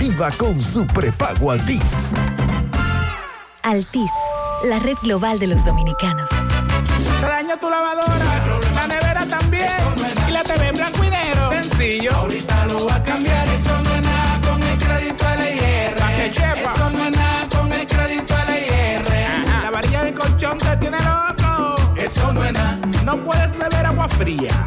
activa con su prepago Altis. Altis, la red global de los dominicanos. Se dañó tu lavadora, la nevera también, y la TV en blanco y negro. Sencillo. Ahorita lo va a cambiar, eso no es nada con el crédito LIR. Eso no es nada con el crédito LIR. La varilla de colchón te tiene loco. Eso no es nada. No puedes beber agua fría.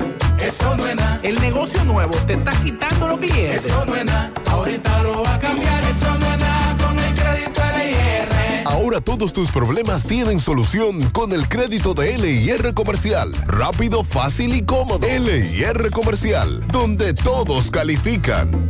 Eso no es nada. El negocio nuevo te está quitando los clientes. Eso no es nada. Ahorita lo va a cambiar, eso no es nada con el crédito LIR. Ahora todos tus problemas tienen solución con el crédito de LIR Comercial. Rápido, fácil y cómodo. LIR Comercial, donde todos califican.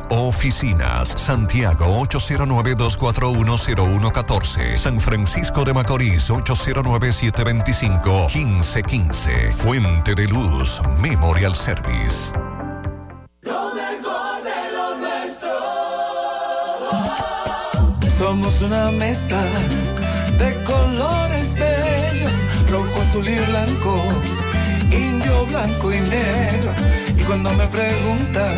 oficinas. Santiago 809-241-0114. San Francisco de Macorís 809-725-1515. Fuente de Luz Memorial Service. Lo mejor de lo nuestro. Somos una mezcla de colores bellos, rojo, azul y blanco, indio, blanco y negro. Y cuando me preguntan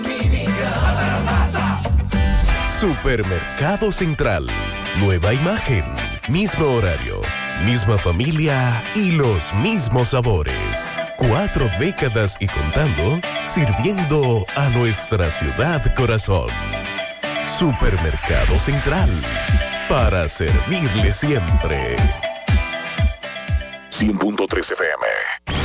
Supermercado Central. Nueva imagen, mismo horario, misma familia y los mismos sabores. Cuatro décadas y contando, sirviendo a nuestra ciudad corazón. Supermercado Central. Para servirle siempre. 100.3 FM.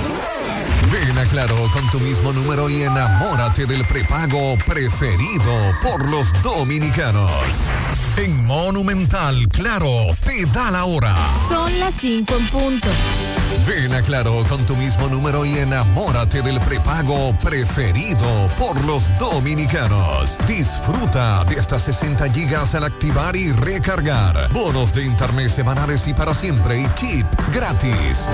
Ven a Claro con tu mismo número y enamórate del prepago preferido por los dominicanos. En Monumental, Claro, te da la hora. Son las 5 en punto. Ven a Claro con tu mismo número y enamórate del prepago preferido por los dominicanos. Disfruta de hasta 60 gigas al activar y recargar. Bonos de internet semanales y para siempre y keep gratis.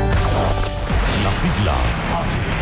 Las siglas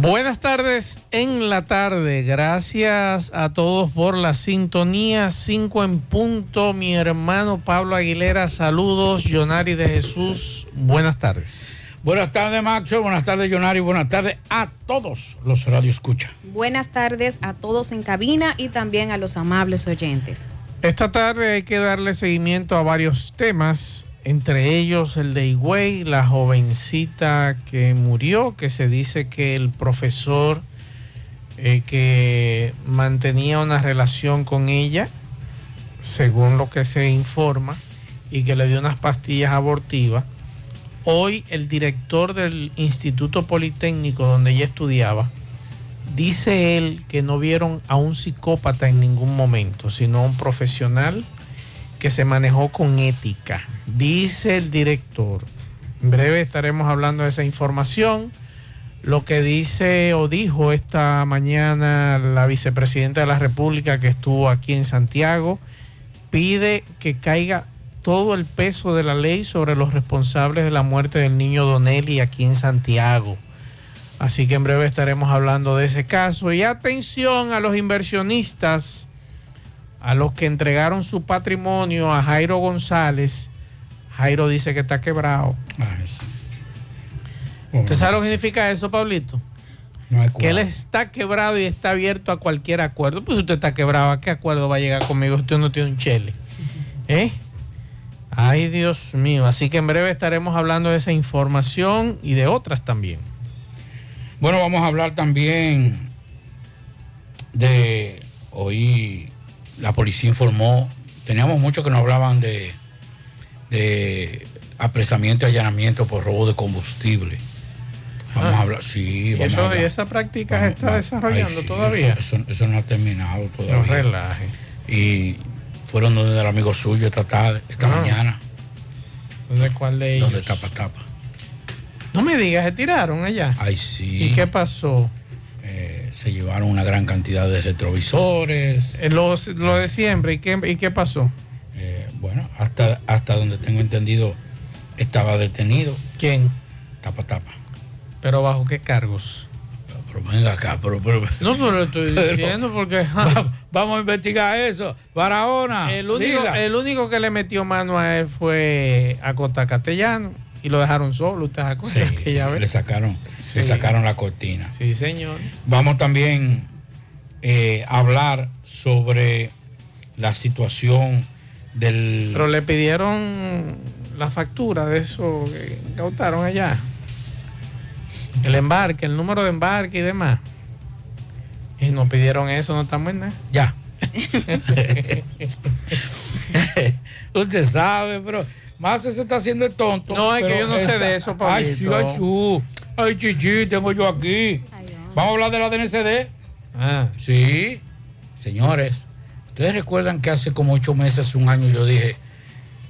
Buenas tardes en la tarde. Gracias a todos por la sintonía. 5 en punto. Mi hermano Pablo Aguilera, saludos. Jonari de Jesús, buenas tardes. Buenas tardes, Maxo. Buenas tardes, Jonari. Buenas tardes a todos los Radio Escucha. Buenas tardes a todos en cabina y también a los amables oyentes. Esta tarde hay que darle seguimiento a varios temas, entre ellos el de Higüey, la jovencita que murió, que se dice que el profesor eh, que mantenía una relación con ella, según lo que se informa, y que le dio unas pastillas abortivas. Hoy el director del Instituto Politécnico donde ella estudiaba, dice él que no vieron a un psicópata en ningún momento, sino a un profesional que se manejó con ética. Dice el director. En breve estaremos hablando de esa información. Lo que dice o dijo esta mañana la vicepresidenta de la República que estuvo aquí en Santiago, pide que caiga todo el peso de la ley sobre los responsables de la muerte del niño Donelli aquí en Santiago. Así que en breve estaremos hablando de ese caso. Y atención a los inversionistas, a los que entregaron su patrimonio a Jairo González. Jairo dice que está quebrado. ¿Usted sabe lo que significa eso, Pablito? que él está quebrado y está abierto a cualquier acuerdo. Pues usted está quebrado, ¿a qué acuerdo va a llegar conmigo? Usted no tiene un chele. ¿Eh? Ay, Dios mío. Así que en breve estaremos hablando de esa información y de otras también. Bueno, vamos a hablar también de hoy la policía informó, teníamos muchos que nos hablaban de, de apresamiento y allanamiento por robo de combustible. Vamos Ah. a hablar, sí, ¿Y, vamos eso, a hablar. y esa práctica se está desarrollando Ay, sí, todavía? Eso, eso- eso no ha terminado No todavía. relaje. Y fueron donde el amigo suyo esta tarde, esta Ah. mañana, ¿De cuál de ellos? donde tapa tapa. No me digas, se tiraron allá. Ay, sí. ¿Y qué pasó? Eh, se llevaron una gran cantidad de retrovisores. Eh, Lo, lo de siempre, ¿y qué, y qué pasó? Eh, bueno, hasta, hasta donde tengo entendido, estaba detenido. ¿Quién? Tapa tapa. ¿Pero bajo qué cargos? Pero venga acá, pero, pero- No, pero lo estoy diciendo porque... Va- vamos a investigar eso. Barahona. El único, dila. el único que le metió mano a él fue a Costa Castellano y lo dejaron solo. ¿Usted se acuerda Sí, le sacaron, Sí. le sacaron la cortina. Sí, señor. Vamos también eh, a hablar sobre la situación del. Pero le pidieron la factura de eso que incautaron allá. El embarque, el número de embarque y demás. Y nos pidieron eso, no estamos en nada. Ya. Usted sabe, pero más se está haciendo el tonto. No, es que yo no sé de eso, Ay, Pablito. sí, ay, chu. Ay, chichi, tengo yo aquí. Vamos a hablar de la DNCD. Ah. Sí, señores. Ustedes recuerdan que hace como ocho meses, un año, yo dije,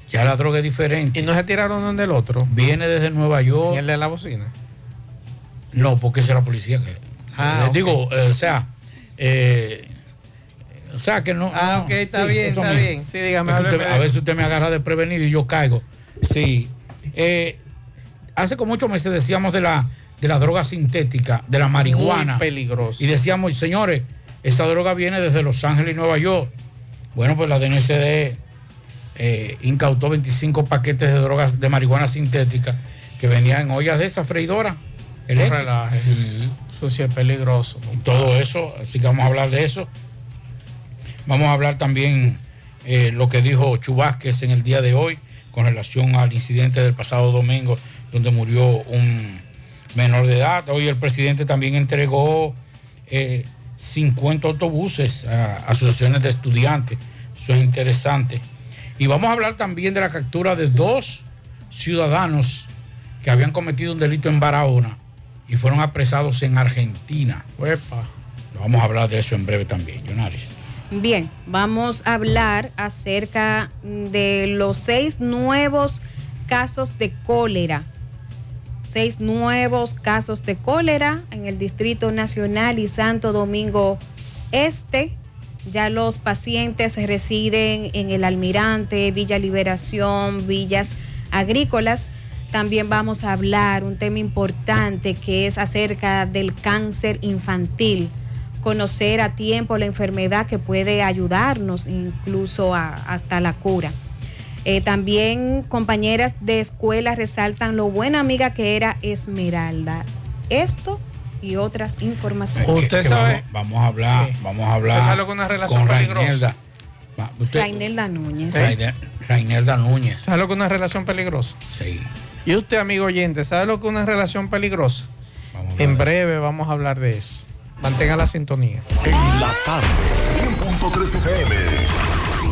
ya la droga es diferente. Y no se tiraron uno del otro. Viene desde Nueva York. ¿Y el de la bocina? No, porque es la policía que. Ah, les digo, eh, o sea, eh, o sea que no. Ah, no, ok, está sí, bien, está mismo. bien. Sí, dígame, Es que hábleme usted- a veces usted me agarra desprevenido y yo caigo. Sí. Eh, hace como ocho meses decíamos de la, de la droga sintética, de la marihuana. Muy peligroso. Y decíamos, señores, esa droga viene desde Los Ángeles y Nueva York. Bueno, pues la DNCD eh, incautó 25 paquetes de drogas de marihuana sintética que venían en ollas de esa freidora No eléctrica. relaje. Sí. Eso sí es peligroso. Y todo eso, así que vamos a hablar de eso. Vamos a hablar también eh, lo que dijo Chubásquez en el día de hoy con relación al incidente del pasado domingo donde murió un menor de edad. Hoy el presidente también entregó eh, 50 autobuses a asociaciones de estudiantes. Eso es interesante. Y vamos a hablar también de la captura de dos ciudadanos que habían cometido un delito en Barahona y fueron apresados en Argentina. Uepa. Vamos a hablar de eso en breve también, Yonaris. Bien, vamos a hablar acerca de los seis nuevos casos de cólera. Seis nuevos casos de cólera en el Distrito Nacional y Santo Domingo Este. Ya los pacientes residen en el Almirante, Villa Liberación, Villas Agrícolas. También vamos a hablar un tema importante que es acerca del cáncer infantil conocer a tiempo la enfermedad que puede ayudarnos incluso a- hasta la cura. Eh, también compañeras de escuela resaltan lo buena amiga que era Esmeralda. Esto y otras informaciones. Usted Que sabe- Vamos, vamos a hablar, Sí. vamos a hablar. Usted sabe lo que es una relación con peligrosa. Rainelda. Usted- Rainelda Núñez. Raine- Rainelda Núñez. ¿Sabe lo que es una relación peligrosa? Sí. Y usted, amigo oyente, ¿sabe lo que es una relación peligrosa? En breve vamos a hablar de eso. Mantenga la sintonía. En la tarde, 100.3 FM.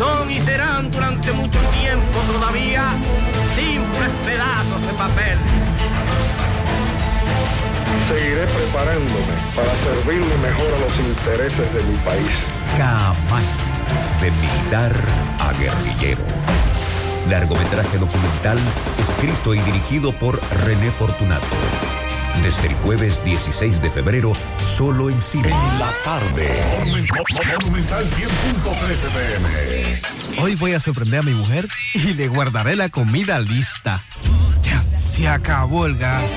son y serán durante mucho tiempo todavía simples pedazos de papel. Seguiré preparándome para servirle mejor a los intereses de mi país. Caamaño, de militar a guerrillero. Largometraje documental escrito y dirigido por René Fortunato. Desde el jueves 16 de febrero, solo en cine. En la tarde. Monumental 100.13 pm. Hoy voy a sorprender a mi mujer y le guardaré la comida lista. Ya, se acabó el gas.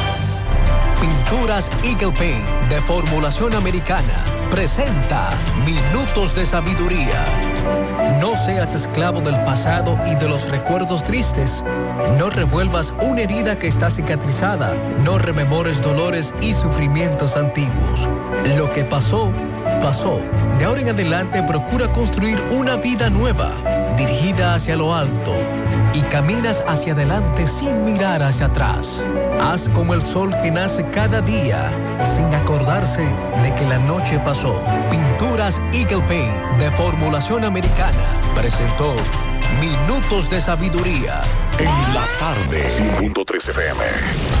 Pinturas Eagle Paint de formulación americana presenta Minutos de Sabiduría. No seas esclavo del pasado y de los recuerdos tristes. No revuelvas una herida que está cicatrizada. No rememores dolores y sufrimientos antiguos. Lo que pasó, pasó. De ahora en adelante procura construir una vida nueva, dirigida hacia lo alto. Y caminas hacia adelante sin mirar hacia atrás. Haz como el sol que nace cada día, sin acordarse de que la noche pasó. Pinturas Eagle Paint de formulación americana presentó Minutos de Sabiduría. En la tarde. 100.13 FM.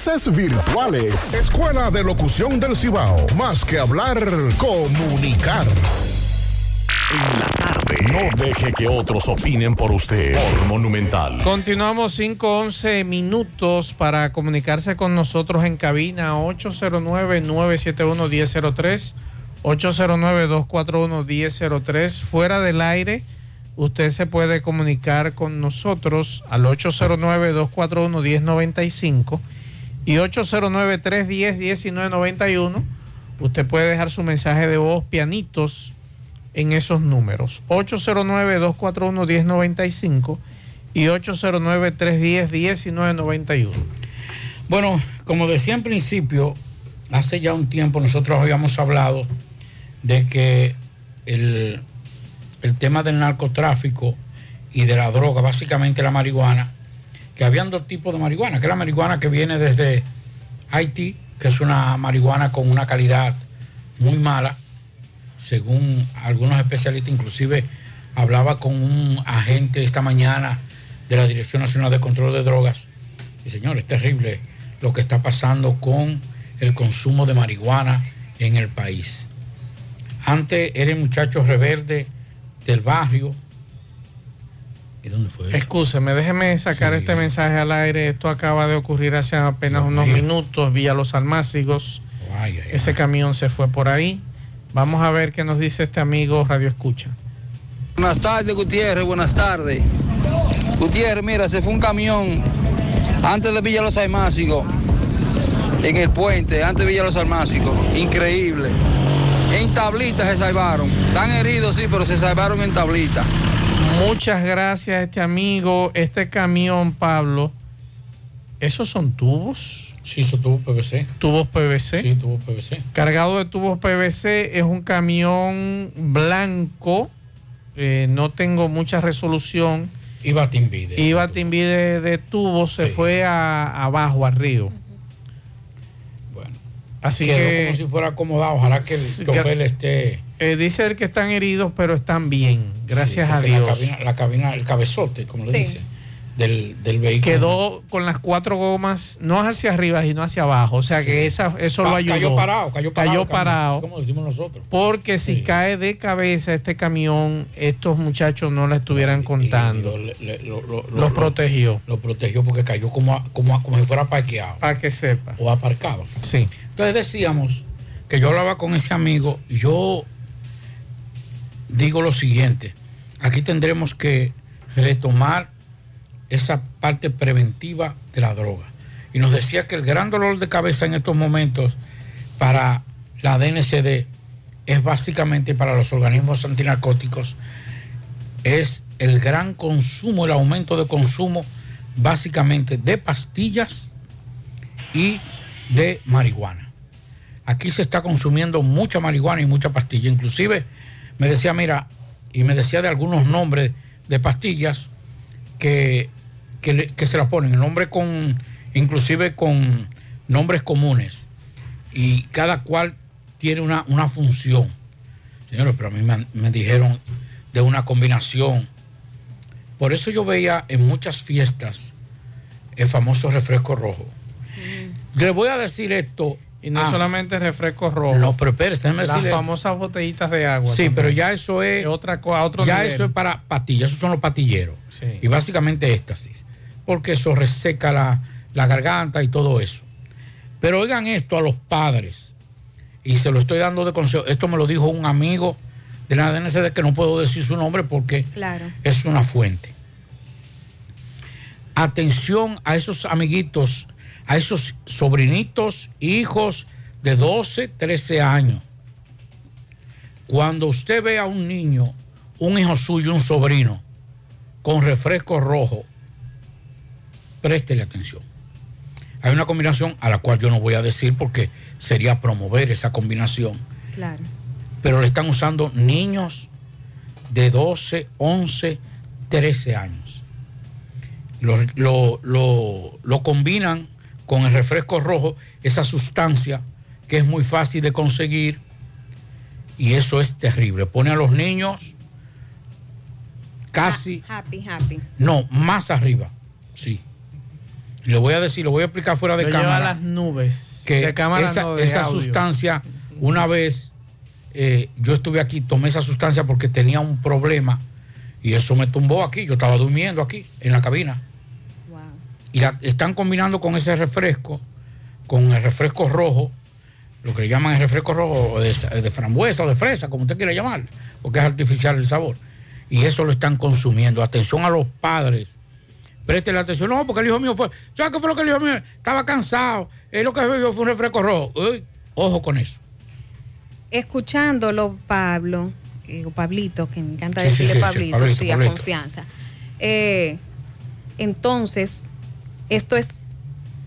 virtuales. Escuela de Locución del Cibao. Más que hablar, comunicar. En la tarde. No deje que otros opinen por usted. Por Monumental. Continuamos 5-11 minutos para comunicarse con nosotros en cabina 809-971-1003, 809-241-1003. Fuera del aire, usted se puede comunicar con nosotros al 809-241-1095 y 809-310-1991. Usted puede dejar su mensaje de voz pianitos en esos números. 809-241-1095 y 809-310-1991. Bueno, como decía en principio, hace ya un tiempo nosotros habíamos hablado de que el, el tema del narcotráfico y de la droga, básicamente la marihuana, que habían dos tipos de marihuana, que es la marihuana que viene desde Haití, que es una marihuana con una calidad muy mala, según algunos especialistas, inclusive hablaba con un agente esta mañana de la Dirección Nacional de Control de Drogas. Y señor, es terrible lo que está pasando con el consumo de marihuana en el país. Antes era el muchacho reverde del barrio. ¿Y dónde fue eso? Excúseme, déjeme sacar este mensaje al aire. Esto acaba de ocurrir hace apenas unos minutos, vía Los Almácigos. Ay, ay, Ese camión se fue por ahí. Vamos a ver qué nos dice este amigo Radio Escucha. Buenas tardes, Gutiérrez, buenas tardes. Gutiérrez, mira, se fue un camión antes de Villa Los Almácigos, en el puente, antes de Villa Los Almácigos. Increíble. En tablitas se salvaron. Están heridos, sí, pero se salvaron en tablitas. Muchas gracias a este amigo. Este camión, Pablo, ¿esos son tubos? Sí, son tubos PVC. ¿Tubos PVC? Sí, tubos PVC. Cargado de tubos PVC, es un camión blanco. eh, no tengo mucha resolución. Iba a Timbide. Iba a Timbide de, tubos, se fue a, abajo, al río. Bueno. Así Quedó que. como si fuera acomodado. Ojalá que el chofer que- esté. Eh, dice él que están heridos, pero están bien. Gracias Sí, a Dios. La cabina, la cabina, el cabezote, como le Sí. dicen, del, del vehículo. Quedó con las cuatro gomas, no hacia arriba, sino hacia abajo. O sea que esa, eso lo ayudó. Cayó parado, cayó parado. Cayó el camión, parado. Como decimos nosotros. Porque si cae de cabeza este camión, estos muchachos no la estuvieran contando. Le- le- lo, lo- lo- Los lo- protegió. Lo protegió porque cayó como, a- como, a- como si fuera parqueado. Para que sepa. O aparcado. Sí. Entonces decíamos que yo hablaba con ese amigo yo digo lo siguiente. Aquí tendremos que retomar esa parte preventiva de la droga. Y nos decía que el gran dolor de cabeza en estos momentos para la DNCD es básicamente para los organismos antinarcóticos, es el gran consumo, el aumento de consumo básicamente de pastillas y de marihuana. Aquí se está consumiendo mucha marihuana y mucha pastilla. Inclusive me decía, mira, y me decía de algunos nombres de pastillas que, que, se la ponen, el nombre con, inclusive con nombres comunes. Y cada cual tiene una, una función. Señores, pero a mí me, me dijeron de una combinación. Por eso yo veía en muchas fiestas el famoso refresco rojo. Le voy a decir esto. Y no ah, solamente refresco rojo. No, pero espérese, Las decirle- famosas botellitas de agua. Sí, también. pero ya eso es. otra cosa, otro ya nivel. eso es para pastillas, esos son los patilleros. Sí. Y básicamente éxtasis. Porque eso reseca la, la garganta y todo eso. Pero oigan esto a los padres. Y se lo estoy dando de consejo. Esto me lo dijo un amigo de la DNCD que no puedo decir su nombre porque Claro. es una fuente. Atención a esos amiguitos, a esos sobrinitos, hijos de 12, 13 años. Cuando usted ve a un niño, un hijo suyo, un sobrino, con refresco rojo, préstele atención. Hay una combinación a la cual yo no voy a decir porque sería promover esa combinación, Claro. pero le están usando niños de 12, 11, 13 años. Lo, lo- lo- lo combinan con el refresco rojo, esa sustancia que es muy fácil de conseguir y eso es terrible. Pone a los niños casi, Happy, happy. no, más arriba. Sí. Le voy a decir, lo voy a explicar fuera de Lo lleva cámara a las nubes. que de cámara esa, no, de esa audio. sustancia, una vez eh, yo estuve aquí, tomé esa sustancia porque tenía un problema y eso me tumbó aquí. Yo estaba durmiendo aquí en la cabina. Y la están combinando con ese refresco, con el refresco rojo, lo que le llaman el refresco rojo de, de frambuesa o de fresa, como usted quiera llamar, porque es artificial el sabor. Y eso lo están consumiendo. Atención a los padres. Préstele atención. No, porque el hijo mío fue. ¿Sabes qué fue lo que el hijo mío? Estaba cansado. Él lo que bebió fue un refresco rojo. Uy, ojo con eso. Escuchándolo, Pablo, eh, o Pablito, que me encanta sí, decirle sí, sí, Pablito, Pablito, sí, a Pablito. confianza. Eh, entonces, esto es,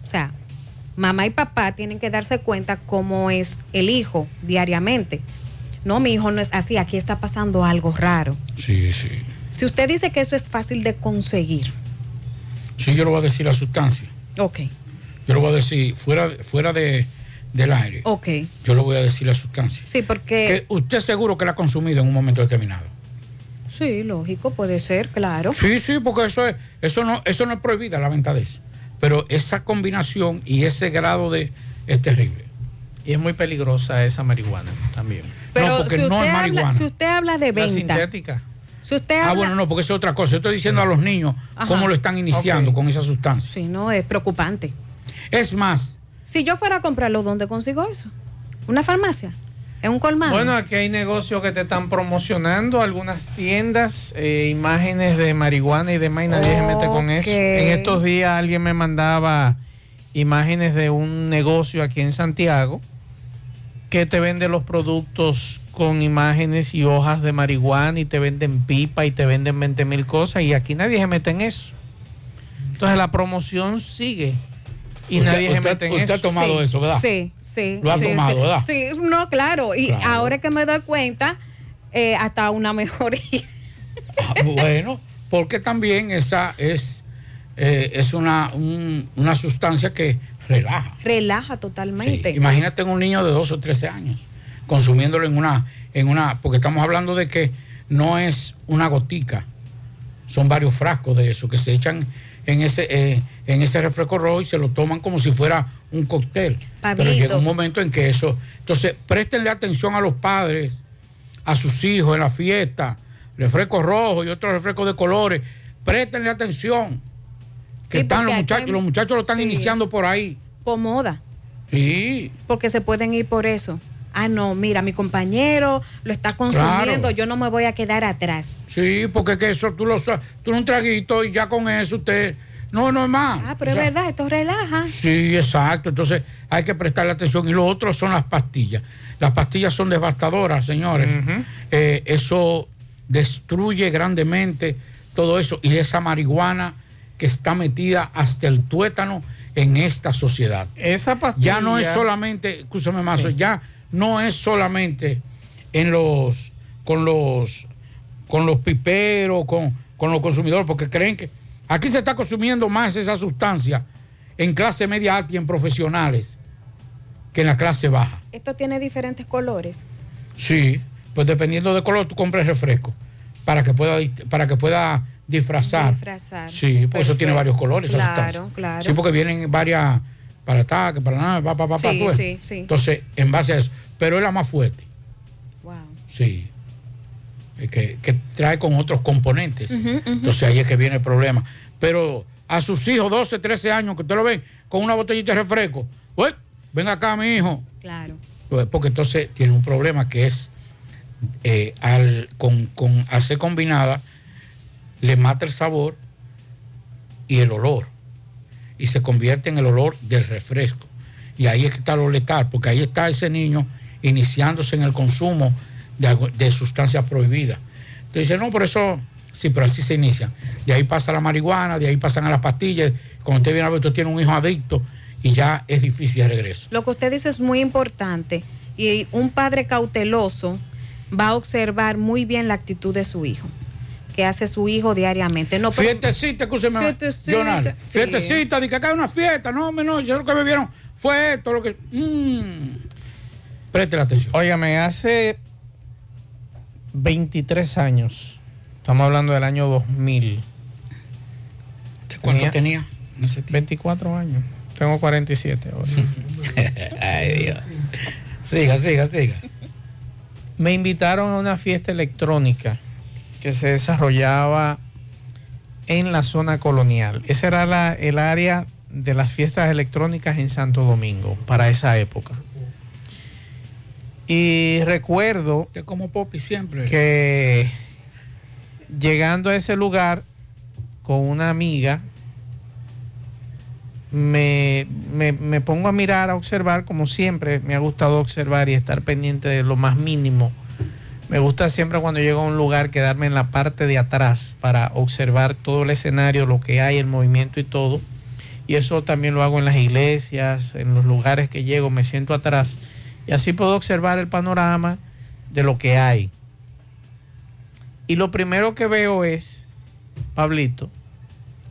o sea, mamá y papá tienen que darse cuenta cómo es el hijo diariamente. No, mi hijo no es así, aquí está pasando algo raro. Sí, sí. Si usted dice que eso es fácil de conseguir, Sí, yo le voy a decir la sustancia. ok, Yo le voy a decir, fuera, fuera de, del aire, Ok. yo le voy a decir la sustancia. Sí, porque... Que usted seguro que la ha consumido en un momento determinado. Sí, lógico, puede ser, claro. Sí, sí, porque eso es, eso no, eso no es prohibida la venta de eso. Pero esa combinación y ese grado de es terrible. Y es muy peligrosa esa marihuana también. Pero no, porque si, no es habla, marihuana. si usted habla de La venta, sintética. si usted Ah, bueno, no, porque es otra cosa. Yo estoy diciendo a los niños Ajá. cómo lo están iniciando con esa sustancia. Sí, no, es preocupante. Es más, Si yo fuera a comprarlo, ¿dónde consigo eso? ¿Una farmacia? ¿En un colmado? Bueno, aquí hay negocios que te están promocionando, algunas tiendas, eh, imágenes de marihuana y demás, y nadie se mete con eso. En estos días alguien me mandaba imágenes de un negocio aquí en Santiago que te vende los productos con imágenes y hojas de marihuana y te venden pipa y te venden 20 mil cosas y aquí nadie se mete en eso. Entonces la promoción sigue y Usted- nadie se usted- mete en usted eso. ha tomado Sí, eso, ¿verdad? Sí, sí. Lo ha sí, tomado, sí. ¿verdad? Sí, no, claro. Y Claro. ahora que me doy cuenta, eh, hasta una mejoría. ah, bueno, porque también esa es, eh, es una, un- una sustancia que relaja. Relaja Sí, totalmente. Imagínate en un niño de 12 o 13 años consumiéndolo en una, en una, porque estamos hablando de que no es una gotica, son varios frascos de eso que se echan en ese, eh, en ese refresco rojo y se lo toman como si fuera un cóctel. Pero llega un momento en que eso, entonces préstenle atención a los padres, a sus hijos en la fiesta, refresco rojo y otros refrescos de colores, préstenle atención. Que Sí, están los muchachos, hay- los muchachos lo están sí. iniciando por ahí. Por moda. Sí. Porque se pueden ir por eso. Ah, no, mira, mi compañero lo está consumiendo, Claro. yo no me voy a quedar atrás. Sí, porque que eso tú lo tú un traguito y ya con eso usted no no es más. Ah, pero O sea, es verdad, esto relaja. Sí, exacto. Entonces hay que prestarle atención. Y lo otro son las pastillas. Las pastillas son devastadoras, señores. Eh, eso destruye grandemente todo eso. Y esa marihuana que está metida hasta el tuétano en esta sociedad. Esa pastilla. Ya no es solamente, escúchame más, ya no es solamente en los, con los, con los piperos, con, con los consumidores, porque creen que aquí se está consumiendo más esa sustancia en clase media alta y en profesionales que en la clase baja. Esto tiene diferentes colores. Sí, pues dependiendo de color tú compres refresco para que pueda para que pueda disfrazar. Disfrazar. Sí, pues eso tiene varios colores Claro, claro. Sí, porque vienen varias para ataque, para nada, pa, pa, pa, pa, Sí, sí, sí. Entonces, en base a eso, pero es la más fuerte. Wow. Sí. Eh, Que, que trae con otros componentes. Entonces ahí es que viene el problema. Pero a sus hijos, 12, 13 años, que usted lo ve con una botellita de refresco, pues, ven acá, mi hijo. Claro. Pues, Porque entonces tiene un problema que es, eh, al, con, con ser combinada, le mata el sabor y el olor. Y se convierte en el olor del refresco. Y ahí es que está lo letal, porque ahí está ese niño iniciándose en el consumo de, sustancias prohibidas. Entonces dice, no, por eso, sí, pero así se inicia. De ahí pasa la marihuana, de ahí pasan a las pastillas. Cuando usted viene a ver, usted tiene un hijo adicto y ya es difícil el regreso. Lo que usted dice es muy importante y un padre cauteloso va a observar muy bien la actitud de su hijo, que hace su hijo diariamente. No, pero- Fiestecita, escúcheme, Fiestecita, sí. Fiestecita, de que acá hay una fiesta. No, no, yo lo que me vieron fue esto, lo que. Mm. Preste la atención. Óigame, hace 23 años, estamos hablando del año 2000. ¿De cuánto tenía? 24 años. Tengo 47 ahora. Ay, Dios. Siga, siga, siga. Me invitaron a una fiesta electrónica que se desarrollaba en la zona colonial. Esa era la- el área de las fiestas electrónicas en Santo Domingo para esa época. Y recuerdo Usted como Poppy siempre. que llegando a ese lugar con una amiga, me, me- me pongo a mirar, a observar, como siempre me ha gustado observar y estar pendiente de lo más mínimo. Me gusta siempre cuando llego a un lugar quedarme en la parte de atrás para observar todo el escenario, lo que hay, el movimiento y todo. Y eso también lo hago en las iglesias, en los lugares que llego, me siento atrás. Y así puedo observar el panorama de lo que hay. Y lo primero que veo es, Pablito,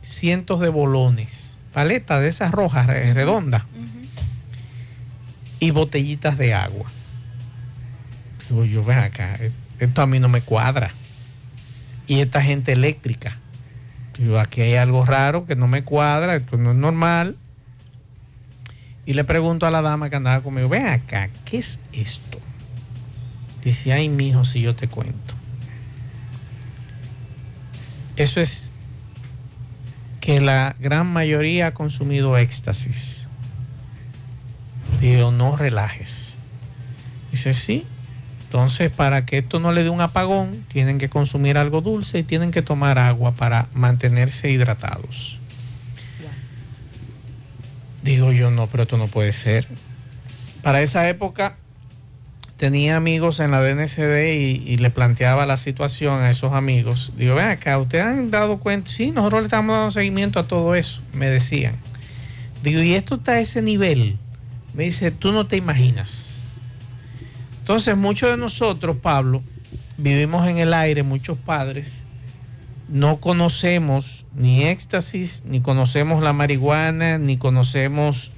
cientos de bolones, paletas de esas rojas re- redondas. y botellitas de agua. Digo yo, ven acá, esto a mí no me cuadra. Y esta gente eléctrica. Digo, aquí hay algo raro que no me cuadra, esto no es normal. Y le pregunto a la dama que andaba conmigo, ven acá, ¿qué es esto? Dice, ay, mijo, si yo te cuento. Eso es que la gran mayoría ha consumido éxtasis. Digo, no relajes. Dice, sí. Entonces, para que esto no le dé un apagón, tienen que consumir algo dulce y tienen que tomar agua para mantenerse hidratados. Digo yo, no, pero esto no puede ser. Para esa época tenía amigos en la DNCD y, le planteaba la situación a esos amigos. Digo, ven acá, ¿ustedes han dado cuenta? Sí, nosotros le estamos dando seguimiento a todo eso, me decían. Digo, ¿y esto está a ese nivel? Me dice, tú no te imaginas. Entonces, muchos de nosotros, Pablo, vivimos en el aire, muchos padres, no conocemos ni éxtasis, ni conocemos la marihuana, ni conocemos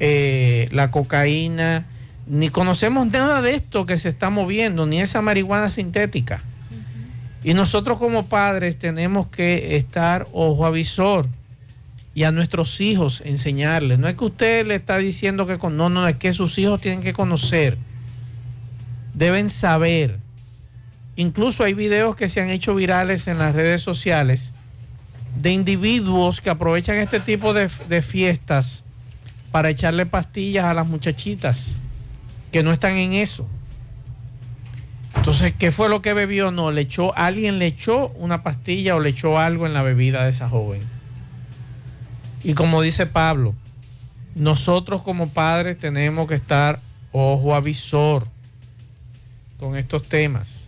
eh, la cocaína, ni conocemos nada de esto que se está moviendo, ni esa marihuana sintética. Y nosotros como padres tenemos que estar ojo avisor y a nuestros hijos enseñarles. No es que usted le está diciendo que con, no, no, es que sus hijos tienen que conocer, deben saber. Incluso hay videos que se han hecho virales en las redes sociales de individuos que aprovechan este tipo de, fiestas para echarle pastillas a las muchachitas que no están en eso. Entonces, ¿qué fue lo que bebió? No, le echó, alguien le echó una pastilla o le echó algo en la bebida de esa joven. Y como dice Pablo, nosotros como padres tenemos que estar ojo avisor con estos temas,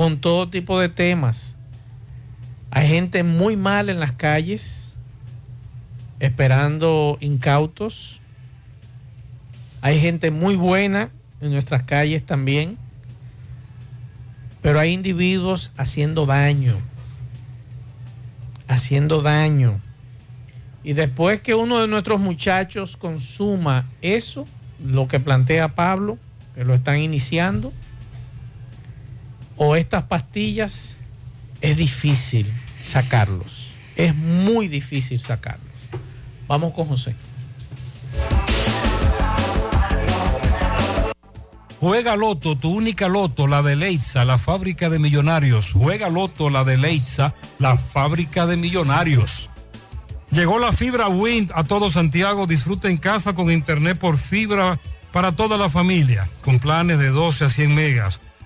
con todo tipo de temas. Hay gente muy mal en las calles, esperando incautos. Hay gente muy buena en nuestras calles también, pero hay individuos haciendo daño, haciendo daño. Y después que uno de nuestros muchachos consuma eso, lo que plantea Pablo, que lo están iniciando, o estas pastillas, es difícil sacarlos. Es muy difícil sacarlos. Vamos con José. Juega Loto, tu única Loto, la de Leitza, la fábrica de millonarios. Juega Loto, la de Leitza, la fábrica de millonarios. Llegó la fibra Wind a todo Santiago. Disfruta en casa con internet por fibra para toda la familia, con planes de 12 a 100 megas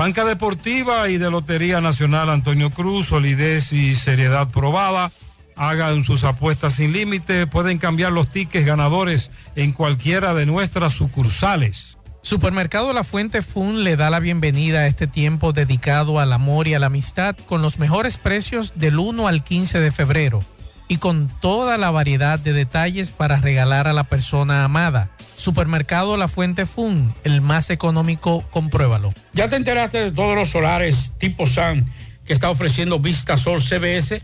Banca Deportiva y de Lotería Nacional Antonio Cruz, solidez y seriedad probada. Hagan sus apuestas sin límite, pueden cambiar los tickets ganadores en cualquiera de nuestras sucursales. Supermercado La Fuente Fun le da la bienvenida a este tiempo dedicado al amor y a la amistad con los mejores precios del 1 al 15 de febrero y con toda la variedad de detalles para regalar a la persona amada. Supermercado La Fuente Fun, el más económico, compruébalo. ¿Ya te enteraste de todos los solares tipo SAN que está ofreciendo Vista Sol CBS?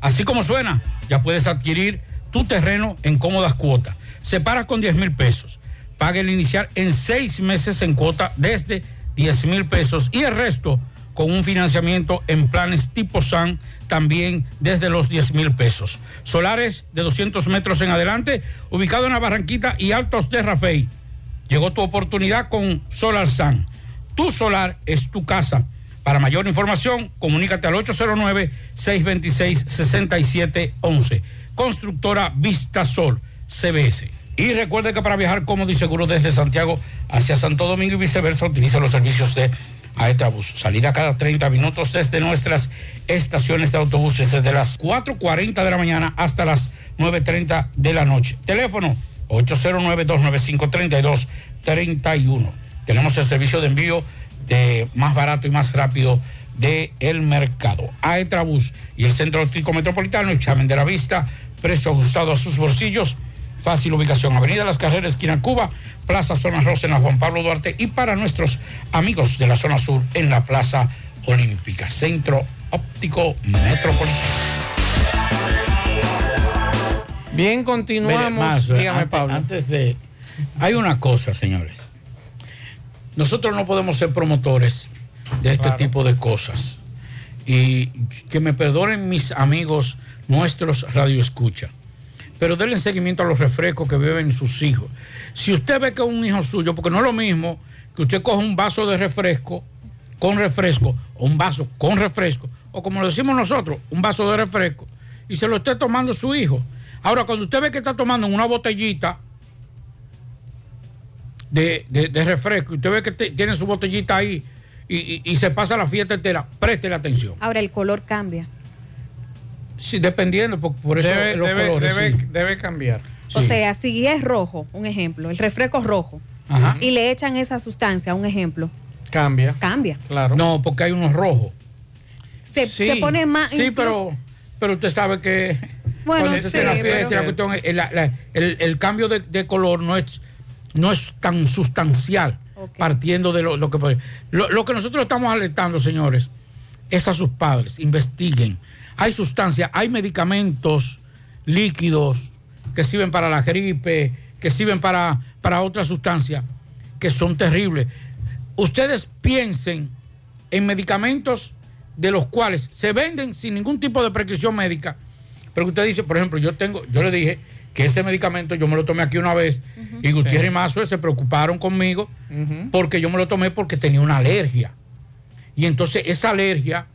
Así como suena, ya puedes adquirir tu terreno en cómodas cuotas. Separa con 10 mil pesos. Paga el inicial en seis meses en cuota desde 10 mil pesos y el resto con un financiamiento en planes tipo SAN también desde los 10 mil pesos. Solares de 200 metros en adelante, ubicado en la Barranquita y Altos de Rafey. Llegó tu oportunidad con Solar SAN. Tu solar es tu casa. Para mayor información, comunícate al 809-626-6711. Constructora Vista Sol, CBS. Y recuerde que para viajar cómodo y seguro desde Santiago hacia Santo Domingo y viceversa, utiliza los servicios de Aetrabús. Salida cada 30 minutos desde nuestras estaciones de autobuses, desde las 4.40 de la mañana hasta las 9.30 de la noche. Teléfono 809-295-3231. Tenemos el servicio de envío de más barato y más rápido del mercado. Aetrabús y el Centro Óptico Metropolitano, examen de la vista, precio ajustado a sus bolsillos, fácil ubicación, Avenida Las Carreras, esquina Cuba, Plaza Zona Rosa en la Juan Pablo Duarte y para nuestros amigos de la zona sur en la Plaza Olímpica, Centro Óptico Metropolitano. Bien, continuamos. Mire, más, Dígame, antes, Pablo. antes de. Hay una cosa, señores. Nosotros no podemos ser promotores de este tipo de cosas. Y que me perdonen mis amigos nuestros radioescucha. Pero denle seguimiento a los refrescos que beben sus hijos. Si usted ve que un hijo suyo, porque no es lo mismo que usted coja un vaso de refresco con refresco, o un vaso con refresco, o como lo decimos nosotros, un vaso de refresco, y se lo esté tomando su hijo. Ahora, cuando usted ve que está tomando una botellita de, de- de refresco, usted ve que tiene su botellita ahí y, y- se pasa la fiesta entera, préstele atención. Ahora el color cambia. Sí, dependiendo, por, por eso Debe, los debe- colores. debe- sí. debe cambiar. O sea, si es rojo, un ejemplo, el refresco es rojo, Ajá. y le echan esa sustancia, un ejemplo, Cambia. cambia. Claro. No, porque hay unos rojos. Se, Sí, se pone más. Sí, incluso- pero, pero usted sabe que Bueno, cuando sí, la fiesta, pero- la cuestión es- la- el, el cambio de, de color no es, no es tan sustancial, partiendo de lo, lo que puede. Lo, lo que nosotros estamos alertando, señores, es a sus padres, investiguen. Hay sustancias, hay medicamentos líquidos que sirven para la gripe, que sirven para, para otras sustancias que son terribles. Ustedes piensen en medicamentos de los cuales se venden sin ningún tipo de prescripción médica. Pero usted dice, por ejemplo, yo tengo, yo le dije que ese medicamento yo me lo tomé aquí una vez y Gutiérrez y Mazo se preocuparon conmigo porque yo me lo tomé porque tenía una alergia. Y entonces esa alergia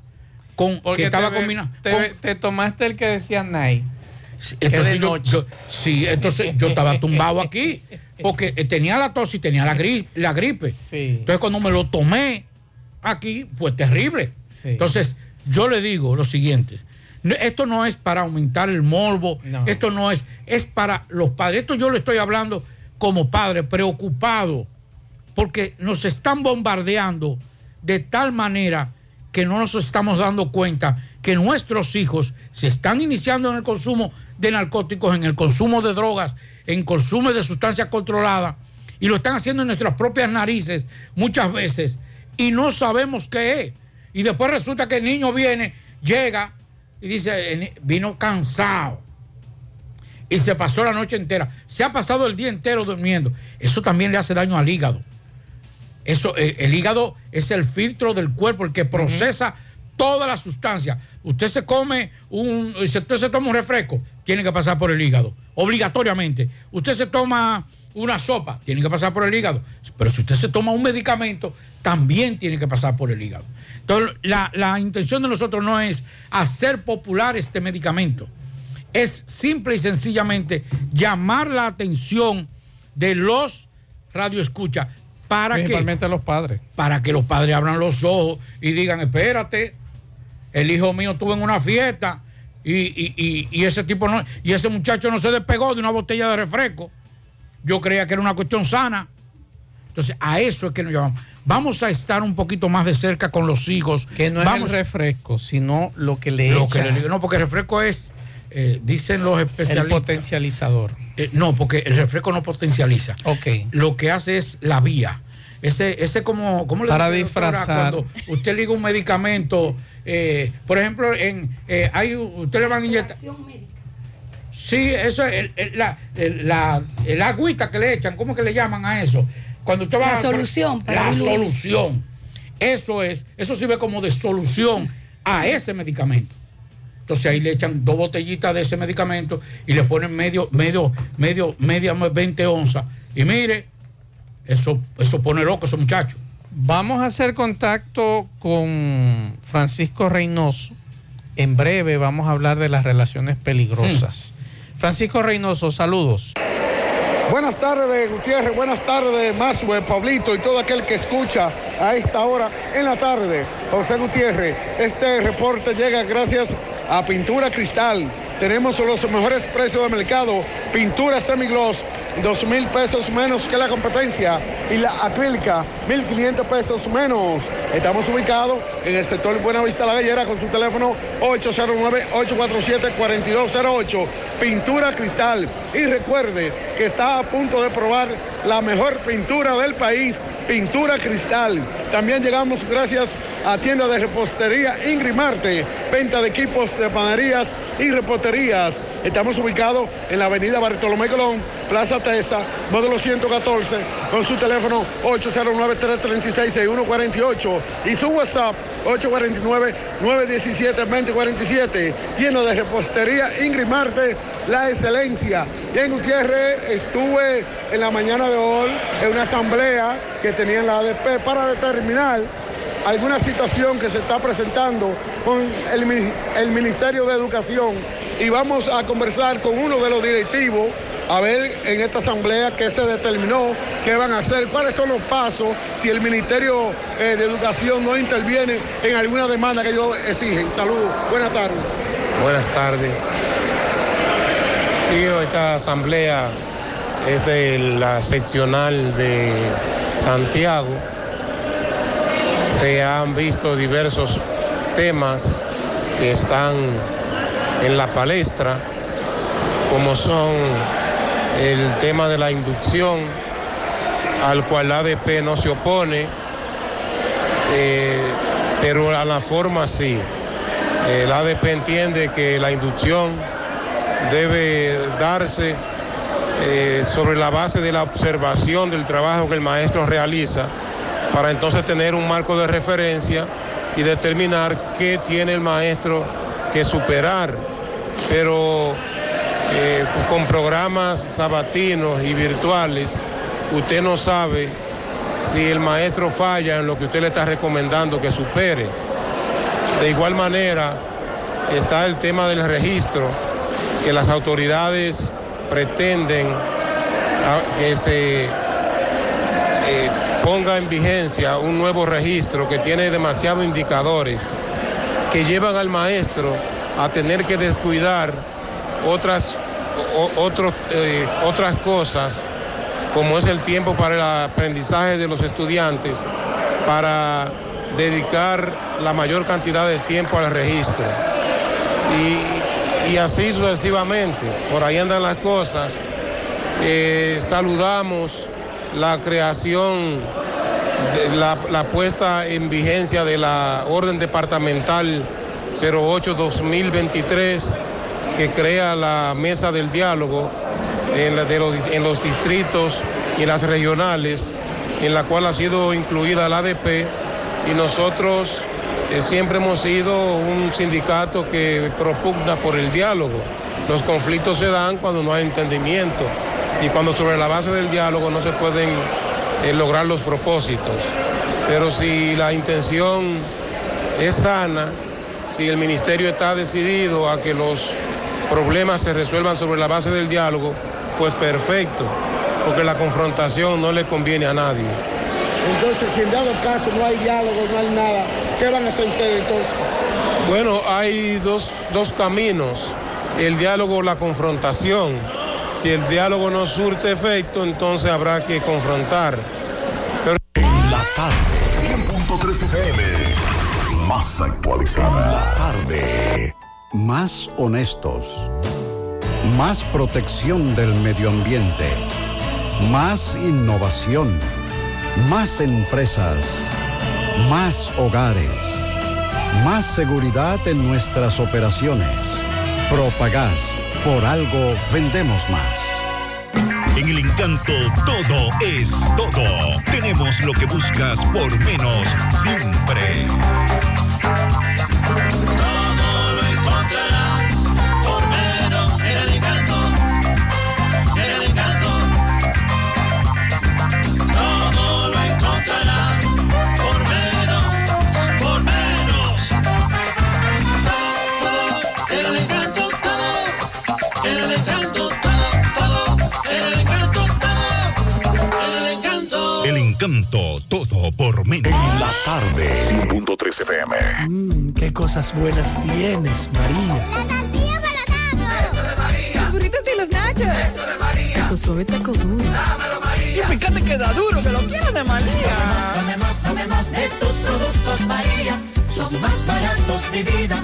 con Porque que estaba te, combinada. te, con- ve- te tomaste el que decía Nike. entonces yo, yo- sí, entonces yo estaba tumbado aquí porque eh, tenía la tos y tenía la gripe. La gripe. Entonces cuando me lo tomé aquí fue terrible. Entonces yo le digo lo siguiente. Esto no es para aumentar el morbo, esto no es, es para los padres. Esto yo le estoy hablando como padre, preocupado, porque nos están bombardeando de tal manera que no nos estamos dando cuenta que nuestros hijos se están iniciando en el consumo de narcóticos, en el consumo de drogas, en consumo de sustancias controladas, y lo están haciendo en nuestras propias narices muchas veces, y no sabemos qué es. Y después resulta que el niño viene, llega y dice, "El ni- vino cansado y se pasó la noche entera. Se ha pasado el día entero durmiendo. Eso también le hace daño al hígado. Eso, eh, el hígado es el filtro del cuerpo, el que procesa toda la sustancia. Usted se come un, si usted se toma un refresco, tiene que pasar por el hígado, obligatoriamente. Usted se toma una sopa, tiene que pasar por el hígado. Pero si usted se toma un medicamento, también tiene que pasar por el hígado. Entonces, la, la intención de nosotros no es hacer popular este medicamento. Es simple y sencillamente llamar la atención de los radioescuchas para que Principalmente los padres. para que los padres abran los ojos y digan, espérate, el hijo mío estuvo en una fiesta y, y- y- y ese tipo no, y ese muchacho no se despegó de una botella de refresco. Yo creía que era una cuestión sana. Entonces, a eso es que nos llamamos. Vamos a estar un poquito más de cerca con los hijos. Que no Vamos, es el refresco, sino lo que le lo que le no, porque el refresco es, eh, dicen los el especialistas. potencializador. Eh, no, porque el refresco no potencializa. Ok. Lo que hace es la vía. Ese, ese como, ¿cómo le Para dice, doctora? disfrazar. Cuando usted liga un medicamento, eh, por ejemplo, en eh, hay usted le van a inyectar. Sí, eso es el, el- la, el, la- el agüita que le echan, ¿cómo que le llaman a eso? Cuando usted va La a- solución para La solución. Eso es, eso sirve como de solución a ese medicamento. Entonces ahí le echan dos botellitas de ese medicamento y le ponen medio, medio, medio, media 20 onzas. Y mire, eso, eso pone loco a ese muchacho. Vamos a hacer contacto con Francisco Reynoso. En breve vamos a hablar de las relaciones peligrosas. Francisco Reynoso, saludos. Buenas tardes, Gutiérrez. Buenas tardes, Masue, Pablito y todo aquel que escucha a esta hora en la tarde. José Gutiérrez, este reporte llega gracias a Pintura Cristal. Tenemos los mejores precios de mercado. Pintura semigloss 2 mil pesos menos que la competencia y la acrílica 1.500 pesos menos. Estamos ubicados en el sector Buenavista La Gallera con su teléfono 809-847-4208. Pintura cristal. Y recuerde que está a punto de probar la mejor pintura del país, pintura cristal. También llegamos gracias a tienda de repostería Ingrid Marte, venta de equipos de panaderías y reposterías. Estamos ubicados en la avenida Bartolomé Colón, Plaza Tesa, módulo 114, con su teléfono 809-336-6148 y su WhatsApp 849-917-2047. Tienda de repostería Ingrid Marte, la excelencia. Bien, Gutiérrez, estuve en la mañana de hoy en una asamblea que tenía en la ADP para determinar alguna situación que se está presentando con el, el Ministerio de Educación y vamos a conversar con uno de los directivos a ver en esta asamblea qué se determinó, qué van a hacer, cuáles son los pasos si el Ministerio eh, de Educación no interviene en alguna demanda que ellos exigen. Saludos, buenas tardes. Buenas tardes. Sí, esta asamblea es de la seccional de Santiago. Se han visto diversos temas que están en la palestra, como son el tema de la inducción, al cual la ADP no se opone, eh, pero a la forma sí. El ADP entiende que la inducción debe darse eh, sobre la base de la observación del trabajo que el maestro realiza, para entonces tener un marco de referencia y determinar qué tiene el maestro que superar. Pero eh, con programas sabatinos y virtuales, usted no sabe si el maestro falla en lo que usted le está recomendando que supere. De igual manera, está el tema del registro, que las autoridades pretenden a- que se eh, ponga en vigencia un nuevo registro que tiene demasiados indicadores que llevan al maestro a tener que descuidar otras, o- otros, eh, otras cosas, como es el tiempo para el aprendizaje de los estudiantes, para dedicar la mayor cantidad de tiempo al registro. Y, así sucesivamente, por ahí andan las cosas. Eh, saludamos la creación, la, la puesta en vigencia de la orden departamental 08-2023 que crea la mesa del diálogo en, los, distritos y las regionales, en la cual ha sido incluida la ADP y nosotros eh, siempre hemos sido un sindicato que propugna por el diálogo. Los conflictos se dan cuando no hay entendimiento y cuando sobre la base del diálogo no se pueden eh, lograr los propósitos. Pero si la intención es sana, si el ministerio está decidido a que los problemas se resuelvan sobre la base del diálogo, pues perfecto, porque la confrontación no le conviene a nadie. Entonces, si en dado caso no hay diálogo, no hay nada, ¿qué van a hacer ustedes entonces? Bueno, hay dos, dos caminos, el diálogo o la confrontación. Si el diálogo no surte efecto, entonces habrá que confrontar. Pero... La tarde, 100.3 FM. Más actualizada. La tarde. Más honestos. Más protección del medio ambiente. Más innovación. Más empresas. Más hogares. Más seguridad en nuestras operaciones. Propagás. Por algo vendemos más. En el encanto todo es todo. Tenemos lo que buscas por menos siempre. Encanto. Todo por menos. En la tarde, 100.3 FM. Mmm, qué cosas buenas tienes, María. Los burritos y los nachos. Eso de María. taco suave, taco duro. Dámelo, María. Y fíjate que da duro, que lo quiero de María. Tomemos, tomemos de tus productos, María. Son más baratos de vida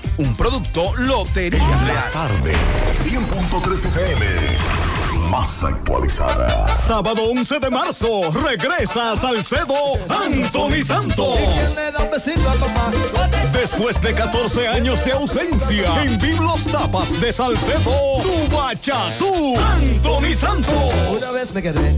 Un producto Lotería Real. Tarde, 100.3 FM. Más actualizada. Sábado 11 de marzo, regresa a Salcedo Anthony Santos. Después de 14 años de ausencia, en Biblos Tapas de Salcedo, tu bachatú, Anthony Santos. Una vez me quedé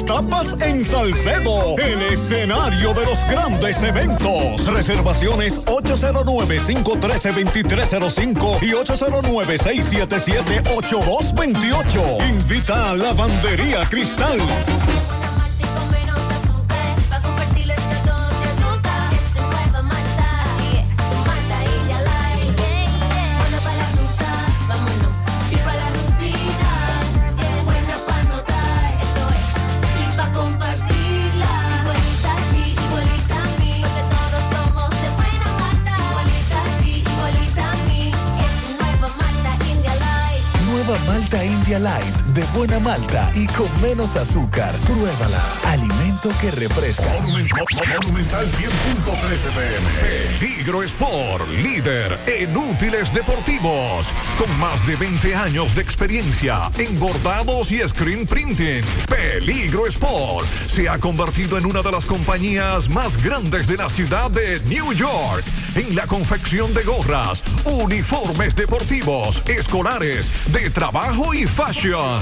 Tapas en Salcedo. El escenario de los grandes eventos. Reservaciones 809-513-2305 y 809-677-8228. Invita a Lavandería Cristal. Malta India Light, de buena malta y con menos azúcar. Pruébala. Alimento que refresca. Monumental 100.13 PM. Peligro Sport, líder en útiles deportivos, con más de 20 años de experiencia en bordados y screen printing. Peligro Sport se ha convertido en una de las compañías más grandes de la ciudad de New York en la confección de gorras, uniformes deportivos, escolares, de trabajo y fashion.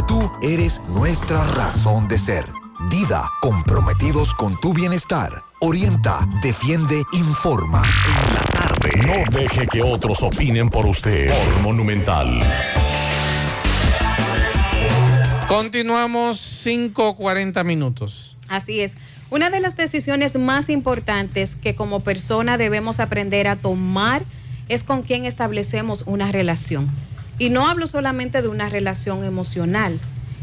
tú eres nuestra razón de ser. Dida, comprometidos con tu bienestar. Orienta, defiende, informa. En la tarde. No deje que otros opinen por usted. Por Monumental. Continuamos 5.40 minutos. Así es. Una de las decisiones más importantes que como persona debemos aprender a tomar es con quién establecemos una relación. Y no hablo solamente de una relación emocional.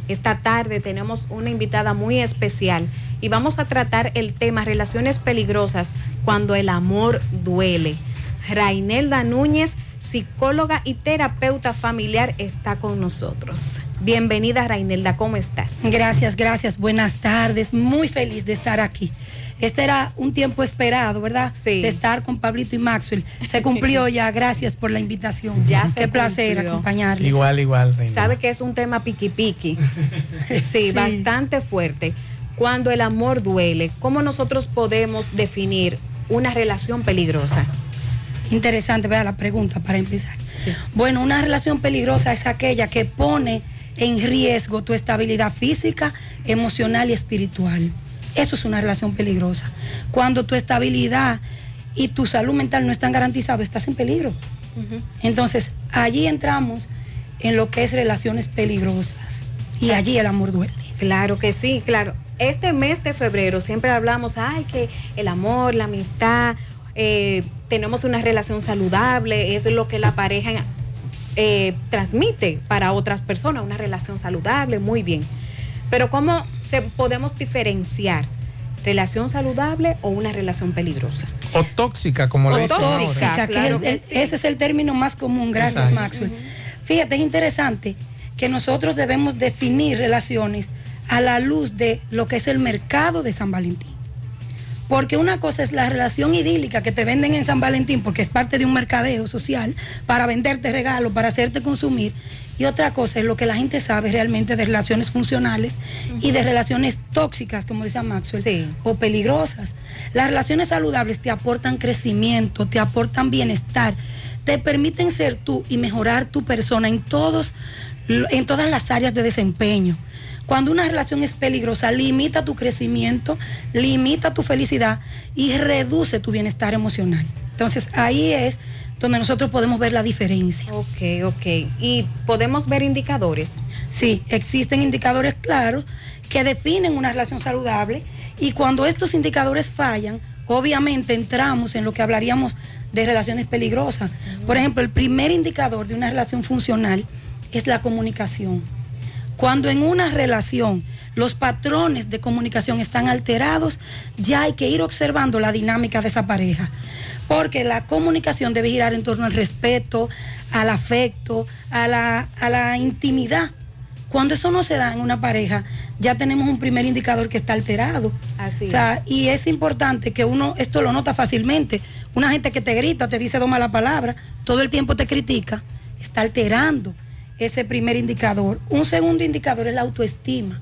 Esta tarde tenemos una invitada muy especial y vamos a tratar el tema relaciones peligrosas cuando el amor duele. Rainelda Núñez, psicóloga y terapeuta familiar, está con nosotros. Bienvenida Rainelda, ¿cómo estás? Gracias, gracias. Buenas tardes. Muy feliz de estar aquí. Este era un tiempo esperado, ¿verdad? Sí. De estar con Pablito y Maxwell. Se cumplió ya. Gracias por la invitación. Ya se Qué placer cumplió. acompañarles. Igual, igual. Reina. Sabe que es un tema piqui piqui. sí, Sí. bastante fuerte. Cuando el amor duele, ¿cómo nosotros podemos definir una relación peligrosa? Interesante, vea la pregunta para empezar. Bueno, una relación peligrosa es aquella que pone en riesgo tu estabilidad física, emocional y espiritual. Eso es una relación peligrosa. Cuando tu estabilidad y tu salud mental no están garantizados, estás en peligro. Entonces, allí entramos en lo que es relaciones peligrosas. Y allí el amor duele. Claro que sí, claro. Este mes de febrero siempre hablamos, ay, que el amor, la amistad, eh, tenemos una relación saludable, es lo que la pareja eh, transmite para otras personas, una relación saludable, muy bien. Pero ¿cómo se, podemos diferenciar relación saludable o una relación peligrosa? O tóxica, como le dicen ahora. Tóxica, que claro el- que sí. ese es el término más común, gracias Exacto. Maxwell. Fíjate, es interesante que nosotros debemos definir relaciones a la luz de lo que es el mercado de San Valentín. Porque una cosa es la relación idílica que te venden en San Valentín porque es parte de un mercadeo social para venderte regalos, para hacerte consumir. Y otra cosa es lo que la gente sabe realmente de relaciones funcionales y de relaciones tóxicas, como dice Maxwell, o peligrosas. Las relaciones saludables te aportan crecimiento, te aportan bienestar, te permiten ser tú y mejorar tu persona en todos en todas las áreas de desempeño. Cuando una relación es peligrosa, limita tu crecimiento, limita tu felicidad y reduce tu bienestar emocional. Entonces ahí es donde nosotros podemos ver la diferencia. Ok, ok. ¿Y podemos ver indicadores? Sí, existen indicadores claros que definen una relación saludable y cuando estos indicadores fallan, obviamente entramos en lo que hablaríamos de relaciones peligrosas. Por ejemplo, el primer indicador de una relación funcional es la comunicación. Cuando en una relación los patrones de comunicación están alterados, ya hay que ir observando la dinámica de esa pareja. Porque la comunicación debe girar en torno al respeto, al afecto, a la, a la intimidad. Cuando eso no se da en una pareja, ya tenemos un primer indicador que está alterado. Así O sea, y es importante que uno, esto lo nota fácilmente. Una gente que te grita, te dice dos malas palabras, todo el tiempo te critica, está alterando ese primer indicador. Un segundo indicador es la autoestima.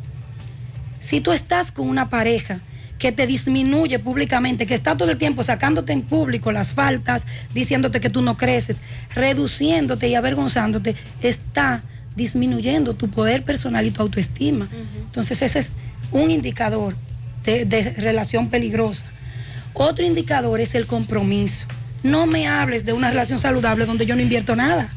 Si tú estás con una pareja que te disminuye públicamente, que está todo el tiempo sacándote en público las faltas, diciéndote que tú no creces, reduciéndote y avergonzándote, está disminuyendo tu poder personal y tu autoestima. Entonces ese es un indicador de, de relación peligrosa. Otro indicador es el compromiso. No me hables de una relación saludable donde yo no invierto nada.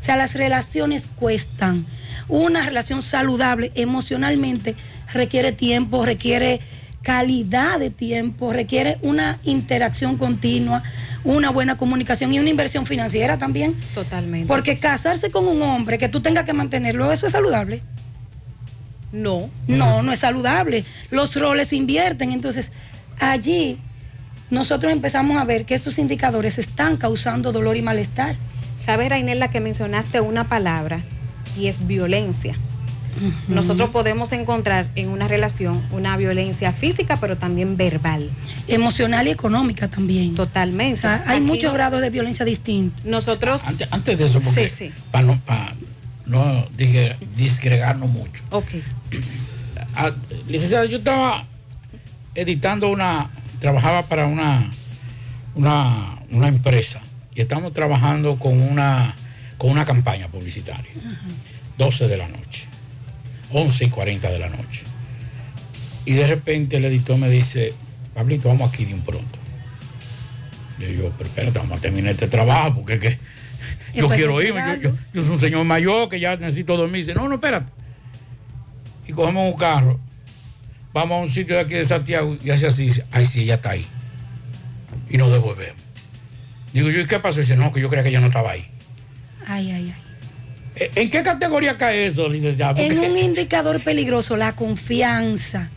O sea, las relaciones cuestan. Una relación saludable emocionalmente requiere tiempo, requiere calidad de tiempo, requiere una interacción continua, una buena comunicación y una inversión financiera también. Totalmente. Porque casarse con un hombre que tú tengas que mantenerlo, ¿eso es saludable? No. No, no es saludable. Los roles se invierten. Entonces, allí nosotros empezamos a ver que estos indicadores están causando dolor y malestar. Sabes, Rainela, que mencionaste una palabra y es violencia. Nosotros podemos encontrar en una relación una violencia física, pero también verbal. Emocional y económica también. Totalmente. O sea, hay Aquí muchos grados de violencia distintos. Nosotros. Antes, antes de eso, porque Sí, sí. para no, pa no dije, disgregarnos mucho. Ok. Ah, licenciada, yo estaba editando una, trabajaba para una, una, una empresa y estamos trabajando con una, con una campaña publicitaria. 12 de la noche, 11 y 40 de la noche. Y de repente el editor me dice, Pablito, vamos aquí de un pronto. Digo, pero espérate, vamos a terminar este trabajo porque que yo Después quiero irme, yo, yo- yo soy un señor mayor que ya necesito dormir. Dice, no, no, espérate. Y cogemos un carro, vamos a un sitio de aquí de Santiago y hace así, dice, ay, sí, ella está ahí. Y nos devolvemos. Digo yo, ¿y qué pasó? Dice, no, que yo creía que ella no estaba ahí. Ay, ay, ay. ¿E- ¿En qué categoría cae eso, licenciada? En un indicador peligroso, la confianza.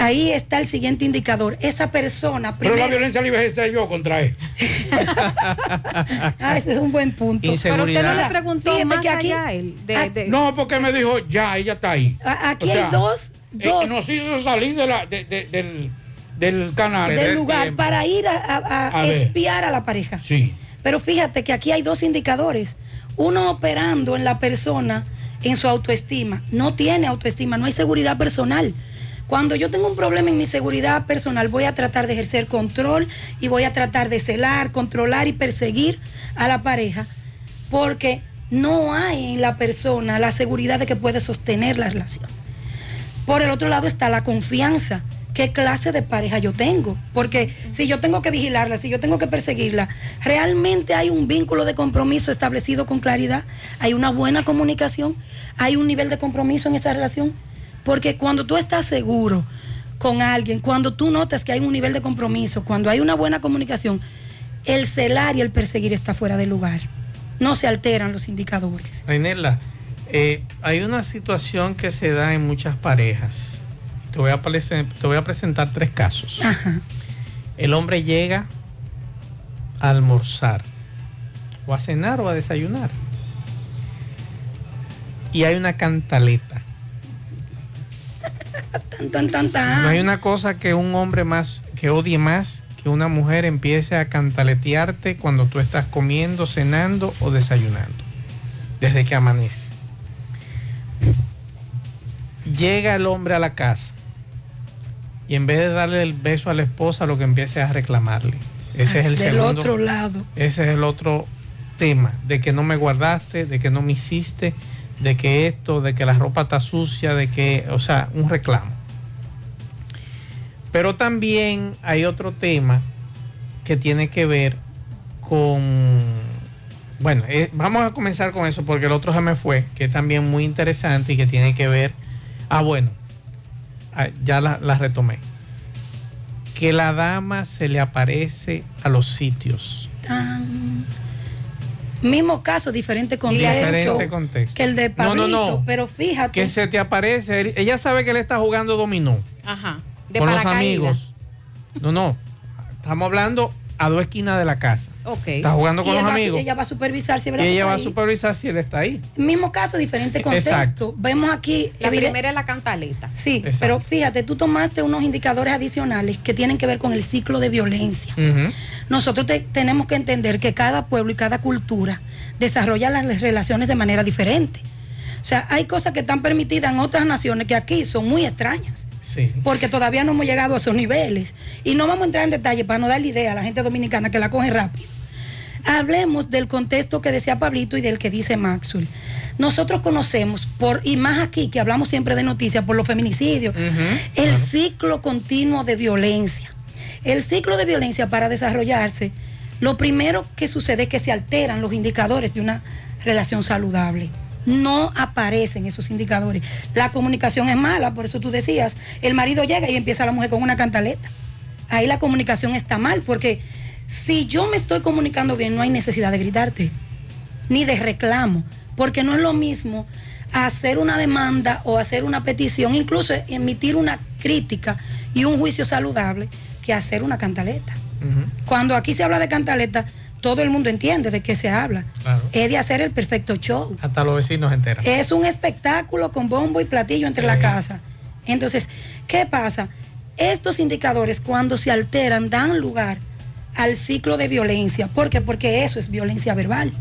Ahí está el siguiente indicador. Esa persona Pero la violencia la iba yo contra él. Ah, ese es un buen punto. Pero usted no le preguntó Fíjate más que aquí- allá él. de- de- No, porque me dijo, ya, ella está ahí. Aquí O sea, hay dos, eh, dos nos hizo salir de la, de- de- del, del canal. del lugar para ir a, a- a A ver. espiar a la pareja. Sí. Pero fíjate que aquí hay dos indicadores. Uno operando en la persona en su autoestima. No tiene autoestima, no hay seguridad personal. Cuando yo tengo un problema en mi seguridad personal, voy a tratar de ejercer control y voy a tratar de celar, controlar y perseguir a la pareja. porque no hay en la persona la seguridad de que puede sostener la relación. Por el otro lado está la confianza. ¿Qué clase de pareja yo tengo? Porque si yo tengo que vigilarla, si yo tengo que perseguirla, realmente hay un vínculo de compromiso establecido con claridad, hay una buena comunicación, hay un nivel de compromiso en esa relación. Porque cuando tú estás seguro con alguien, cuando tú notas que hay un nivel de compromiso, cuando hay una buena comunicación, el celar y el perseguir está fuera de lugar. No se alteran los indicadores. Ainela, eh, hay una situación que se da en muchas parejas. Te voy a, te voy a presentar tres casos. El hombre llega a almorzar, o a cenar o a desayunar. Y hay una cantaleta. Tan, tan, tan, tan. No hay una cosa que un hombre más, que odie más que una mujer empiece a cantaletearte cuando tú estás comiendo, cenando o desayunando. Desde que amanece. Llega el hombre a la casa y en vez de darle el beso a la esposa, lo que empieza es a reclamarle. Ese es el Del segundo. otro lado. Ese es el otro tema, de que no me guardaste, de que no me hiciste, de que esto, de que la ropa está sucia, de que, o sea, un reclamo. Pero también hay otro tema que tiene que ver con, bueno, eh, vamos a comenzar con eso porque el otro se me fue, que es también muy interesante y que tiene que ver, ah, bueno, ya la, la retomé, que la dama se le aparece a los sitios. Tan. Mismo caso, diferente contexto. Diferente contexto. Que el de No, Pablito. no, no. Pero fíjate. Que se te aparece, ella sabe que él está jugando dominó Ajá. De con los amigos. No, no, estamos hablando a dos esquinas de la casa. Ok. Está jugando con Y los él va- amigos. ella va a supervisar si Y ¿verdad? ella va a Ahí. supervisar si él está ahí. Mismo caso, diferente contexto. Exacto. Vemos aquí. La eviden- primera es la cantaleta. Sí, Exacto. pero fíjate, tú tomaste unos indicadores adicionales que tienen que ver con el ciclo de violencia. Nosotros te- tenemos que entender que cada pueblo y cada cultura desarrolla las relaciones de manera diferente. O sea, hay cosas que están permitidas en otras naciones que aquí son muy extrañas, Sí. porque todavía no hemos llegado a esos niveles. Y no vamos a entrar en detalle para no darle idea a la gente dominicana que la coge rápido. Hablemos del contexto que decía Pablito y del que dice Maxwell. Nosotros conocemos, por, y más aquí que hablamos siempre de noticias, por los feminicidios, el ciclo continuo de violencia. El ciclo de violencia para desarrollarse, lo primero que sucede es que se alteran los indicadores de una relación saludable. No aparecen esos indicadores. La comunicación es mala, por eso tú decías, el marido llega y empieza la mujer con una cantaleta. Ahí la comunicación está mal, porque si yo me estoy comunicando bien, no hay necesidad de gritarte, ni de reclamo, porque no es lo mismo hacer una demanda o hacer una petición, incluso emitir una crítica y un juicio saludable, que hacer una cantaleta. Cuando aquí se habla de cantaleta, todo el mundo entiende de qué se habla. Claro. Es de hacer el perfecto show. Hasta los vecinos enteran. Es un espectáculo con bombo y platillo entre la casa. Entonces, ¿qué pasa? Estos indicadores cuando se alteran dan lugar al ciclo de violencia. ¿Por qué? Porque eso es violencia verbal.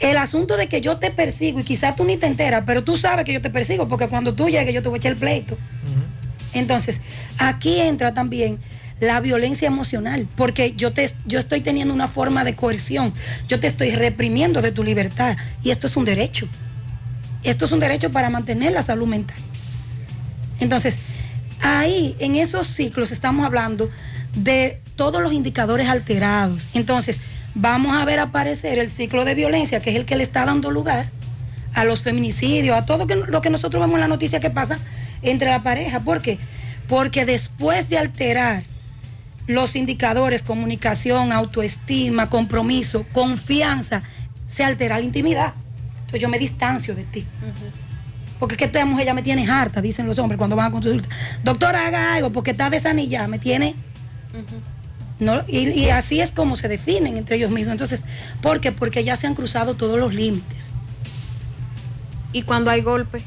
El asunto de que yo te persigo y quizás tú ni te enteras, pero tú sabes que yo te persigo porque cuando tú llegues yo te voy a echar el pleito. Entonces, aquí entra también la violencia emocional, porque yo, te, yo estoy teniendo una forma de coerción, yo te estoy reprimiendo de tu libertad y esto es un derecho. Esto es un derecho para mantener la salud mental. Entonces, ahí en esos ciclos estamos hablando de todos los indicadores alterados. Entonces, vamos a ver aparecer el ciclo de violencia, que es el que le está dando lugar a los feminicidios, a todo lo que nosotros vemos en la noticia que pasa entre la pareja. ¿Por qué? Porque después de alterar los indicadores, comunicación, autoestima, compromiso, confianza, se altera la intimidad. Entonces yo me distancio de ti. Porque es que esta mujer ya me tiene harta, dicen los hombres cuando van a consulta. Doctora, haga algo porque está desanillada, me tiene... No, y, y así es como se definen entre ellos mismos. Entonces, ¿por qué? Porque ya se han cruzado todos los límites. ¿Y cuando hay golpe?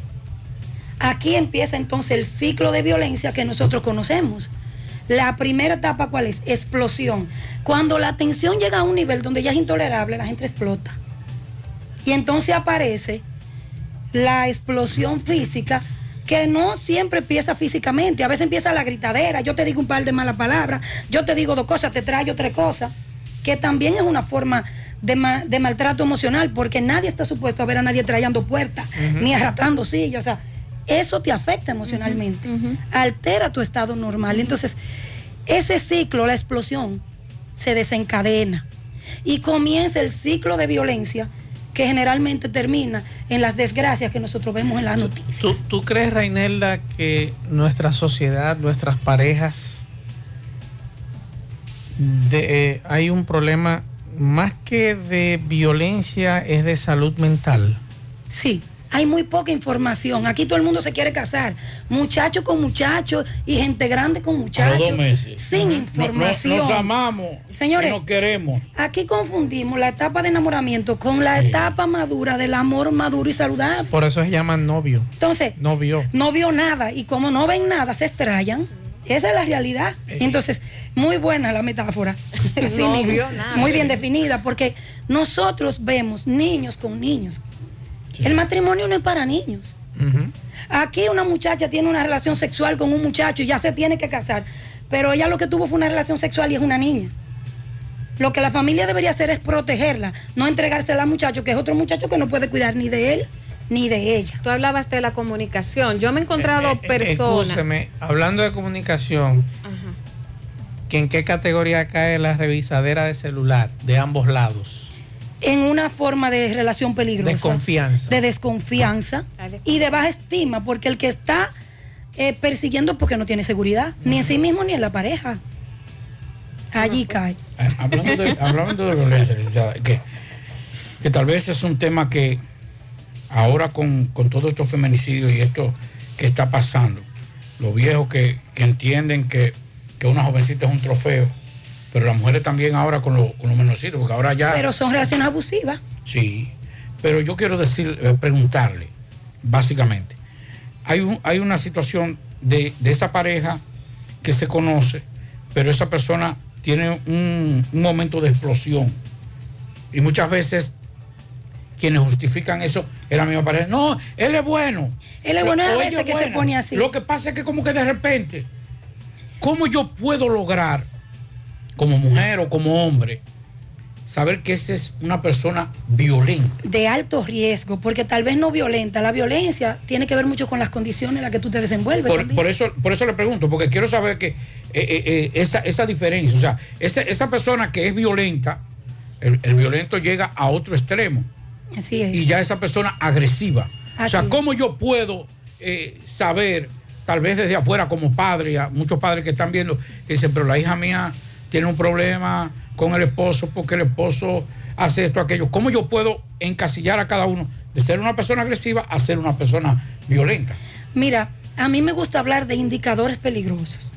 Aquí empieza entonces el ciclo de violencia que nosotros conocemos. La primera etapa, ¿cuál es? Explosión. Cuando la tensión llega a un nivel donde ya es intolerable, la gente explota. Y entonces aparece la explosión física que no siempre empieza físicamente, a veces empieza la gritadera, yo te digo un par de malas palabras, yo te digo dos cosas, te traigo tres cosas, que también es una forma de, ma- de maltrato emocional, porque nadie está supuesto a ver a nadie trayendo puertas, ni arrastrando sillas, o sea, eso te afecta emocionalmente, altera tu estado normal. Entonces, ese ciclo, la explosión, se desencadena. Y comienza el ciclo de violencia que generalmente termina en las desgracias que nosotros vemos en las noticias. ¿Tú, tú crees, Reinelda, que nuestra sociedad, nuestras parejas, de- eh, hay un problema más que de violencia, es de salud mental? Sí, hay muy poca información. Aquí todo el mundo se quiere casar, muchacho con muchacho y gente grande con muchachos. meses. Sin No- no- información. nos amamos. Señores, y nos queremos. Aquí confundimos la etapa de enamoramiento con la etapa madura del amor maduro y saludable. Por eso se llaman novio. Entonces, Novio. no vio nada y como no ven nada, se estrellan. Esa es la realidad. Entonces, muy buena la metáfora. No vio nada. Muy bien definida, porque nosotros vemos niños con niños. El matrimonio no es para niños. Aquí una muchacha tiene una relación sexual con un muchacho y ya se tiene que casar, pero ella lo que tuvo fue una relación sexual y es una niña. Lo que la familia debería hacer es protegerla, no entregársela al muchacho, que es otro muchacho que no puede cuidar ni de él ni de ella. Tú hablabas de la comunicación. Yo me he encontrado personas. Escúcheme, hablando de comunicación, ¿que ¿en qué categoría cae la revisadera de celular de ambos lados? En una forma de relación peligrosa. Desconfianza. De desconfianza y de baja estima, porque el que está eh, persiguiendo es porque no tiene seguridad, ni en sí mismo ni en la pareja. Allí cae. Eh, Hablando de, hablando de violencia, licenciada, que, que tal vez es un tema que ahora con, con todos estos feminicidios y esto que está pasando, los viejos que, que entienden que, que una jovencita es un trofeo, pero las mujeres también ahora con, lo- con los menorcitos, porque ahora ya... Pero son relaciones abusivas. Sí, pero yo quiero decir, eh, preguntarle, básicamente, hay, un- hay una situación de, de esa pareja que se conoce, pero esa persona tiene un, un momento de explosión. Y muchas veces quienes justifican eso es la misma pareja. No, él es bueno. Él es bueno, a veces que se pone así. Lo que pasa es que como que de repente, ¿cómo yo puedo lograr, como mujer o como hombre, saber que esa es una persona violenta? de alto riesgo, porque tal vez no violenta. La violencia tiene que ver mucho con las condiciones en las que tú te desenvuelves. Por, eso, por eso le pregunto, porque quiero saber que eh, eh, eh, esa, esa diferencia, o sea, esa, esa persona que es violenta, el, el violento llega a otro extremo Así es. y ya esa persona agresiva. o sea. ¿cómo yo puedo eh, saber, tal vez desde afuera como padre, a muchos padres que están viendo, que dicen, pero la hija mía tiene un problema con el esposo porque el esposo hace esto, aquello. ¿Cómo yo puedo encasillar a cada uno de ser una persona agresiva a ser una persona violenta? Mira, a mí me gusta hablar de indicadores peligrosos.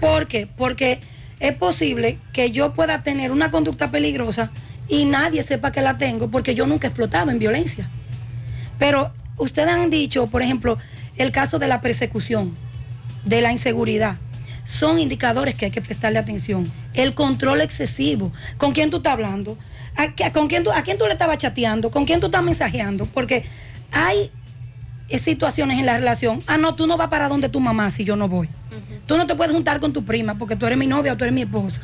¿Por qué? Porque es posible que yo pueda tener una conducta peligrosa y nadie sepa que la tengo porque yo nunca he explotado en violencia. Pero ustedes han dicho, por ejemplo, el caso de la persecución, de la inseguridad. Son indicadores que hay que prestarle atención. El control excesivo. ¿Con quién tú estás hablando? ¿A, qué- con quién tú, ¿A quién tú le estabas chateando? ¿Con quién tú estás mensajeando? Porque hay eh, situaciones en la relación. Ah, no, tú no vas para donde tu mamá si yo no voy. Tú no te puedes juntar con tu prima porque tú eres mi novia o tú eres mi esposa.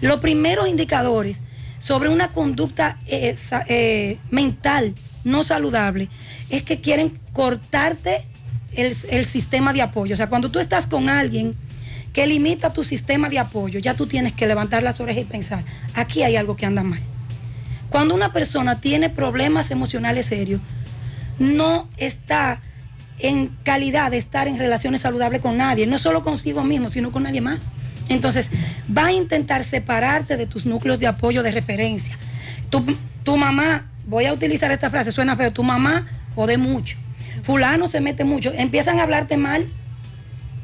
Los primeros indicadores sobre una conducta eh, eh, mental no saludable es que quieren cortarte el, el sistema de apoyo. O sea, cuando tú estás con alguien que limita tu sistema de apoyo, ya tú tienes que levantar las orejas y pensar, aquí hay algo que anda mal. Cuando una persona tiene problemas emocionales serios, no está en calidad de estar en relaciones saludables con nadie, no solo consigo mismo, sino con nadie más. Entonces, va a intentar separarte de tus núcleos de apoyo de referencia. Tu, tu mamá, voy a utilizar esta frase, suena feo, tu mamá jode mucho. Fulano se mete mucho. Empiezan a hablarte mal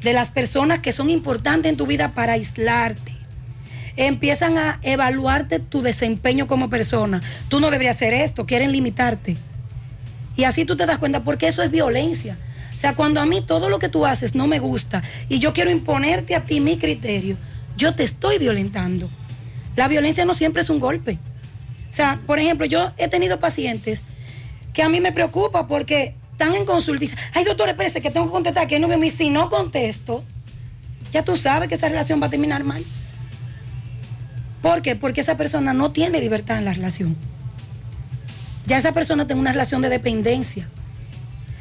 de las personas que son importantes en tu vida para aislarte. Empiezan a evaluarte tu desempeño como persona. Tú no deberías hacer esto, quieren limitarte. Y así tú te das cuenta, porque eso es violencia. O sea, cuando a mí todo lo que tú haces no me gusta y yo quiero imponerte a ti mi criterio, yo te estoy violentando. La violencia no siempre es un golpe. O sea, por ejemplo, yo he tenido pacientes que a mí me preocupa porque están en consulta ay doctor, espérese que tengo que contestar, que no veo, y si no contesto, ya tú sabes que esa relación va a terminar mal. ¿Por qué? Porque esa persona no tiene libertad en la relación. Ya esa persona tiene una relación de dependencia.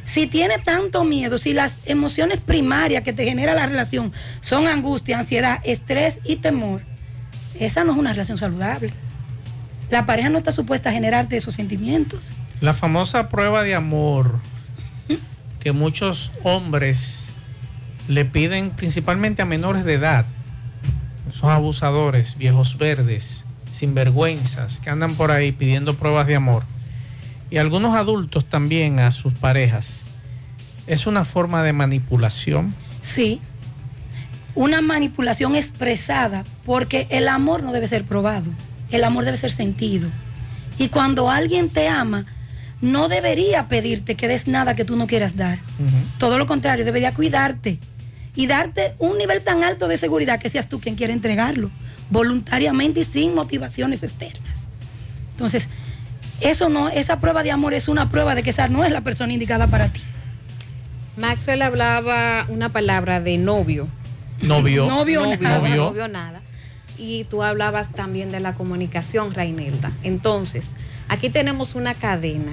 Si tiene tanto miedo, si las emociones primarias que te genera la relación son angustia, ansiedad, estrés y temor, esa no es una relación saludable. La pareja no está supuesta a generarte esos sentimientos. La famosa prueba de amor que muchos hombres le piden principalmente a menores de edad, esos abusadores, viejos verdes, sinvergüenzas, que andan por ahí pidiendo pruebas de amor, y algunos adultos también a sus parejas, es una forma de manipulación. Sí, una manipulación expresada, porque el amor no debe ser probado, el amor debe ser sentido. Y cuando alguien te ama, no debería pedirte que des nada que tú no quieras dar. Todo lo contrario, debería cuidarte y darte un nivel tan alto de seguridad que seas tú quien quiera entregarlo, voluntariamente y sin motivaciones externas. Entonces, eso no, esa prueba de amor es una prueba de que esa no es la persona indicada para ti. Maxwell hablaba una palabra de novio. Novio. Novio, novio, nada. novio nada. Y tú hablabas también de la comunicación, Reinelda. Entonces, aquí tenemos una cadena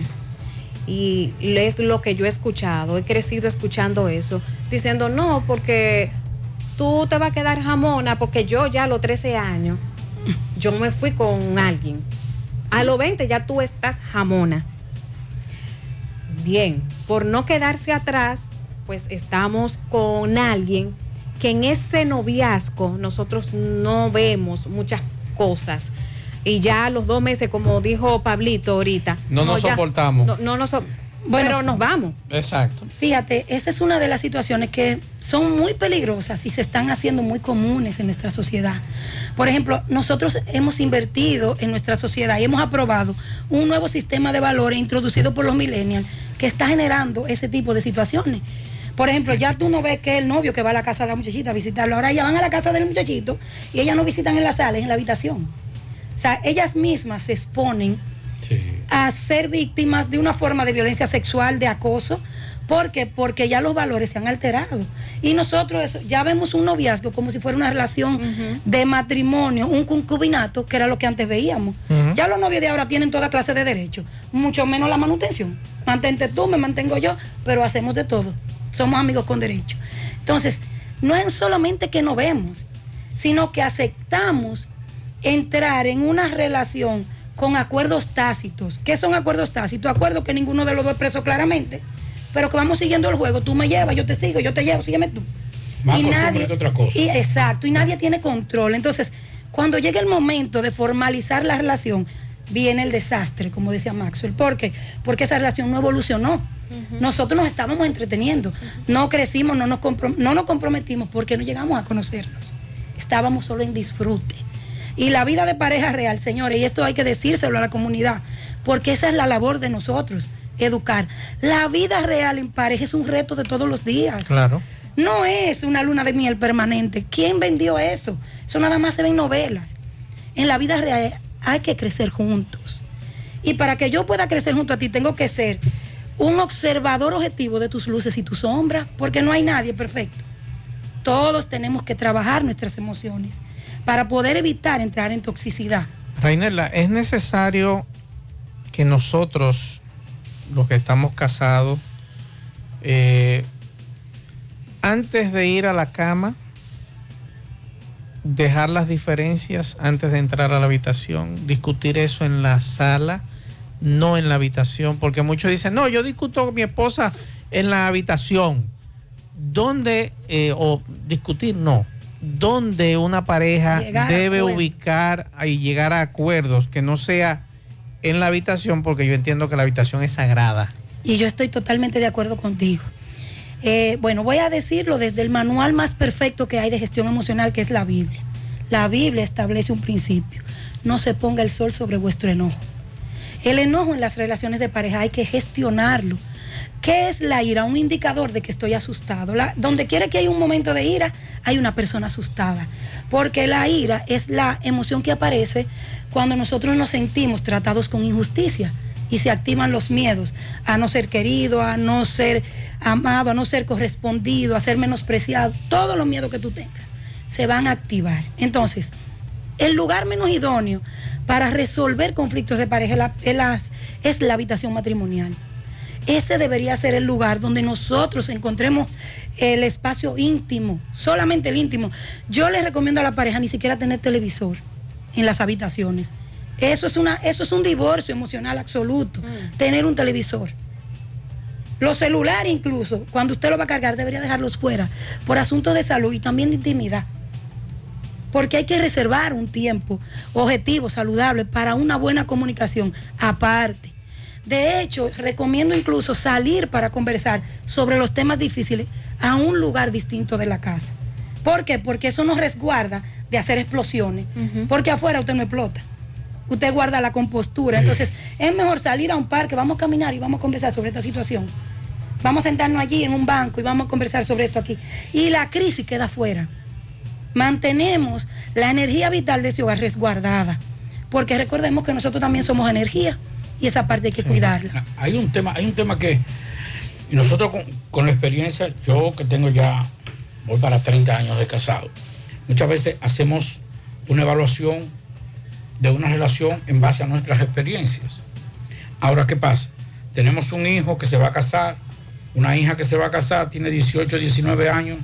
y es lo que yo he escuchado, he crecido escuchando eso, diciendo, no, porque tú te vas a quedar jamona, porque yo ya a los 13 años, yo me fui con alguien. A los 20 ya tú estás jamona. Bien, por no quedarse atrás, pues estamos con alguien que en ese noviazgo nosotros no vemos muchas cosas. Y ya a los dos meses, como dijo Pablito ahorita. No nos ya- soportamos. No, no nos so- Bueno, pero nos vamos. Exacto. Fíjate, esa es una de las situaciones que son muy peligrosas y se están haciendo muy comunes en nuestra sociedad. Por ejemplo, nosotros hemos invertido en nuestra sociedad y hemos aprobado un nuevo sistema de valores introducido por los millennials que está generando ese tipo de situaciones. Por ejemplo, ya tú no ves que el novio que va a la casa de la muchachita a visitarlo, ahora ellas van a la casa del muchachito y ellas no visitan en la sala, es en la habitación. O sea, ellas mismas se exponen a ser víctimas de una forma de violencia sexual, de acoso. ¿Por qué? Porque ya los valores se han alterado. Y nosotros eso- ya vemos un noviazgo como si fuera una relación de matrimonio, un concubinato, que era lo que antes veíamos. Ya los novios de ahora tienen toda clase de derechos, mucho menos la manutención. Mantente tú, me mantengo yo, pero hacemos de todo. Somos amigos con derecho. Entonces, no es solamente que no vemos, sino que aceptamos entrar en una relación con acuerdos tácitos. ¿Qué son acuerdos tácitos? Acuerdos que ninguno de los dos expresó claramente, pero que vamos siguiendo el juego. Tú me llevas, yo te sigo, yo te llevo, sígueme tú. Más y nadie, que otra cosa. y exacto, y nadie tiene control. Entonces, cuando llega el momento de formalizar la relación, viene el desastre, como decía Maxwell. ¿Por qué? Porque esa relación no evolucionó. Nosotros nos estábamos entreteniendo, no crecimos, no nos, no nos comprometimos porque no llegamos a conocernos. Estábamos solo en disfrute. Y la vida de pareja real, señores, y esto hay que decírselo a la comunidad, porque esa es la labor de nosotros, educar. La vida real en pareja es un reto de todos los días. Claro. No es una luna de miel permanente. ¿Quién vendió eso? Eso nada más se ve en novelas. En la vida real hay que crecer juntos. Y para que yo pueda crecer junto a ti, tengo que ser un observador objetivo de tus luces y tus sombras, porque no hay nadie perfecto. Todos tenemos que trabajar nuestras emociones para poder evitar entrar en toxicidad. Rainela, es necesario que nosotros, los que estamos casados, eh, antes de ir a la cama, dejar las diferencias antes de entrar a la habitación, discutir eso en la sala, no en la habitación, porque muchos dicen, no, yo discuto con mi esposa en la habitación. ¿Dónde, eh, o discutir, no, dónde una pareja Llegar debe ubicar y llegar a acuerdos que no sea en la habitación, porque yo entiendo que la habitación es sagrada. Y yo estoy totalmente de acuerdo contigo. Eh, bueno, voy a decirlo desde el manual más perfecto que hay de gestión emocional, que es la Biblia. La Biblia establece un principio. No se ponga el sol sobre vuestro enojo. El enojo en las relaciones de pareja hay que gestionarlo. ¿Qué es la ira? Un indicador de que estoy asustado. La- donde quiera que haya un momento de ira, hay una persona asustada. Porque la ira es la emoción que aparece cuando nosotros nos sentimos tratados con injusticia y se activan los miedos a no ser querido, a no ser amado, a no ser correspondido, a ser menospreciado. Todos los miedos que tú tengas se van a activar. Entonces, El lugar menos idóneo para resolver conflictos de pareja es la, es la- habitación matrimonial. Ese debería ser el lugar donde nosotros encontremos el espacio íntimo, solamente el íntimo. Yo les recomiendo a la pareja ni siquiera tener televisor en las habitaciones. Eso es, una, eso es un divorcio emocional absoluto, tener un televisor. Los celulares incluso, cuando usted lo va a cargar, debería dejarlos fuera por asuntos de salud y también de intimidad. Porque hay que reservar un tiempo objetivo, saludable, para una buena comunicación aparte. De hecho, recomiendo incluso salir para conversar sobre los temas difíciles a un lugar distinto de la casa. ¿Por qué? Porque eso nos resguarda de hacer explosiones. Porque afuera usted no explota. Usted guarda la compostura. Entonces, es mejor salir a un parque, vamos a caminar y vamos a conversar sobre esta situación. Vamos a sentarnos allí en un banco y vamos a conversar sobre esto aquí. Y la crisis queda afuera. Mantenemos la energía vital de ese hogar resguardada. Porque recordemos que nosotros también somos energía y esa parte hay que cuidarla. Hay un tema, hay un tema que y nosotros con, con la experiencia, yo que tengo ya, voy para 30 años de casado, muchas veces hacemos una evaluación de una relación en base a nuestras experiencias. Ahora, ¿qué pasa? Tenemos un hijo que se va a casar, una hija que se va a casar, tiene 18, 19 años.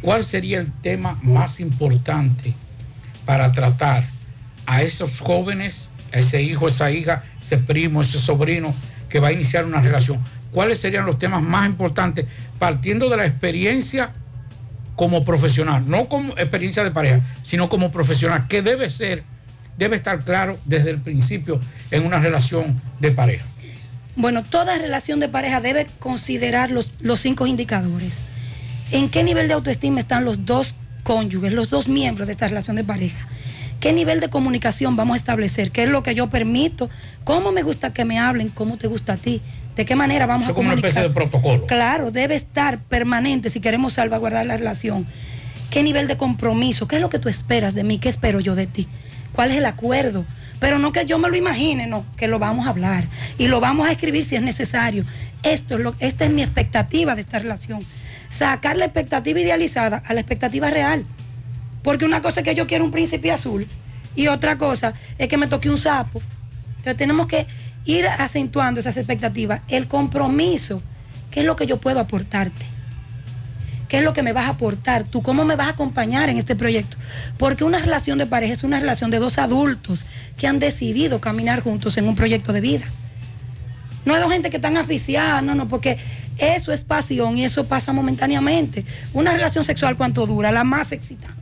¿Cuál sería el tema más importante para tratar a esos jóvenes, ese hijo, esa hija, ese primo, ese sobrino que va a iniciar una relación? ¿Cuáles serían los temas más importantes partiendo de la experiencia como profesional? No como experiencia de pareja, sino como profesional, que debe ser, debe estar claro desde el principio en una relación de pareja. Bueno, toda relación de pareja debe considerar los, los cinco indicadores. ¿En qué nivel de autoestima están los dos cónyuges, los dos miembros de esta relación de pareja? ¿Qué nivel de comunicación vamos a establecer? ¿Qué es lo que yo permito? ¿Cómo me gusta que me hablen? ¿Cómo te gusta a ti? ¿De qué manera vamos Eso a es como una comunicar? especie de protocolo. Claro, debe estar permanente si queremos salvaguardar la relación. ¿Qué nivel de compromiso? ¿Qué es lo que tú esperas de mí? ¿Qué espero yo de ti? ¿Cuál es el acuerdo? Pero no que yo me lo imagine, no, que lo vamos a hablar y lo vamos a escribir si es necesario. Esto es lo, esta es mi expectativa de esta relación. Sacar la expectativa idealizada a la expectativa real. Porque una cosa es que yo quiero un príncipe azul y otra cosa es que me toque un sapo. Entonces tenemos que ir acentuando esas expectativas. El compromiso, ¿qué es lo que yo puedo aportarte? ¿Qué es lo que me vas a aportar? ¿Tú cómo me vas a acompañar en este proyecto? Porque una relación de pareja es una relación de dos adultos que han decidido caminar juntos en un proyecto de vida. No hay dos gente que están asfixiadas, no, no, porque eso es pasión y eso pasa momentáneamente. Una relación sexual, ¿cuánto dura? La más excitante.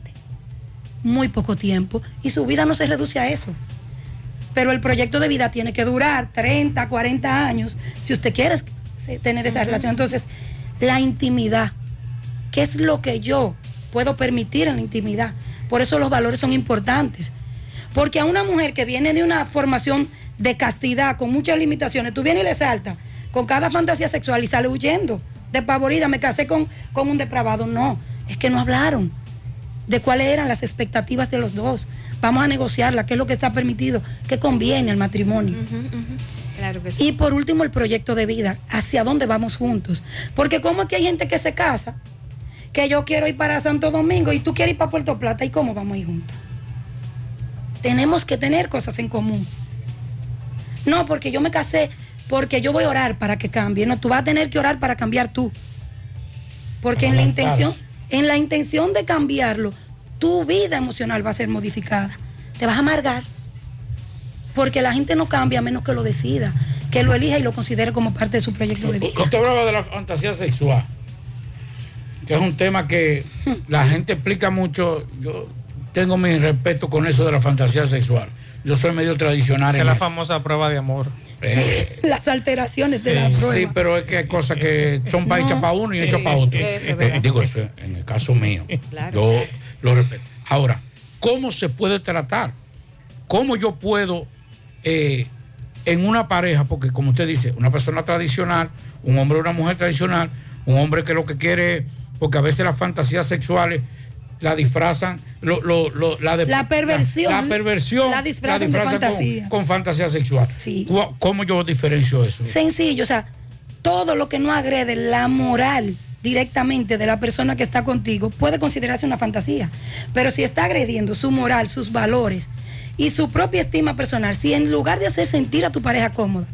Muy poco tiempo. Y su vida no se reduce a eso. Pero el proyecto de vida tiene que durar 30, 40 años si usted quiere tener esa relación. Entonces, la intimidad, ¿qué es lo que yo puedo permitir en la intimidad? Por eso los valores son importantes. Porque a una mujer que viene de una formación de castidad, con muchas limitaciones, tú vienes y le saltas con cada fantasía sexual y sale huyendo, despavorida, me casé con, con un depravado. No, es que no hablaron de cuáles eran las expectativas de los dos. Vamos a negociarla, qué es lo que está permitido, qué conviene al matrimonio. Claro que sí. Y por último, el proyecto de vida, hacia dónde vamos juntos. Porque como que hay gente que se casa, que yo quiero ir para Santo Domingo y tú quieres ir para Puerto Plata, ¿y cómo vamos a ir juntos? Tenemos que tener cosas en común. No, porque yo me casé, porque yo voy a orar para que cambie. No, tú vas a tener que orar para cambiar tú. Porque en la intención, en la intención de cambiarlo, tu vida emocional va a ser modificada. Te vas a amargar. Porque la gente no cambia a menos que lo decida, que lo elija y lo considere como parte de su proyecto de vida. Usted hablaba de la fantasía sexual, que es un tema que la gente explica mucho. Yo tengo mi respeto con eso de la fantasía sexual. Yo soy medio tradicional. Esa es la eso. famosa prueba de amor. Eh, Las alteraciones de la prueba. Sí, pero es que hay cosas que son para No. hechas para uno y Sí, hechas para otro. eso Eh, digo eso en el caso mío. Claro. Yo lo respeto. Ahora, ¿cómo se puede tratar? ¿Cómo yo puedo eh, en una pareja, porque como usted dice, una persona tradicional, un hombre o una mujer tradicional, un hombre que lo que quiere, porque a veces las fantasías sexuales la disfrazan, lo, lo- lo- la, de- La perversión. la, perversión La disfrazan de con- fantasía. Con, fantasía sexual. ¿Cómo yo diferencio eso? Sencillo, o sea, todo lo que no agrede la moral directamente de la persona que está contigo, puede considerarse una fantasía. Pero si está agrediendo su moral, sus valores y su propia estima personal, si en lugar de hacer sentir a tu pareja cómoda,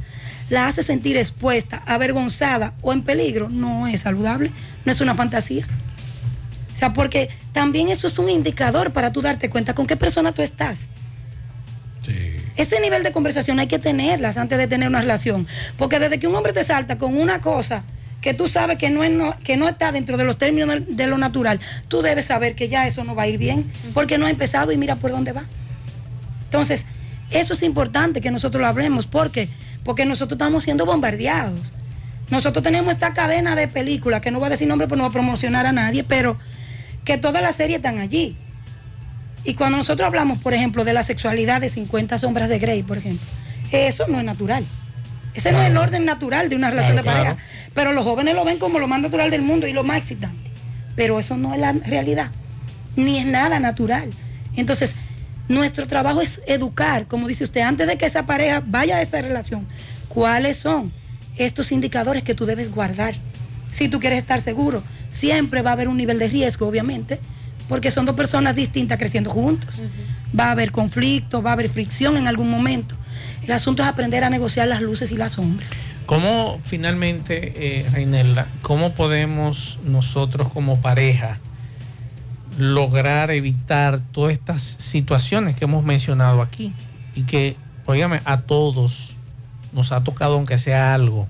la hace sentir expuesta, avergonzada o en peligro, no es saludable, no es una fantasía. O sea, porque también eso es un indicador para tú darte cuenta con qué persona tú estás. Ese nivel de conversación hay que tenerlas antes de tener una relación. Porque desde que un hombre te salta con una cosa que tú sabes que no, es, no- que no está dentro de los términos de, lo natural, tú debes saber que ya eso no va a ir bien, porque no ha empezado y mira por dónde va. Entonces, eso es importante que nosotros lo hablemos. ¿Por qué? Porque nosotros estamos siendo bombardeados. Nosotros tenemos esta cadena de películas, que no voy a decir nombre, pues no voy a promocionar a nadie, pero que todas las series están allí. Y cuando nosotros hablamos, por ejemplo, de la sexualidad de 50 sombras de Grey, por ejemplo, eso no es natural. Ese no es el orden natural de una relación Claro, de pareja. claro. Pero los jóvenes lo ven como lo más natural del mundo y lo más excitante. Pero eso no es la realidad, ni es nada natural. Entonces, nuestro trabajo es educar, como dice usted, antes de que esa pareja vaya a esta relación, cuáles son estos indicadores que tú debes guardar. Si tú quieres estar seguro, siempre va a haber un nivel de riesgo, obviamente, porque son dos personas distintas creciendo juntos. Va a haber conflicto, va a haber fricción en algún momento. El asunto es aprender a negociar las luces y las sombras. ¿Cómo finalmente, eh, Reinelda, cómo podemos nosotros como pareja lograr evitar todas estas situaciones que hemos mencionado aquí? Y que, oígame, a todos nos ha tocado, aunque sea algo,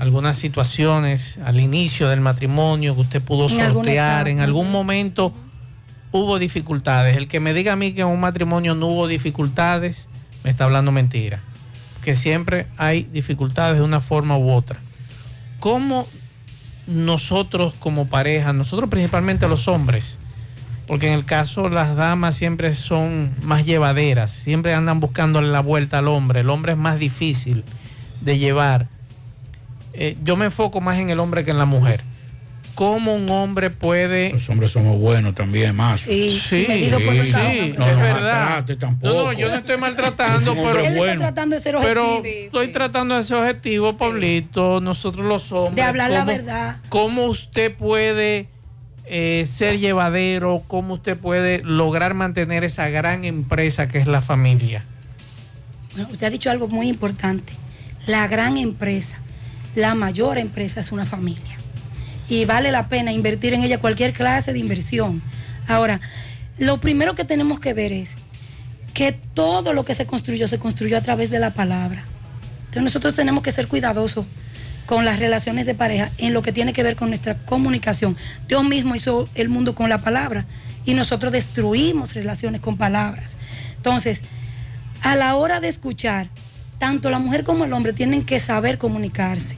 algunas situaciones al inicio del matrimonio que usted pudo En sortear, en algún momento hubo dificultades. El que me diga a mí que en un matrimonio no hubo dificultades, me está hablando mentira. Que siempre hay dificultades de una forma u otra. ¿Cómo nosotros como pareja, nosotros principalmente los hombres, porque en el caso las damas siempre son más llevaderas, siempre andan buscándole la vuelta al hombre, el hombre es más difícil de llevar. Eh, yo me enfoco más en el hombre que en la mujer. ¿Cómo un hombre puede... Los hombres somos buenos también, más. Sí, Sí, por sí, es No, no verdad. tampoco. No, no, yo no estoy maltratando, Es pero Él está bueno. tratando de ser pero objetivo, estoy tratando de ser objetivo, Pablito, nosotros los hombres. de hablar la ¿cómo- verdad. ¿Cómo usted puede eh, ser llevadero? ¿Cómo usted puede lograr mantener esa gran empresa que es la familia? Bueno, usted ha dicho algo muy importante. La gran empresa, la mayor empresa es una familia. Y vale la pena invertir en ella cualquier clase de inversión. Ahora, lo primero que tenemos que ver es que todo lo que se construyó se construyó a través de la palabra. Entonces nosotros tenemos que ser cuidadosos con las relaciones de pareja en lo que tiene que ver con nuestra comunicación. Dios mismo hizo el mundo con la palabra y nosotros destruimos relaciones con palabras. Entonces, a la hora de escuchar, tanto la mujer como el hombre tienen que saber comunicarse.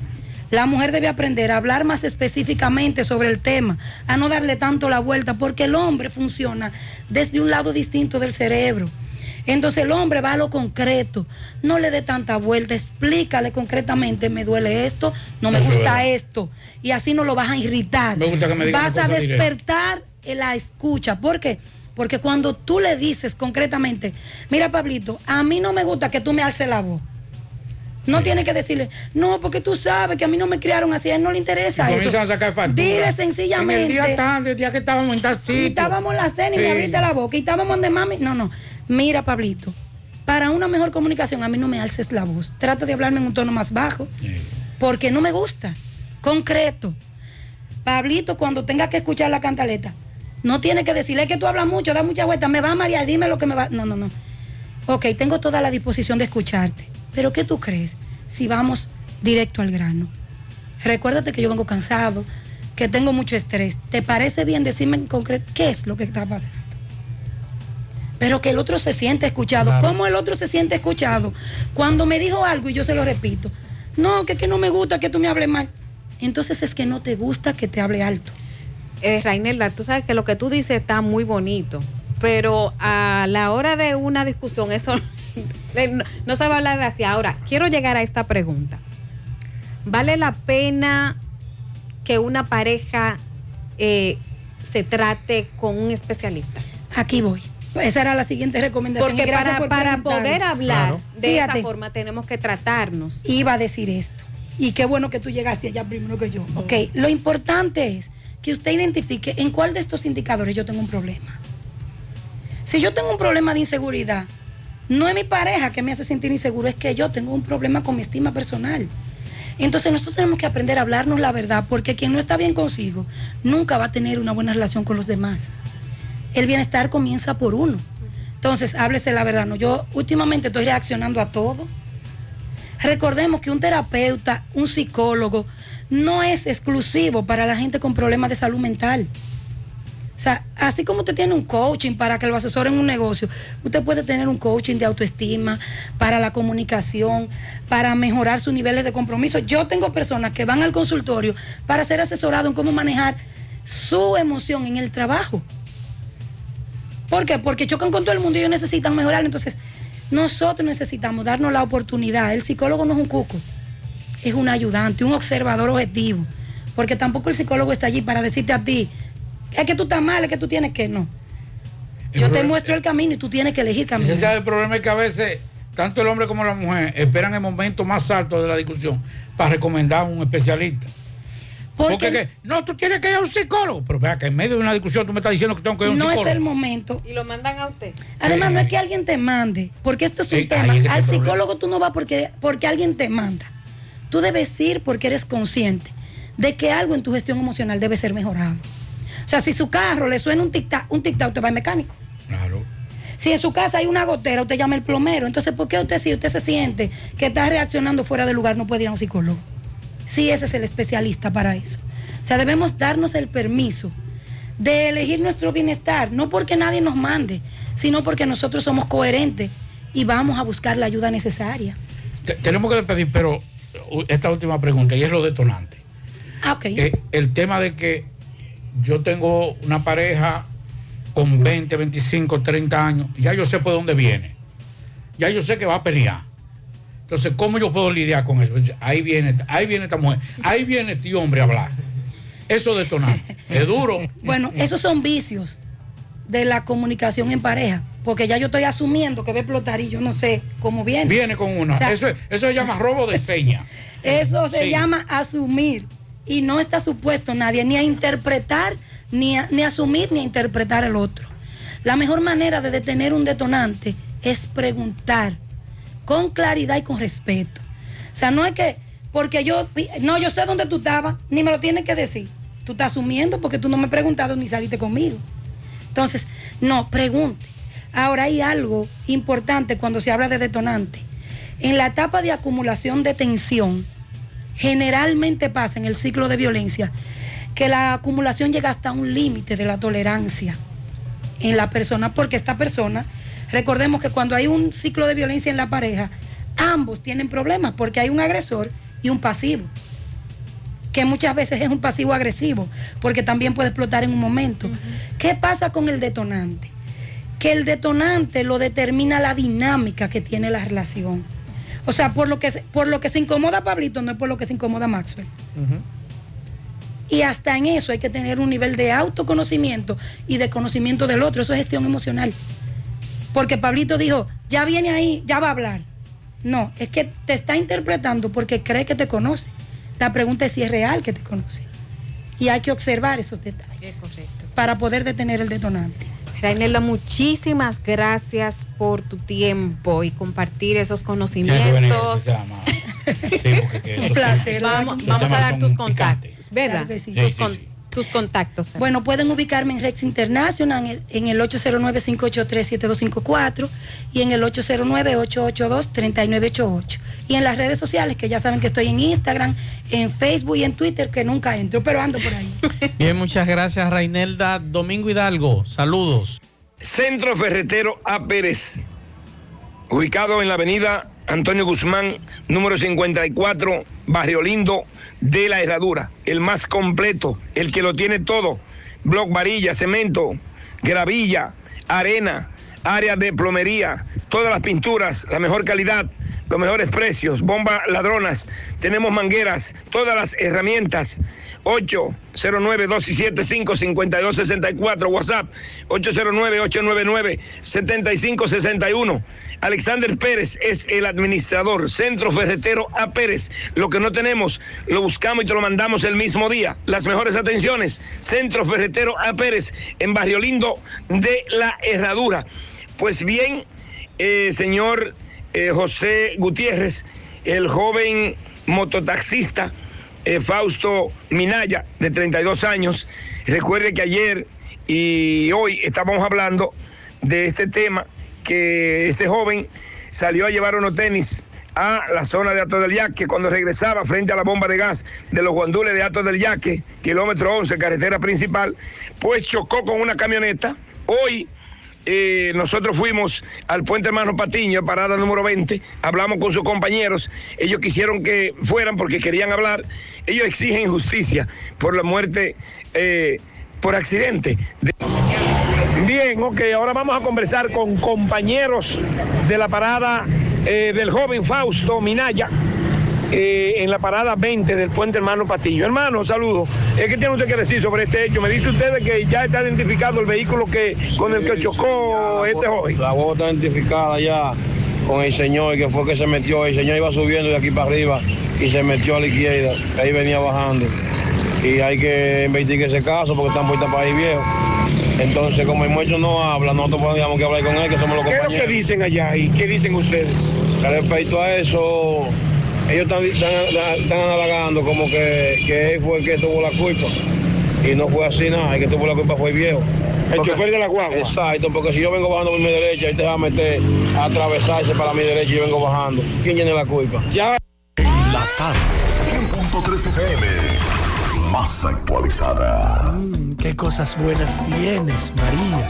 La mujer debe aprender a hablar más específicamente sobre el tema, a no darle tanto la vuelta, porque el hombre funciona desde un lado distinto del cerebro. Entonces el hombre va a lo concreto, no le dé tanta vuelta, explícale concretamente, me duele esto, no me Eso gusta esto, y así no lo vas a irritar. Me gusta que me vas a despertar la escucha. ¿Por qué? Porque cuando tú le dices concretamente, mira Pablito, a mí no me gusta que tú me alces la voz. No tiene que decirle, no, porque tú sabes que a mí no me criaron así, a él no le interesa eso. Comienzan a sacar factura. Dile sencillamente. En el día tarde, el día que estábamos en tal Y sitio. estábamos en la cena y me abriste la boca. Y estábamos de mami. No, no. Mira, Pablito, para una mejor comunicación, a mí no me alces la voz. Trata de hablarme en un tono más bajo. Porque no me gusta. Concreto. Pablito, cuando tenga que escuchar la cantaleta, no tiene que decirle "Es que tú hablas mucho, da mucha vuelta, me va a marear, dime lo que me va. No, no, no. Ok, tengo toda la disposición de escucharte. Pero ¿qué tú crees si vamos directo al grano? Recuérdate que yo vengo cansado, que tengo mucho estrés. ¿Te parece bien decirme en concreto qué es lo que está pasando? Pero que el otro se siente escuchado. Claro. ¿Cómo el otro se siente escuchado? Cuando me dijo algo y yo se lo repito. No, que, que no me gusta que tú me hables mal. Entonces es que no te gusta que te hable alto. Eh, Rainelda, tú sabes que lo que tú dices está muy bonito, pero a la hora de una discusión eso no, no se va a hablar así. Ahora, quiero llegar a esta pregunta. ¿Vale la pena que una pareja eh, se trate con un especialista? Aquí voy. Esa era la siguiente recomendación. Porque para, por para poder hablar de Fíjate, esa forma tenemos que tratarnos. Iba a decir esto. Y qué bueno que tú llegaste allá primero que yo. Ok, lo importante es que usted identifique en cuál de estos indicadores yo tengo un problema. Si yo tengo un problema de inseguridad, no es mi pareja que me hace sentir inseguro, es que yo tengo un problema con mi estima personal. Entonces nosotros tenemos que aprender a hablarnos la verdad, porque quien no está bien consigo nunca va a tener una buena relación con los demás. El bienestar comienza por uno. Entonces, háblese la verdad. No, yo últimamente estoy reaccionando a todo. Recordemos que un terapeuta, un psicólogo, no es exclusivo para la gente con problemas de salud mental. O sea, así como usted tiene un coaching para que lo asesore en un negocio, usted puede tener un coaching de autoestima, para la comunicación, para mejorar sus niveles de compromiso. Yo tengo personas que van al consultorio para ser asesorado en cómo manejar su emoción en el trabajo. ¿Por qué? Porque chocan con todo el mundo y ellos necesitan mejorar. Entonces, nosotros necesitamos darnos la oportunidad. El psicólogo no es un cuco, es un ayudante, un observador objetivo. Porque tampoco el psicólogo está allí para decirte a ti, es que tú estás mal, es que tú tienes que no. Yo te muestro el camino y tú tienes que elegir camino. Ese el problema es que a veces tanto el hombre como la mujer esperan el momento más alto de la discusión para recomendar a un especialista. Porque, ¿qué? no, tú tienes que ir a un psicólogo. Pero vea que en medio de una discusión tú me estás diciendo que tengo que ir a un no psicólogo. No es el momento. Y lo mandan a usted. Además, no es que alguien te mande, porque esto es un tema. ahí es que Al psicólogo tú no vas porque, porque alguien te manda. Tú debes ir porque eres consciente de que algo en tu gestión emocional debe ser mejorado. O sea, si su carro le suena un tic-tac, un tic-tac, usted va al mecánico. Claro. Si en su casa hay una gotera, usted llama al plomero. Entonces, ¿por qué usted, si usted se siente que está reaccionando fuera de lugar, no puede ir a un psicólogo? Sí, ese es el especialista para eso. O sea, debemos darnos el permiso de elegir nuestro bienestar, no porque nadie nos mande, sino porque nosotros somos coherentes y vamos a buscar la ayuda necesaria. Te- tenemos que despedir, pero uh, esta última pregunta, y es lo detonante. Ah, ok. Eh, el tema de que yo tengo una pareja con 20, 25, 30 años, ya yo sé por dónde viene. Ya yo sé que va a pelear. Entonces, ¿cómo yo puedo lidiar con eso? Ahí viene, ahí viene esta mujer, ahí viene este hombre a hablar. Eso detonante. Es duro. Bueno, esos son vicios de la comunicación en pareja, porque ya yo estoy asumiendo que va a explotar y yo no sé cómo viene. Viene con una. O sea, eso, es- eso se llama robo de seña. Eso se Sí. llama asumir y no está supuesto nadie ni a interpretar, ni a, ni a asumir, ni a interpretar al otro. La mejor manera de detener un detonante es preguntar con claridad y con respeto. O sea, no es que, porque yo, no, yo sé dónde tú estabas, ni me lo tienes que decir. Tú estás asumiendo porque tú no me preguntado ni saliste conmigo. Entonces, no, pregunte. Ahora hay algo importante cuando se habla de detonante. En la etapa de acumulación de tensión, generalmente pasa en el ciclo de violencia que la acumulación llega hasta un límite de la tolerancia en la persona, porque esta persona, recordemos que cuando hay un ciclo de violencia en la pareja, ambos tienen problemas porque hay un agresor y un pasivo, que muchas veces es un pasivo agresivo, porque también puede explotar en un momento. ¿Qué pasa con el detonante? Que el detonante lo determina la dinámica que tiene la relación. O sea, por lo que se, por lo que se incomoda Pablito, no es por lo que se incomoda Maxwell. Y hasta en eso hay que tener un nivel de autoconocimiento y de conocimiento del otro. Eso es gestión emocional. Porque Pablito dijo, ya viene ahí, ya va a hablar. No, es que te está interpretando porque cree que te conoce. La pregunta es si es real que te conoce. Y hay que observar esos detalles para poder detener el detonante. Rainelda, muchísimas gracias por tu tiempo y compartir esos conocimientos. Sí, porque que Un placer. Vamos, vamos a dar tus contactos, ¿verdad? Claro sí. Tus, Sí, sí. Tus contactos. Bueno, pueden ubicarme en Rex International en el, en el 809-583-7254 y en el 809-882-3988. Y en las redes sociales, que ya saben que estoy en Instagram, en Facebook y en Twitter, que nunca entro, pero ando por ahí. Bien, muchas gracias, Rainelda. Domingo Hidalgo, saludos. Centro Ferretero A. Pérez, ubicado en la avenida Antonio Guzmán, número 54, Barrio Lindo de la Herradura. El más completo, el que lo tiene todo. Bloc varilla, cemento, gravilla, arena, área de plomería, todas las pinturas, la mejor calidad, los mejores precios, bomba ladronas, tenemos mangueras, todas las herramientas. 809-275-5264, WhatsApp 809-899-7561. Alexander Pérez es el administrador, Centro Ferretero A Pérez. Lo que no tenemos, lo buscamos y te lo mandamos el mismo día. Las mejores atenciones, Centro Ferretero A Pérez, en Barrio Lindo de la Herradura. Pues bien, eh, señor eh, José Gutiérrez, el joven mototaxista eh, Fausto Minaya, de 32 años. Recuerde que ayer y hoy estábamos hablando de este tema, que este joven salió a llevar unos tenis a la zona de Ato del Yaque cuando regresaba frente a la bomba de gas de los guandules de Ato del Yaque, kilómetro 11, carretera principal, pues chocó con una camioneta. Hoy eh, nosotros fuimos al puente hermano Patiño, parada número 20, hablamos con sus compañeros, ellos quisieron que fueran porque querían hablar, ellos exigen justicia por la muerte eh, por accidente. de- Bien, ok, ahora vamos a conversar con compañeros de la parada eh, del joven Fausto Minaya. Eh, en la parada 20 del puente hermano Patillo. Hermano, saludos. Eh, ¿Qué tiene usted que decir sobre este hecho? Me dice usted que ya está identificado el vehículo que con el que chocó este joven. La voz está identificada ya con el señor que fue que se metió. El señor iba subiendo de aquí para arriba y se metió a la izquierda. Ahí venía bajando. Y hay que investigar ese caso porque están puestas para ahí viejo. Entonces, como el muerto no habla, nosotros podríamos que hablar con él, que somos los ¿Qué es lo que dicen allá y qué dicen ustedes? Respecto a eso, ellos están, están, están halagando como que, que él fue el que tuvo la culpa. Y no fue así nada, el que tuvo la culpa fue el viejo. El Porque- chofer de la guagua. Exacto, porque si yo vengo bajando por mi derecha, él te va a meter a atravesarse para mi derecha y yo vengo bajando. ¿Quién tiene la culpa? Ya. En la tarde, 100.3 FM. Más actualizada. Qué cosas buenas tienes, María.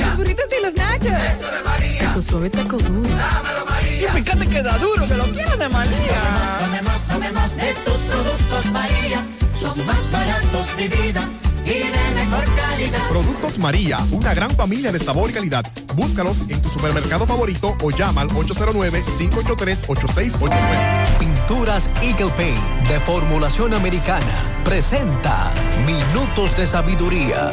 Los burritos y los nachos. Eso de María. Tu suave taco duro. Dámelo, María. Y fíjate que da duro, que lo quiero de María. Tomemos, tomemos de tus productos María. Son más baratos de vida y de mejor calidad. Productos María, una gran familia de sabor y calidad. Búscalos en tu supermercado favorito o llama al 809-583-8689. Pinturas Eagle Paint de formulación americana presenta Minutos de Sabiduría.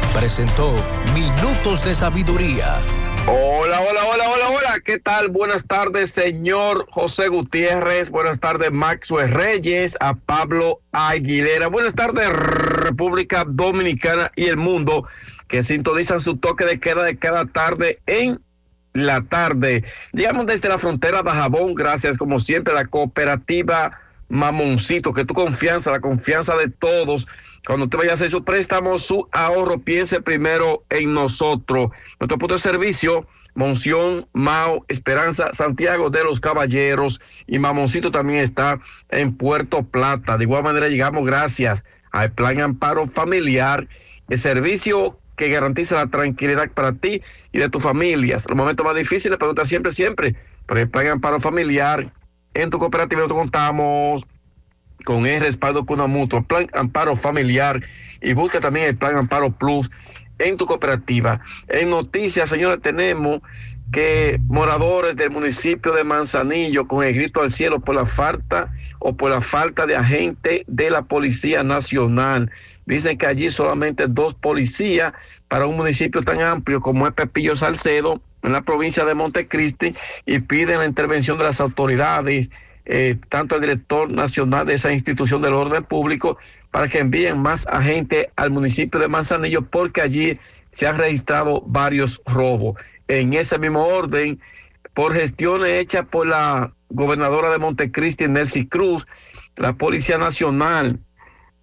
presentó Minutos de Sabiduría. Hola, hola, hola, hola, hola. ¿Qué tal? Buenas tardes, señor José Gutiérrez. Buenas tardes, Maxwell Reyes, a Pablo Aguilera. Buenas tardes, República Dominicana y el mundo que sintonizan su toque de queda de cada tarde en la tarde. Llegamos desde la frontera de Jabón, gracias como siempre a la cooperativa Mamoncito, que tu confianza, la confianza de todos. Cuando usted vaya a hacer su préstamo, su ahorro, piense primero en nosotros. Nuestro punto de servicio, Monción, Mao, Esperanza, Santiago de los Caballeros y Mamoncito también está en Puerto Plata. De igual manera llegamos gracias al Plan Amparo Familiar, el servicio que garantiza la tranquilidad para ti y de tus familias. Los momentos más difíciles, pregunta siempre, siempre, por el Plan Amparo Familiar. En tu cooperativa nosotros contamos con el respaldo con una mutua, plan amparo familiar y busca también el plan amparo plus en tu cooperativa. En noticias, señores, tenemos que moradores del municipio de Manzanillo con el grito al cielo por la falta o por la falta de agente de la Policía Nacional. Dicen que allí solamente dos policías para un municipio tan amplio como es Pepillo Salcedo en la provincia de Montecristi y piden la intervención de las autoridades eh, tanto el director nacional de esa institución del orden público, para que envíen más agentes al municipio de Manzanillo, porque allí se han registrado varios robos. En ese mismo orden, por gestiones hechas por la gobernadora de Montecristi, Nelcy Cruz, la Policía Nacional,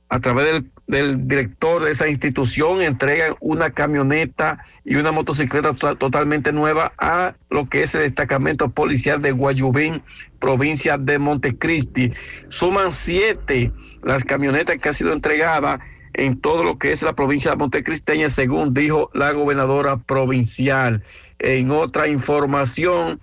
a través del del director de esa institución, entregan una camioneta y una motocicleta to- totalmente nueva a lo que es el destacamento policial de Guayubín, provincia de Montecristi. Suman siete las camionetas que han sido entregadas en todo lo que es la provincia de Montecristeña, según dijo la gobernadora provincial. En otra información,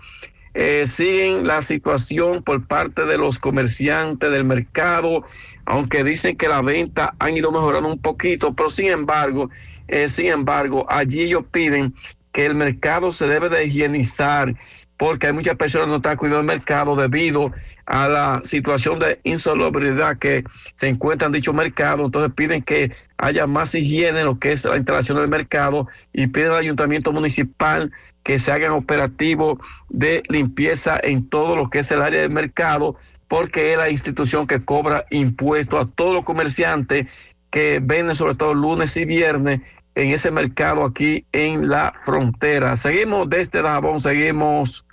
eh, siguen la situación por parte de los comerciantes del mercado, aunque dicen que la venta han ido mejorando un poquito, pero sin embargo, eh, sin embargo, allí ellos piden que el mercado se debe de higienizar porque hay muchas personas que no están cuidando el mercado debido a la situación de insalubridad que se encuentra en dicho mercado. Entonces piden que haya más higiene en lo que es la instalación del mercado y piden al ayuntamiento municipal que se hagan operativos de limpieza en todo lo que es el área del mercado, porque es la institución que cobra impuestos a todos los comerciantes que venden sobre todo lunes y viernes en ese mercado aquí en la frontera. Seguimos desde Dajabón, seguimos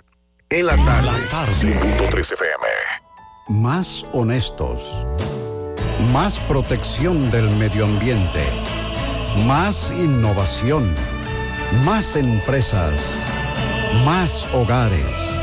en la tarde. 100.3 FM. Más honestos. Más protección del medio ambiente. Más innovación. Más empresas. Más hogares.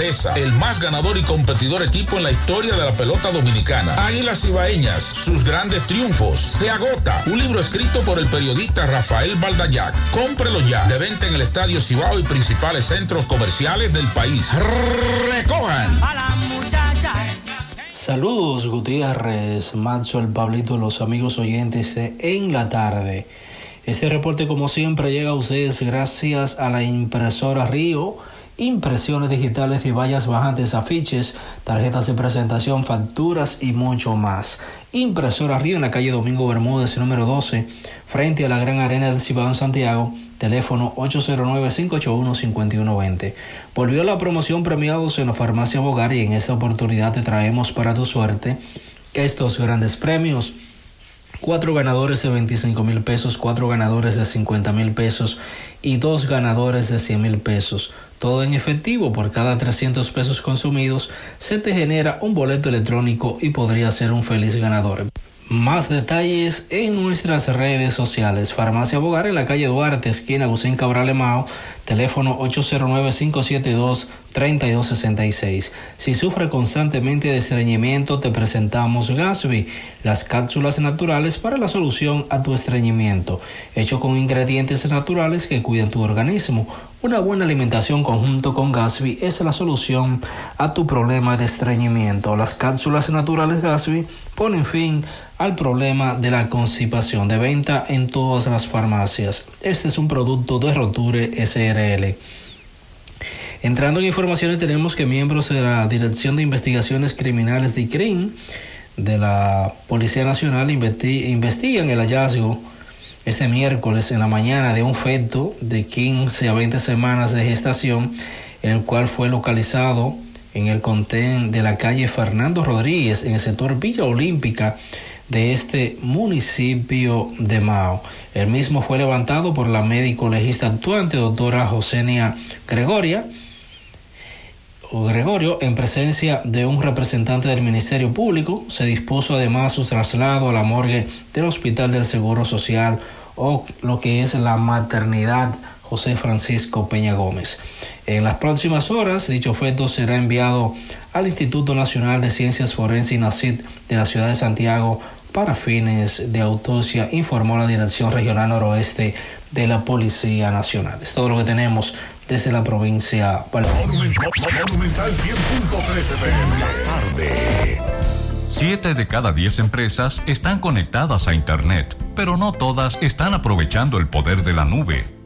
grandeza, el más ganador y competidor equipo en la historia de la pelota dominicana. Águilas Ibaeñas, sus grandes triunfos. Se agota. Un libro escrito por el periodista Rafael Baldayac. Cómprelo ya. De venta en el Estadio Cibao y principales centros comerciales del país. Recojan. Saludos Gutiérrez, Macho, el Pablito, los amigos oyentes de En la Tarde. Este reporte como siempre llega a ustedes gracias a la impresora Río, impresiones digitales y vallas bajantes, afiches, tarjetas de presentación, facturas y mucho más. Impresora Río en la calle Domingo Bermúdez, número 12, frente a la Gran Arena del Cibao en Santiago, teléfono 809-581-5120. Volvió la promoción premiados en la farmacia Bogar y en esta oportunidad te traemos para tu suerte estos grandes premios. Cuatro ganadores de 25 mil pesos, cuatro ganadores de 50 mil pesos y dos ganadores de 100 mil pesos. Todo en efectivo, por cada 300 pesos consumidos se te genera un boleto electrónico y podría ser un feliz ganador. Más detalles en nuestras redes sociales. Farmacia Bogar en la calle Duarte, esquina Agustín Cabral Emao, teléfono 809-572-3266. Si sufre constantemente de estreñimiento, te presentamos Gasby, las cápsulas naturales para la solución a tu estreñimiento, hecho con ingredientes naturales que cuidan tu organismo. Una buena alimentación conjunto con Gasby es la solución a tu problema de estreñimiento. Las cápsulas naturales Gasby ponen fin al problema de la constipación de venta en todas las farmacias. Este es un producto de Roture SRL. Entrando en informaciones tenemos que miembros de la Dirección de Investigaciones Criminales de ICRIN de la Policía Nacional investi investigan el hallazgo este miércoles en la mañana de un feto de 15 a 20 semanas de gestación, el cual fue localizado en el contén de la calle Fernando Rodríguez en el sector Villa Olímpica de este municipio de Mao. El mismo fue levantado por la médico legista actuante, doctora Josenia Gregoria, Gregorio, en presencia de un representante del Ministerio Público, se dispuso además su traslado a la morgue del Hospital del Seguro Social o lo que es la maternidad José Francisco Peña Gómez. En las próximas horas, dicho feto será enviado al Instituto Nacional de Ciencias Forenses INACID de la ciudad de Santiago para fines de autopsia, informó la Dirección Regional Noroeste de la Policía Nacional. Es todo lo que tenemos desde la provincia Monumental 100.13 FM. La tarde. Siete de cada diez empresas están conectadas a Internet, pero no todas están aprovechando el poder de la nube.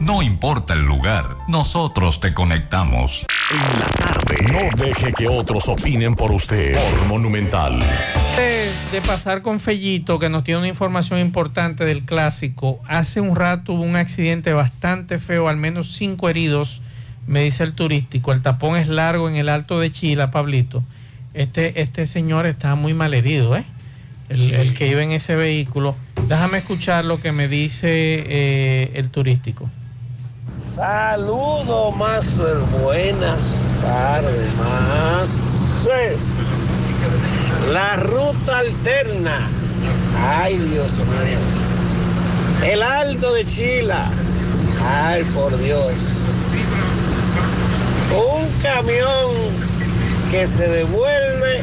No importa el lugar, nosotros te conectamos. En la tarde. No deje que otros opinen por usted. Por Monumental. De, de pasar con Fellito, que nos tiene una información importante del clásico. Hace un rato hubo un accidente bastante feo, al menos cinco heridos, me dice el turístico. El tapón es largo en el alto de Chila, Pablito. Este, este señor está muy mal herido, ¿eh? El, el que iba en ese vehículo. Déjame escuchar lo que me dice eh, el turístico. Saludos, más buenas tardes, más. La ruta alterna. Ay, Dios mío. El Alto de Chila. Ay, por Dios. Un camión que se devuelve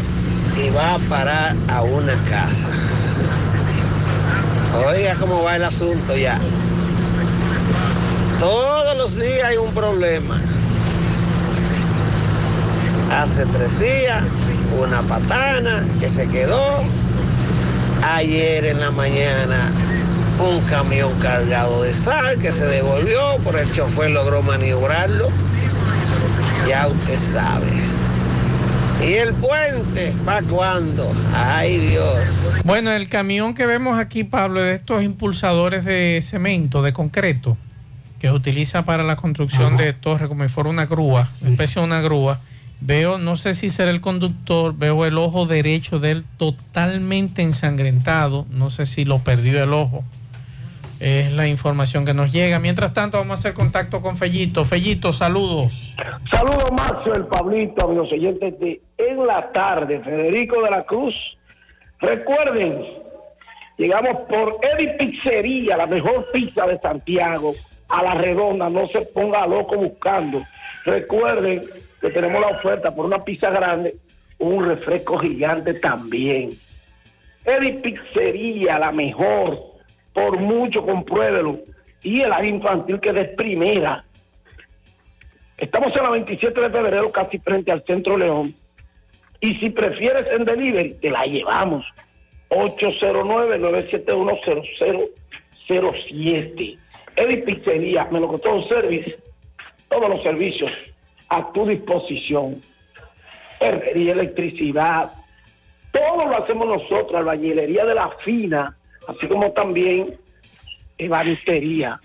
y va a parar a una casa. Oiga cómo va el asunto ya. Todos los días hay un problema. Hace tres días, una patana que se quedó. Ayer en la mañana, un camión cargado de sal que se devolvió, por el chofer logró maniobrarlo. Ya usted sabe. ¿Y el puente? ¿Para cuándo? Ay Dios. Bueno, el camión que vemos aquí, Pablo, es de estos impulsadores de cemento, de concreto, que se utiliza para la construcción de torres, como si fuera una grúa, una especie de una grúa. Veo, no sé si será el conductor, veo el ojo derecho de él totalmente ensangrentado. No sé si lo perdió el ojo. Es la información que nos llega. Mientras tanto, vamos a hacer contacto con Fellito. Fellito, saludos. Saludos, Macho, el Pablito, amigos oyentes de En la Tarde, Federico de la Cruz. Recuerden, llegamos por Eddie Pizzería, la mejor pizza de Santiago, a la redonda, no se ponga loco buscando. Recuerden que tenemos la oferta por una pizza grande, un refresco gigante también. Eddie Pizzería, la mejor, por mucho compruébelo. Y el área infantil que es de primera. Estamos en la 27 de febrero, casi frente al Centro León. Y si prefieres en delivery, te la llevamos. 809-971-0007. Eddie Pizzería, me lo costó un service. Todos los servicios a tu disposición. Herrería, electricidad. Todo lo hacemos nosotros, albañilería de la fina, así como también ebanistería.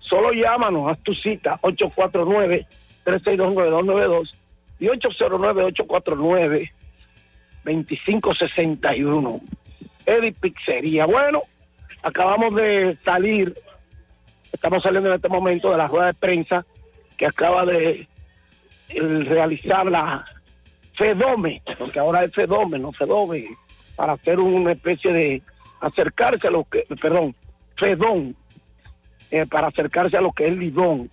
Solo llámanos, haz tu cita, 849-362-9292 y 809-849-2561. Eddie Pizzería. Bueno, acabamos de salir, estamos saliendo en este momento de la rueda de prensa que acaba de realizar la FEDOME, porque ahora es FEDOME, no FEDOME, para hacer una especie de acercarse a lo que, perdón, FEDON, eh, para acercarse a lo que es Lidón.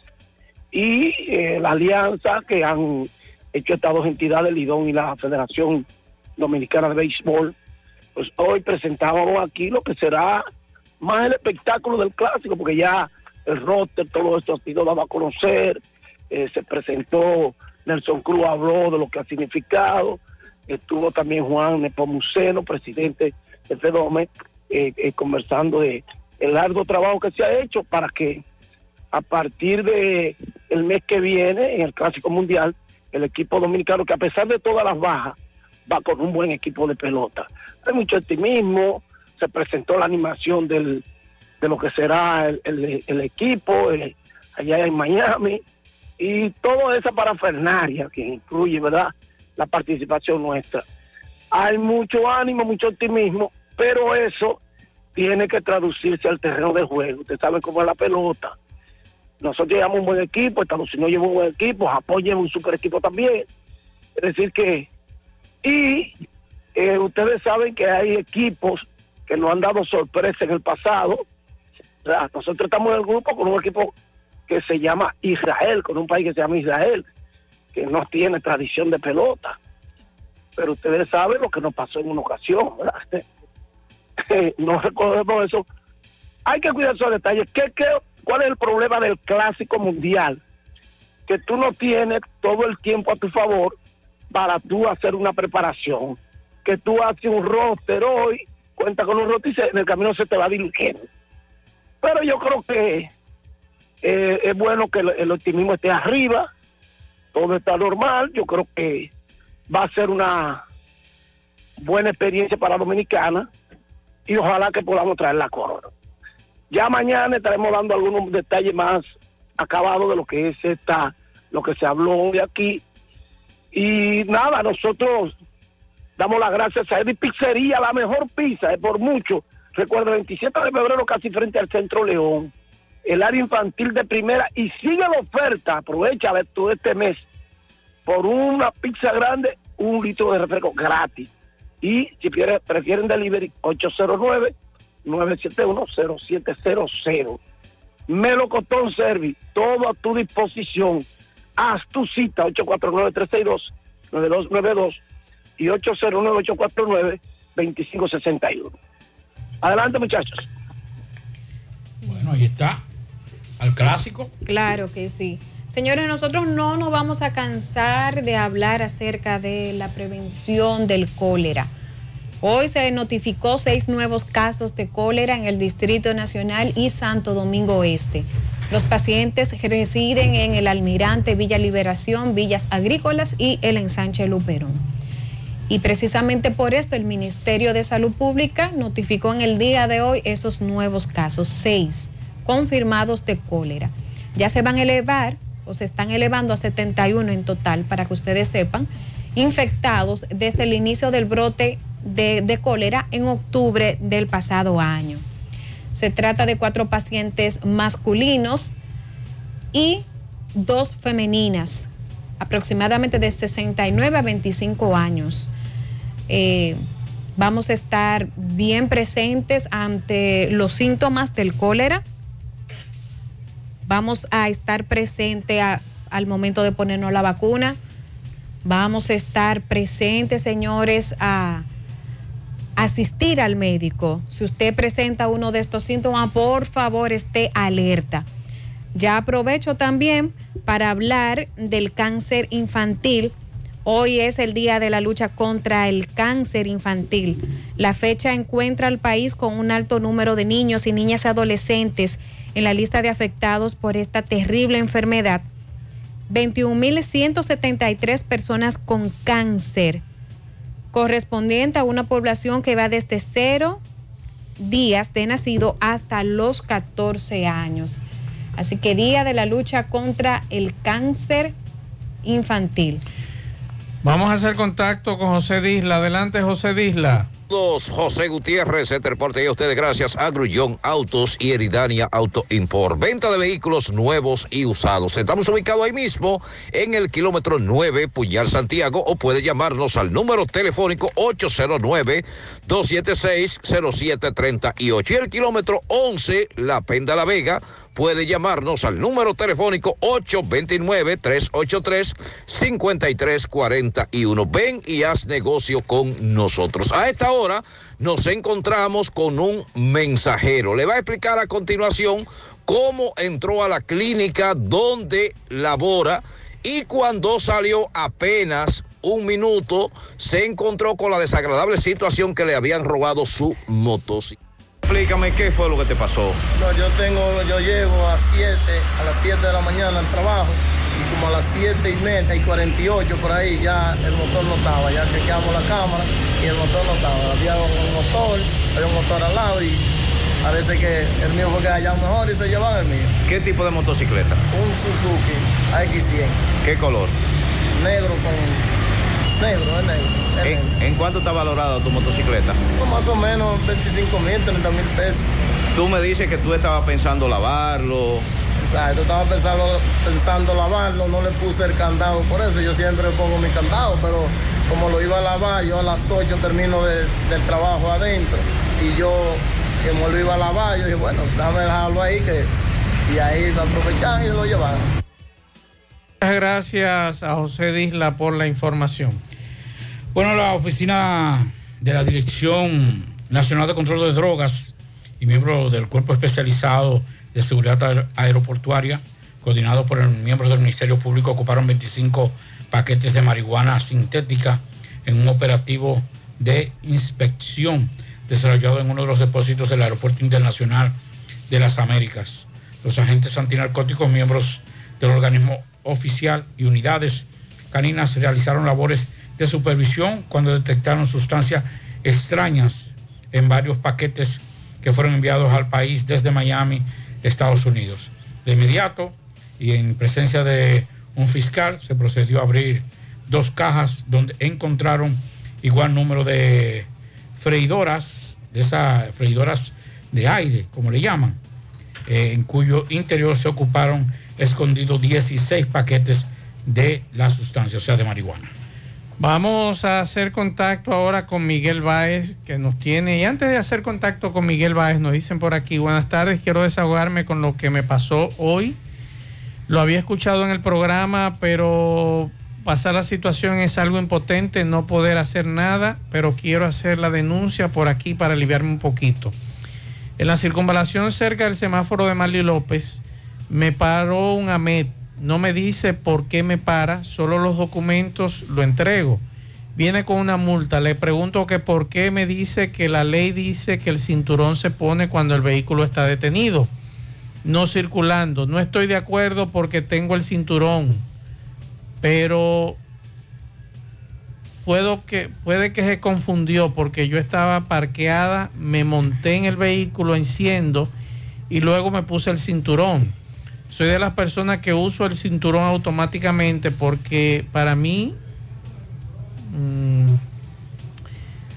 Y eh, la alianza que han hecho estas dos entidades, Lidón y la Federación Dominicana de Béisbol, pues hoy presentábamos aquí lo que será más el espectáculo del clásico, porque ya el roster, todo esto ha sido dado a conocer, eh, se presentó, Nelson Cruz habló de lo que ha significado, estuvo también Juan Nepomuceno, presidente del FEDOME, conversando de el largo trabajo que se ha hecho para que a partir de el mes que viene, en el Clásico Mundial, el equipo dominicano, que a pesar de todas las bajas, va con un buen equipo de pelota. Hay mucho optimismo, se presentó la animación del, de lo que será el, el- el equipo eh, allá en Miami y toda esa parafernaria que incluye, ¿verdad?, la participación nuestra. Hay mucho ánimo, mucho optimismo, pero eso tiene que traducirse al terreno de juego. Usted sabe cómo es la pelota. Nosotros llevamos un buen equipo, Estados Unidos lleva un buen equipo, Japón lleva un super equipo también. Es decir que, y eh, ustedes saben que hay equipos que nos han dado sorpresa en el pasado, O sea, nosotros estamos en el grupo con un equipo que se llama Israel, con un país que se llama Israel, que no tiene tradición de pelota. Pero ustedes saben lo que nos pasó en una ocasión, ¿verdad? no recordemos eso. Hay que cuidar esos detalles. ¿Qué, qué, ¿Cuál es el problema del clásico mundial? Que tú no tienes todo el tiempo a tu favor para tú hacer una preparación. Que tú haces un roster hoy, cuenta con un roster y en el camino se te va diluyendo. Pero yo creo que eh, es bueno que el, el optimismo esté arriba, todo está normal, yo creo que va a ser una buena experiencia para Dominicana y ojalá que podamos traer la corona. Ya mañana estaremos dando algunos detalles más acabados de lo que es esta, lo que se habló hoy aquí. Y nada, nosotros damos las gracias a Eddie Pizzería, la mejor pizza, es por mucho. Recuerda, el 27 de febrero casi frente al Centro León, el área infantil de primera y sigue la oferta, aprovecha todo este mes, por una pizza grande, un litro de refresco gratis. Y si prefieren, prefieren delivery, 809-971-0700. Melocotón Service, todo a tu disposición. Haz tu cita, 849-362-9292 y 809-849-2561. Adelante, muchachos. Bueno, ahí está. Al clásico. Claro que sí. Señores, nosotros no nos vamos a cansar de hablar acerca de la prevención del cólera. Hoy se notificó seis nuevos casos de cólera en el Distrito Nacional y Santo Domingo Este. Los pacientes residen en el Almirante, Villa Liberación, Villas Agrícolas y el Ensanche Luperón. Y precisamente por esto el Ministerio de Salud Pública notificó en el día de hoy esos nuevos casos, seis confirmados de cólera. Ya se van a elevar o se están elevando a 71 en total, para que ustedes sepan, infectados desde el inicio del brote de, de cólera en octubre del pasado año. Se trata de cuatro pacientes masculinos y dos femeninas, aproximadamente de 69 a 25 años. Eh, vamos a estar bien presentes ante los síntomas del cólera. Vamos a estar presente a- al momento de ponernos la vacuna. Vamos a estar presentes, señores, a asistir al médico. Si usted presenta uno de estos síntomas, por favor esté alerta. Ya aprovecho también para hablar del cáncer infantil. Hoy es el día de la lucha contra el cáncer infantil. La fecha encuentra al país con un alto número de niños y niñas adolescentes en la lista de afectados por esta terrible enfermedad. 21.173 personas con cáncer, correspondiente a una población que va desde cero días de nacido hasta los 14 años. Así que día de la lucha contra el cáncer infantil. Vamos a hacer contacto con José Disla. Adelante, José Disla. José Gutiérrez, este reporte a ustedes gracias a Grullón Autos y Eridania Auto Import. Venta de vehículos nuevos y usados. Estamos ubicados ahí mismo en el kilómetro 9, Puñal Santiago, o puede llamarnos al número telefónico 809-276-0738. Y el kilómetro 11, La Penda La Vega, puede llamarnos al número telefónico 829-383-5341. Ven y haz negocio con nosotros. A esta hora nos encontramos con un mensajero. Le va a explicar a continuación cómo entró a la clínica donde labora y cuando salió apenas un minuto se encontró con la desagradable situación que le habían robado su motocicleta. Explícame qué fue lo que te pasó. No, yo tengo, yo llego a 7, a las 7 de la mañana al trabajo y como a las 7 y media y 48 por ahí ya el motor no estaba, ya chequeamos la cámara y el motor no estaba. Había un motor, había un motor al lado y parece que el mío fue que allá mejor y se llevan el mío. ¿Qué tipo de motocicleta? Un Suzuki AX100, ¿Qué color? negro con negro, es negro. es negro. ¿En, en cuánto está valorada tu motocicleta? Pues más o menos 25 mil, 30 mil pesos. Tú me dices que tú estabas pensando lavarlo. Exacto, estaba pensando, pensando lavarlo, no le puse el candado, por eso yo siempre pongo mi candado, pero como lo iba a lavar, yo a las 8 termino de- del trabajo adentro y yo me lo iba a lavar. Yo dije, bueno, dame dejarlo ahí que, y ahí lo aprovechan y lo llevaron. Muchas gracias a José Disla por la información. Bueno, la oficina de la Dirección Nacional de Control de Drogas y miembro del Cuerpo Especializado de Seguridad Aeroportuaria, coordinado por miembros del Ministerio Público, ocuparon 25 paquetes de marihuana sintética en un operativo de inspección desarrollado en uno de los depósitos del Aeropuerto Internacional de las Américas. Los agentes antinarcóticos, miembros del organismo oficial y unidades caninas realizaron labores de supervisión cuando detectaron sustancias extrañas en varios paquetes que fueron enviados al país desde Miami, Estados Unidos. De inmediato y en presencia de un fiscal se procedió a abrir dos cajas donde encontraron igual número de freidoras, de esas freidoras de aire, como le llaman, eh, en cuyo interior se ocuparon escondidos 16 paquetes de la sustancia, o sea, de marihuana. Vamos a hacer contacto ahora con Miguel Báez, que nos tiene. Y antes de hacer contacto con Miguel Báez, nos dicen por aquí, buenas tardes, quiero desahogarme con lo que me pasó hoy. Lo había escuchado en el programa, pero pasar la situación es algo impotente, no poder hacer nada, pero quiero hacer la denuncia por aquí para aliviarme un poquito. En la circunvalación cerca del semáforo de Marley López, me paró un AMET no me dice por qué me para, solo los documentos lo entrego. Viene con una multa, le pregunto que por qué me dice que la ley dice que el cinturón se pone cuando el vehículo está detenido, no circulando. No estoy de acuerdo porque tengo el cinturón, pero puedo que, puede que se confundió porque yo estaba parqueada, me monté en el vehículo, enciendo y luego me puse el cinturón soy de las personas que uso el cinturón automáticamente porque para mí mm,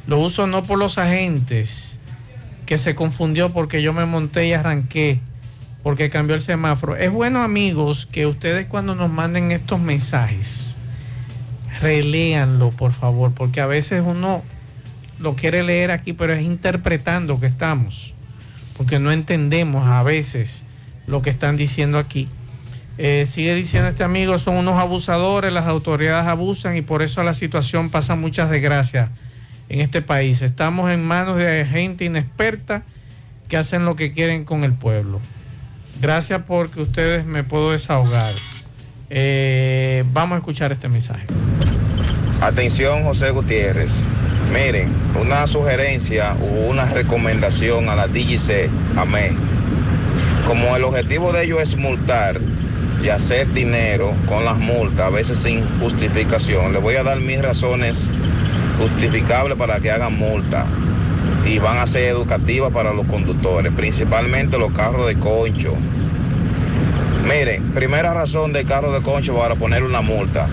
lo uso no por los agentes que se confundió porque yo me monté y arranqué porque cambió el semáforo. Es bueno amigos que ustedes cuando nos manden estos mensajes reléanlo por favor porque a veces uno lo quiere leer aquí pero es interpretando que estamos porque no entendemos a veces lo que están diciendo aquí. Eh, sigue diciendo este amigo, son unos abusadores, las autoridades abusan y por eso la situación pasa muchas desgracias en este país. Estamos en manos de gente inexperta que hacen lo que quieren con el pueblo. Gracias porque ustedes me puedo desahogar. Eh, vamos a escuchar este mensaje. Atención José Gutiérrez. Miren, una sugerencia o una recomendación a la DGC, amén como el objetivo de ellos es multar y hacer dinero con las multas, a veces sin justificación, les voy a dar mis razones justificables para que hagan multa y van a ser educativas para los conductores, principalmente los carros de concho. Miren, primera razón del carro de concho para poner una multa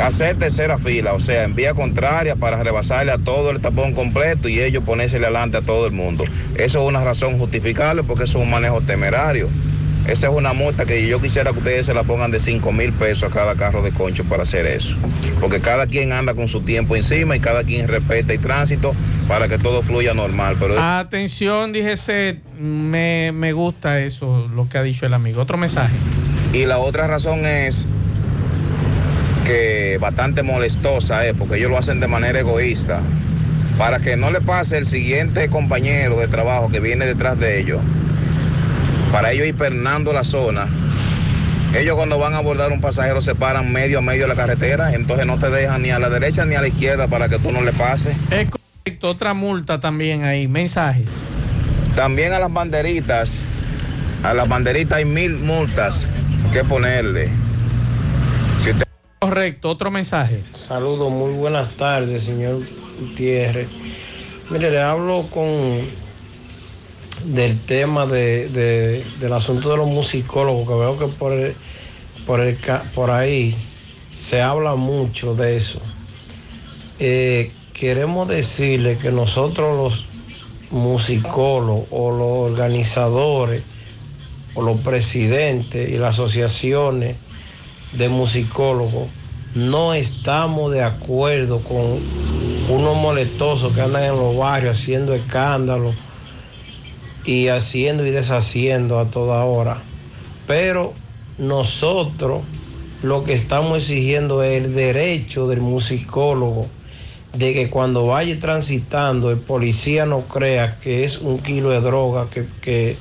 hacer tercera fila, o sea, en vía contraria para rebasarle a todo el tapón completo y ellos ponérsele adelante a todo el mundo. Eso es una razón justificable porque eso es un manejo temerario. Esa es una multa que yo quisiera que ustedes se la pongan de 5 mil pesos a cada carro de concho para hacer eso. Porque cada quien anda con su tiempo encima y cada quien respeta el tránsito para que todo fluya normal. Pero... Atención, dije, me, me gusta eso, lo que ha dicho el amigo. Otro mensaje. Y la otra razón es que bastante molestosa es, porque ellos lo hacen de manera egoísta, para que no le pase el siguiente compañero de trabajo que viene detrás de ellos, para ellos ir pernando la zona. Ellos cuando van a abordar un pasajero se paran medio a medio de la carretera, entonces no te dejan ni a la derecha ni a la izquierda para que tú no le pases. Es correcto, otra multa también ahí, mensajes. También a las banderitas, a las banderitas hay mil multas que ponerle. Correcto, otro mensaje. Saludos, muy buenas tardes, señor Gutiérrez. Mire, le hablo con del tema de, del asunto de los musicólogos, que veo que por, por, el, por ahí se habla mucho de eso. Eh, queremos decirle que nosotros los musicólogos o los organizadores o los presidentes y las asociaciones de musicólogos, no estamos de acuerdo con unos molestosos que andan en los barrios haciendo escándalos y haciendo y deshaciendo a toda hora. Pero nosotros lo que estamos exigiendo es el derecho del musicólogo de que cuando vaya transitando el policía no crea que es un kilo de droga que, que,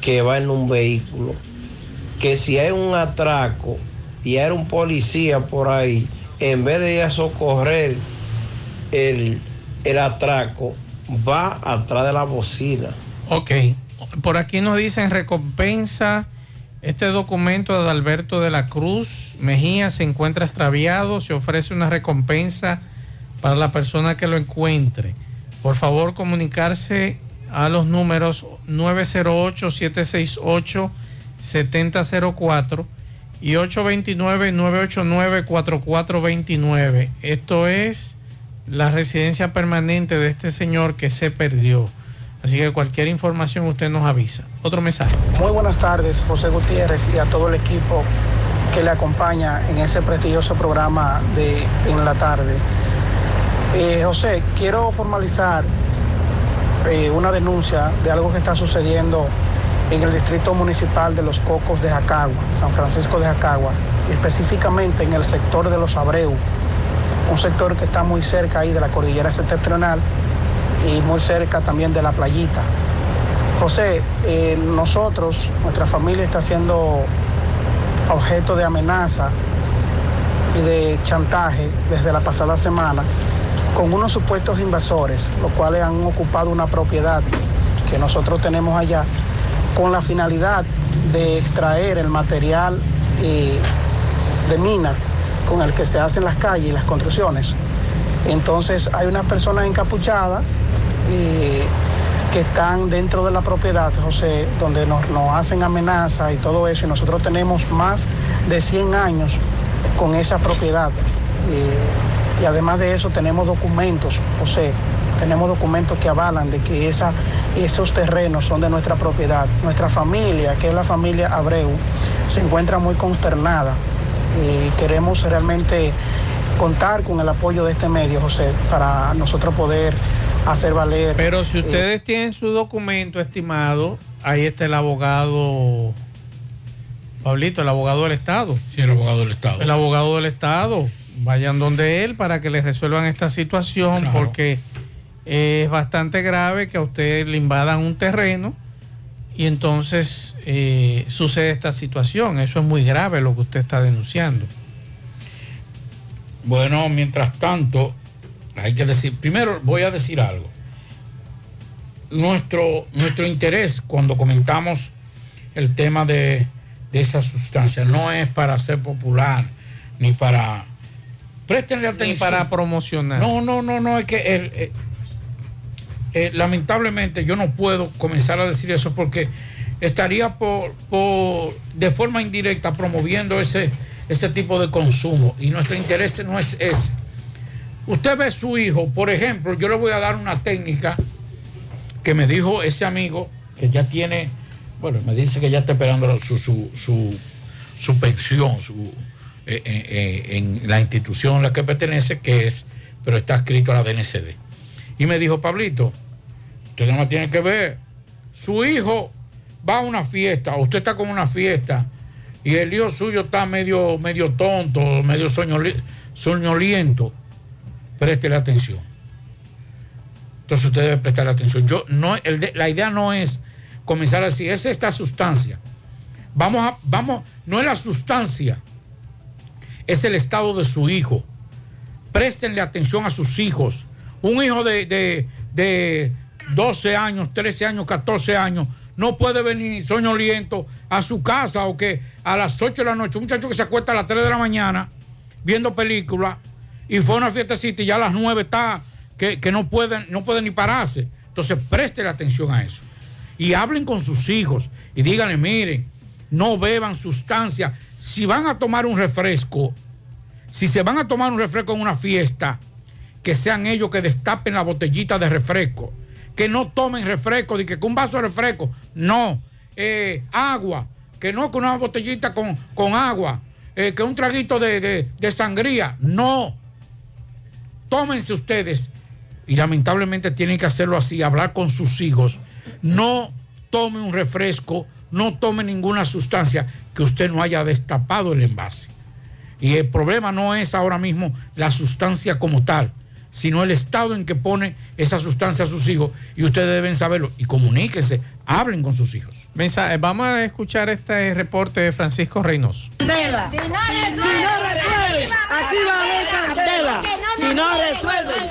que va en un vehículo. Que si hay un atraco y hay un policía por ahí, en vez de ir a socorrer el, el atraco, va atrás de la bocina. Ok. Por aquí nos dicen recompensa. Este documento de Alberto de la Cruz Mejía se encuentra extraviado. Se ofrece una recompensa para la persona que lo encuentre. Por favor, comunicarse a los números 908-768-7004 y 829-989-4429. Esto es la residencia permanente de este señor que se perdió. Así que cualquier información usted nos avisa. Otro mensaje. Muy buenas tardes, José Gutiérrez y a todo el equipo que le acompaña en ese prestigioso programa de en la tarde. Eh, José, quiero formalizar eh, una denuncia de algo que está sucediendo en el distrito municipal de Los Cocos de Jacagua, San Francisco de Jacagua, y específicamente en el sector de Los Abreu, un sector que está muy cerca ahí de la cordillera septentrional y muy cerca también de la playita. José, eh, nosotros, nuestra familia está siendo objeto de amenaza y de chantaje desde la pasada semana con unos supuestos invasores, los cuales han ocupado una propiedad que nosotros tenemos allá con la finalidad de extraer el material eh, de mina con el que se hacen las calles y las construcciones. Entonces hay unas personas encapuchadas eh, que están dentro de la propiedad, José, donde nos, nos hacen amenazas y todo eso, y nosotros tenemos más de 100 años con esa propiedad. Eh, y además de eso tenemos documentos, José, tenemos documentos que avalan de que esa, esos terrenos son de nuestra propiedad. Nuestra familia, que es la familia Abreu, se encuentra muy consternada y queremos realmente contar con el apoyo de este medio, José, para nosotros poder hacer valer. Pero si eh, ustedes tienen su documento estimado, ahí está el abogado, Pablito, el abogado del Estado. Sí, el abogado del Estado. El abogado del Estado. Vayan donde él para que les resuelvan esta situación Claro. porque es bastante grave que a usted le invadan un terreno y entonces eh, sucede esta situación. Eso es muy grave lo que usted está denunciando. Bueno, mientras tanto, hay que decir, primero voy a decir algo. Nuestro, nuestro interés cuando comentamos el tema de, de esa sustancia no es para ser popular ni para... Préstenle atención. para promocionar. No, no, no, no, es que el, eh, eh, lamentablemente yo no puedo comenzar a decir eso porque estaría por, de forma indirecta promoviendo ese, ese tipo de consumo y nuestro interés no es ese. Usted ve su hijo, por ejemplo, yo le voy a dar una técnica que me dijo ese amigo que ya tiene, bueno, me dice que ya está esperando su, su, su, su pensión, eh, eh, en la institución a la que pertenece, que es, pero está escrito a la DNCD. Y me dijo, Pablito, usted no tiene que ver, su hijo va a una fiesta, usted está con una fiesta, y el hijo suyo está medio, medio tonto, medio soñoli- soñoliento, préstele atención. Entonces usted debe prestar atención. Yo, no, la idea no es comenzar a decir, es esta sustancia. Vamos a, vamos, no es la sustancia, es el estado de su hijo. Préstenle atención a sus hijos. Un hijo de, de, de 12 años, 13 años, 14 años, no puede venir soñoliento a su casa o que a las 8 de la noche, un muchacho que se acuesta a las 3 de la mañana viendo películas y fue a una fiestecita y ya a las 9 está que, que no, pueden, no puede ni pararse. Entonces préstele atención a eso. Y hablen con sus hijos y díganle, miren, no beban sustancias. Si van a tomar un refresco, si se van a tomar un refresco en una fiesta, que sean ellos que destapen la botellita de refresco. Que no tomen refresco, de que con un vaso de refresco. No. Eh, agua. Que no con una botellita con, con agua. Eh, que un traguito de, de- de sangría. No. Tómense ustedes. Y lamentablemente tienen que hacerlo así, hablar con sus hijos. No tome un refresco, no tome ninguna sustancia que usted no haya destapado el envase. Y el problema no es ahora mismo la sustancia como tal, sino el estado en que pone esa sustancia a sus hijos y ustedes deben saberlo y comuníquense, hablen con sus hijos. Eh, vamos a escuchar este reporte de Francisco Reynoso. Candela. Si no resuelve, aquí va a haber candela. Si no resuelve, aquí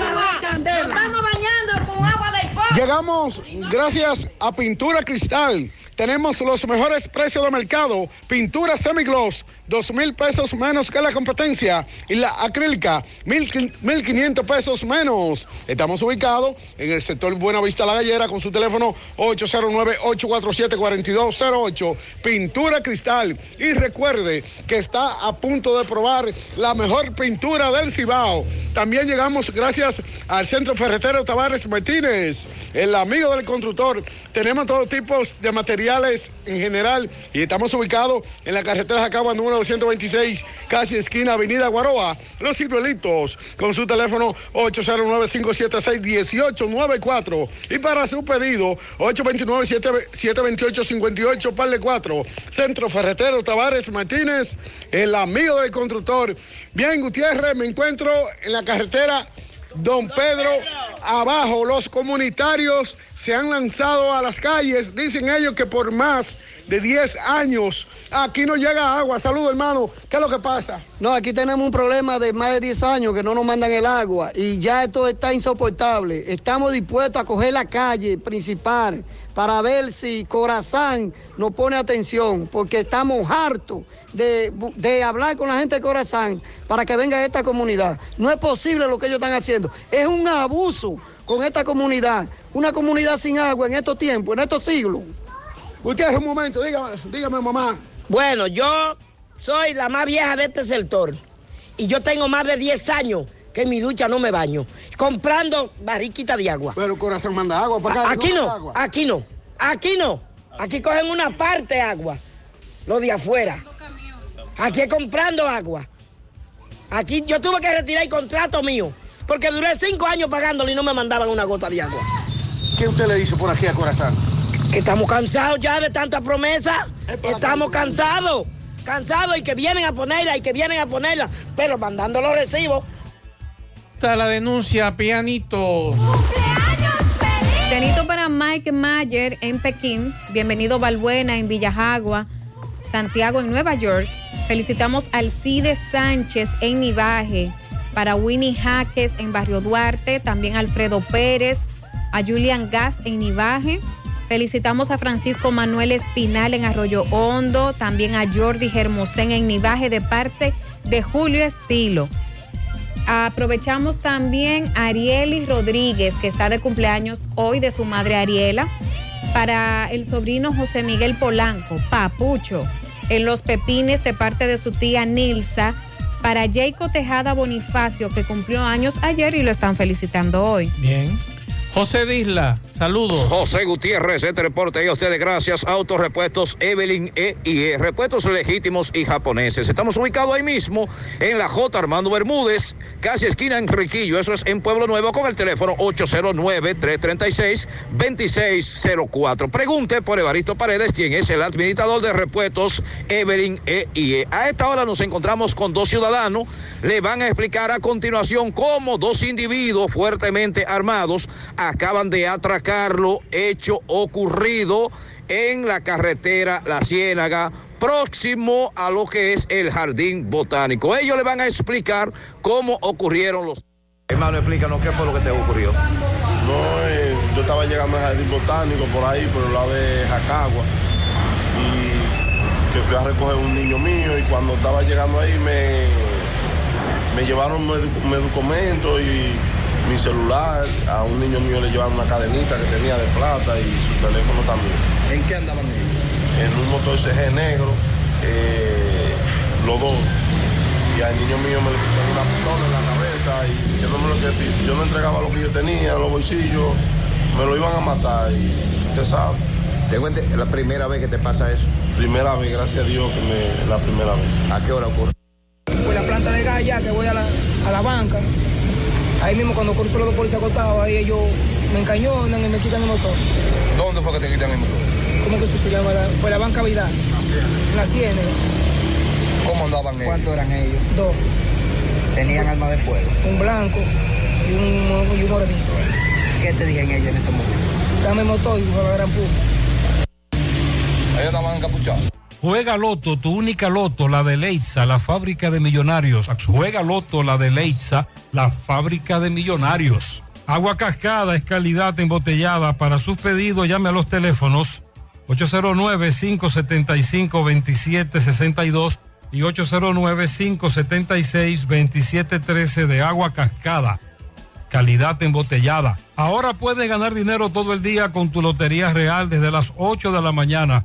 va a haber candela. Estamos bañando con agua del pozo. Llegamos gracias a Pintura Cristal. Tenemos los mejores precios de mercado. Pintura semigloss, dos mil pesos menos que la competencia. Y la acrílica, mil, mil quinientos pesos menos. Estamos ubicados en el sector Buenavista La Gallera con su teléfono 809-847-4208. Pintura Cristal. Y recuerde que está a punto de probar la mejor pintura del Cibao. También llegamos gracias al Centro Ferretero Tavares Martínez, el amigo del constructor. Tenemos todos tipos de materiales en general y estamos ubicados en la carretera Jacagua número 226, casi esquina Avenida Guaroa, Los Ciruelitos, con su teléfono 809-576-1894. Y para su pedido, 829-728-58, par de 4. Centro Ferretero Tavares Martínez, el amigo del constructor. Bien, Gutiérrez, me encuentro en la carretera Don Pedro, abajo, los comunitarios se han lanzado a las calles. Dicen ellos que por más de 10 años aquí no llega agua. Saludos, hermano. ¿Qué es lo que pasa? No, aquí tenemos un problema de más de 10 años que no nos mandan el agua y ya esto está insoportable. Estamos dispuestos a coger la calle principal para ver si Corazán nos pone atención, porque estamos hartos de, de hablar con la gente de Corazán para que venga a esta comunidad. No es posible lo que ellos están haciendo. Es un abuso con esta comunidad. Una comunidad sin agua en estos tiempos, en estos siglos. Usted un momento, dígame, dígame mamá. Bueno, yo soy la más vieja de este sector y yo tengo más de 10 años que en mi ducha no me baño, comprando barriquita de agua. Pero corazón manda agua para acá. Aquí no aquí no, aquí no. Aquí cogen una parte agua, lo de afuera. Aquí es comprando agua. Aquí yo tuve que retirar el contrato mío, porque duré cinco años pagándolo y no me mandaban una gota de agua. ¿Qué usted le dice por aquí a Corazán? Que estamos cansados ya de tanta promesa. Estamos cansados, cansados y que vienen a ponerla y que vienen a ponerla, pero mandando los recibos. Está la denuncia, pianito. Pianito para Mike Mayer en Pekín. Bienvenido Balbuena en Villajagua. Santiago en Nueva York. Felicitamos al Cide Sánchez en Nivaje. Para Winnie Jaques en Barrio Duarte. También Alfredo Pérez. A Julian Gas en Nivaje. Felicitamos a Francisco Manuel Espinal en Arroyo Hondo. También a Jordi Germosén en Nivaje de parte de Julio Estilo. Aprovechamos también a Arielis Rodríguez, que está de cumpleaños hoy de su madre Ariela, para el sobrino José Miguel Polanco, Papucho, en Los Pepines de parte de su tía Nilsa, para Jayco Tejada Bonifacio, que cumplió años ayer y lo están felicitando hoy. Bien. José Disla, saludos. José Gutiérrez, este reporte y a ustedes gracias. Autorepuestos Evelyn E E, repuestos legítimos y japoneses. Estamos ubicados ahí mismo en la J. Armando Bermúdez, casi esquina en Riquillo, eso es en Pueblo Nuevo, con el teléfono 809-336-2604. Pregunte por Evaristo Paredes, quien es el administrador de repuestos Evelyn E E. A esta hora nos encontramos con dos ciudadanos. Le van a explicar a continuación cómo dos individuos fuertemente armados acaban de atracarlo, hecho ocurrido en la carretera La Ciénaga, próximo a lo que es el Jardín Botánico. Ellos le van a explicar cómo ocurrieron los... Hermano, explícanos qué fue lo que te ocurrió. No, eh, yo estaba llegando al jardín botánico por ahí, por el lado de Jacagua, y que fui a recoger un niño mío y cuando estaba llegando ahí me, me llevaron mi, mi documento y mi celular, a un niño mío le llevaron una cadenita que tenía de plata y su teléfono también. ¿En qué andaban ellos? En un motor CG negro, eh, los dos. Y al niño mío me le pusieron una pistola en la cabeza y diciéndome lo que si yo no entregaba lo que yo tenía, los bolsillos, me lo iban a matar y usted sabe. Tengo ente- la primera vez que te pasa eso. Primera vez, gracias a Dios que me la primera vez. ¿A qué hora ocurre? Por la planta de gas ya que voy a la, a la banca. Ahí mismo cuando cruzo los dos policías acostados, ahí ellos me encañonan y me quitan el motor. ¿Dónde fue que te quitan el motor? ¿Cómo que eso se llama? La- Por la banca Vidal. La ciénaga. ¿Cómo andaban ellos? ¿Cuántos eran ellos? Dos. ¿Tenían arma de fuego? Un blanco y un, y un morenito. ¿Qué te dijeron ellos en ese momento? Dame el motor y fue a la gran puta. Ellos estaban encapuchados. Juega Loto, tu única Loto, la de Leitza, la fábrica de millonarios. Juega Loto, la de Leitza, la fábrica de millonarios. Agua Cascada es calidad embotellada. Para sus pedidos llame a los teléfonos 809-575-2762 y 809-576-2713 de Agua Cascada. Calidad embotellada. Ahora puedes ganar dinero todo el día con tu Lotería Real desde las 8 de la mañana.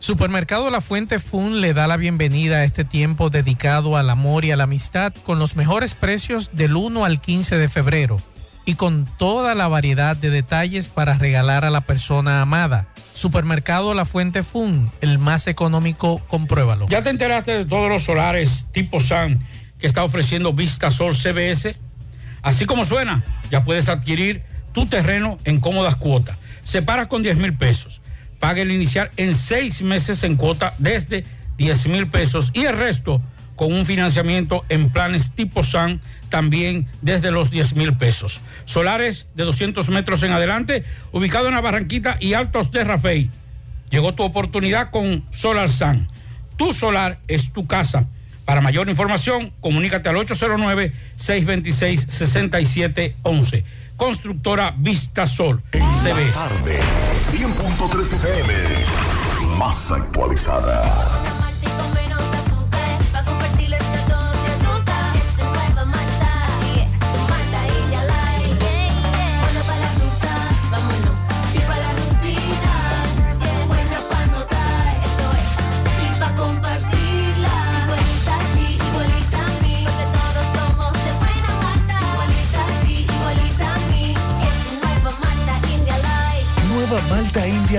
Supermercado La Fuente Fun le da la bienvenida a este tiempo dedicado al amor y a la amistad con los mejores precios del 1 al 15 de febrero y con toda la variedad de detalles para regalar a la persona amada. Supermercado La Fuente Fun, el más económico, compruébalo. ¿Ya te enteraste de todos los solares tipo SAN que está ofreciendo Vista Sol CBS? Así como suena, ya puedes adquirir tu terreno en cómodas cuotas. Separas con 10 mil pesos. Paga el inicial en seis meses en cuota desde 10 mil pesos y el resto con un financiamiento en planes tipo SAN también desde los 10 mil pesos. Solares de 200 metros en adelante, ubicado en la Barranquita y Altos de Rafey. Llegó tu oportunidad con Solar San. Tu solar es tu casa. Para mayor información, comunícate al 809-626-6711. Constructora Vista Sol. CBS. Tarde, 100.3 FM, más actualizada.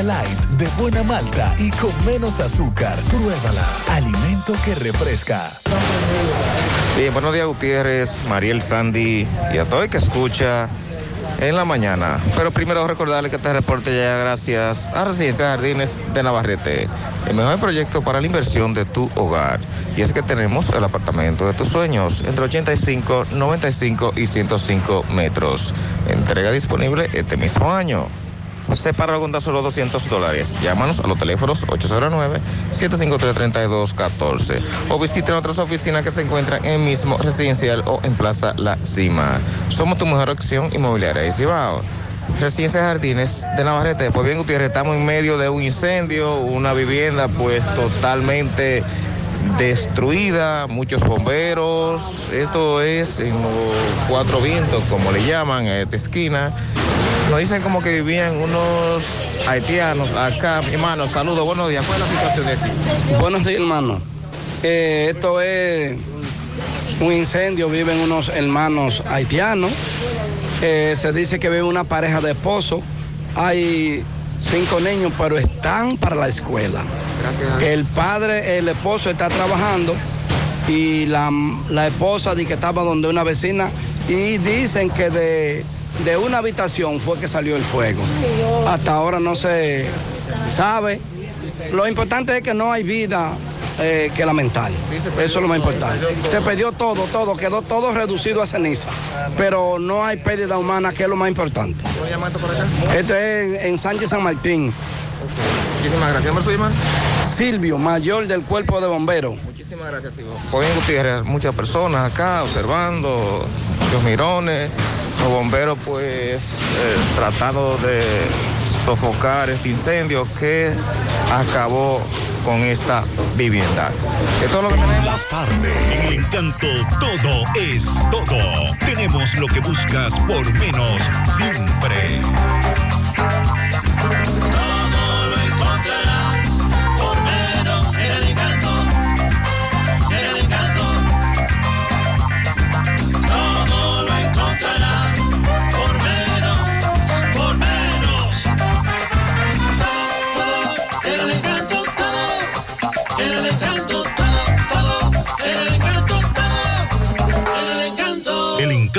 Light, de buena malta y con menos azúcar. Pruébala. Alimento que refresca. Bien, buenos días Gutiérrez, Mariel Sandy y a todo el que escucha en la mañana. Pero primero recordarle que este reporte llega gracias a Residencia Jardines de Navarrete, el mejor proyecto para la inversión de tu hogar. Y es que tenemos el apartamento de tus sueños entre 85, 95 y 105 metros. Entrega disponible este mismo año. Separa con tan solo 200 dólares. Llámanos a los teléfonos 809-753-3214 o visiten otras oficinas que se encuentran en mismo residencial o en Plaza La Cima. Somos tu mejor opción inmobiliaria de Cibao. Residencia Jardines de Navarrete. Pues bien, Gutiérrez, estamos en medio de un incendio, una vivienda pues totalmente destruida, muchos bomberos. Esto es en los cuatro vientos, como le llaman, a esta esquina. Nos dicen como que vivían unos haitianos acá. Hermano, saludos, buenos días. ¿Cuál es la situación de aquí? Buenos días, hermano. Eh, esto es un incendio, viven unos hermanos haitianos. Eh, se dice que vive una pareja de esposos. Hay cinco niños, pero están para la escuela. El padre, el esposo está trabajando y la, la esposa dice que estaba donde una vecina y dicen que de, de una habitación fue que salió el fuego. Hasta ahora no se sabe. Lo importante es que no hay vida eh, que lamentar. Eso es lo más importante. Se perdió todo, todo, quedó todo reducido a ceniza. Pero no hay pérdida humana, que es lo más importante. ¿Cómo llama esto por acá? Esto es en Sánchez San Martín. Muchísimas gracias. ¿Cómo se llama? Silvio, mayor del cuerpo de bomberos. Muchísimas gracias, Silvio. Gutiérrez, muchas personas acá observando, muchos mirones, los bomberos pues eh, tratando de sofocar este incendio que acabó con esta vivienda. Esto es lo que tenemos. Las tardes. En el encanto todo es todo. Tenemos lo que buscas por menos siempre.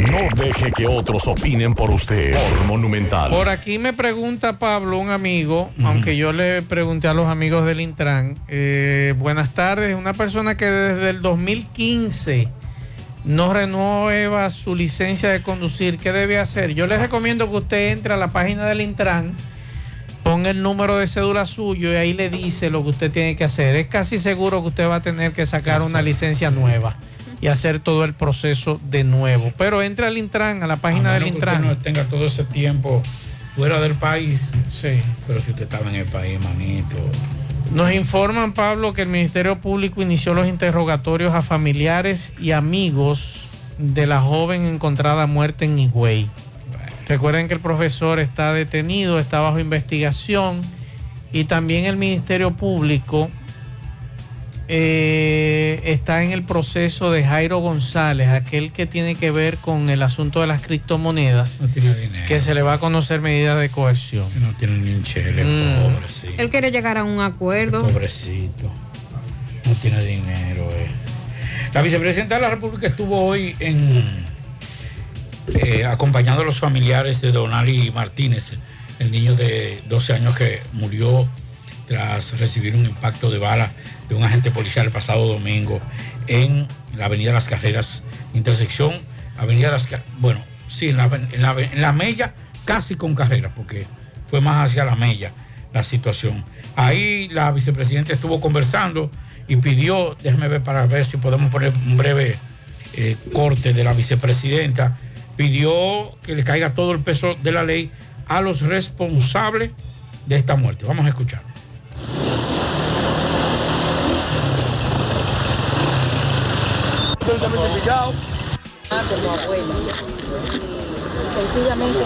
No deje que otros opinen por usted. Por Monumental. Por aquí me pregunta Pablo, un amigo, aunque yo le pregunté a los amigos del Intran, eh, buenas tardes, una persona que desde el 2015 no renueva su licencia de conducir, ¿qué debe hacer? Yo le recomiendo que usted entre a la página del Intran, ponga el número de cédula suyo y ahí le dice lo que usted tiene que hacer. Es casi seguro que usted va a tener que sacar una licencia nueva y hacer todo el proceso de nuevo. Pero entre al Intran, a la página A del menos que usted Intran. no tenga todo ese tiempo fuera del país. Sí. Pero si usted estaba en el país, manito. Nos informan, Pablo, que el Ministerio Público inició los interrogatorios a familiares y amigos de la joven encontrada muerta en Higüey. Recuerden que el profesor está detenido, está bajo investigación y también el Ministerio Público eh, está en el proceso de Jairo González, aquel que tiene que ver con el asunto de las criptomonedas, No tiene dinero. que se le va a conocer medidas de coerción. No tiene ni un chele, Mm. pobrecito. Él quiere llegar a un acuerdo. Pobrecito. No tiene dinero. eh. La vicepresidenta de la República estuvo hoy en eh, acompañando a los familiares de Donali Martínez, el niño de 12 años que murió tras recibir un impacto de bala de un agente policial el pasado domingo en la Avenida Las Carreras, intersección Avenida Las Carreras, bueno, sí, en la, en la- en la Mella, casi con carreras, porque fue más hacia la Mella la situación. Ahí la vicepresidenta estuvo conversando y pidió, déjame ver para ver si podemos poner un breve eh, corte de la vicepresidenta, pidió que le caiga todo el peso de la ley a los responsables de esta muerte. Vamos a escuchar. Como abuela. Sencillamente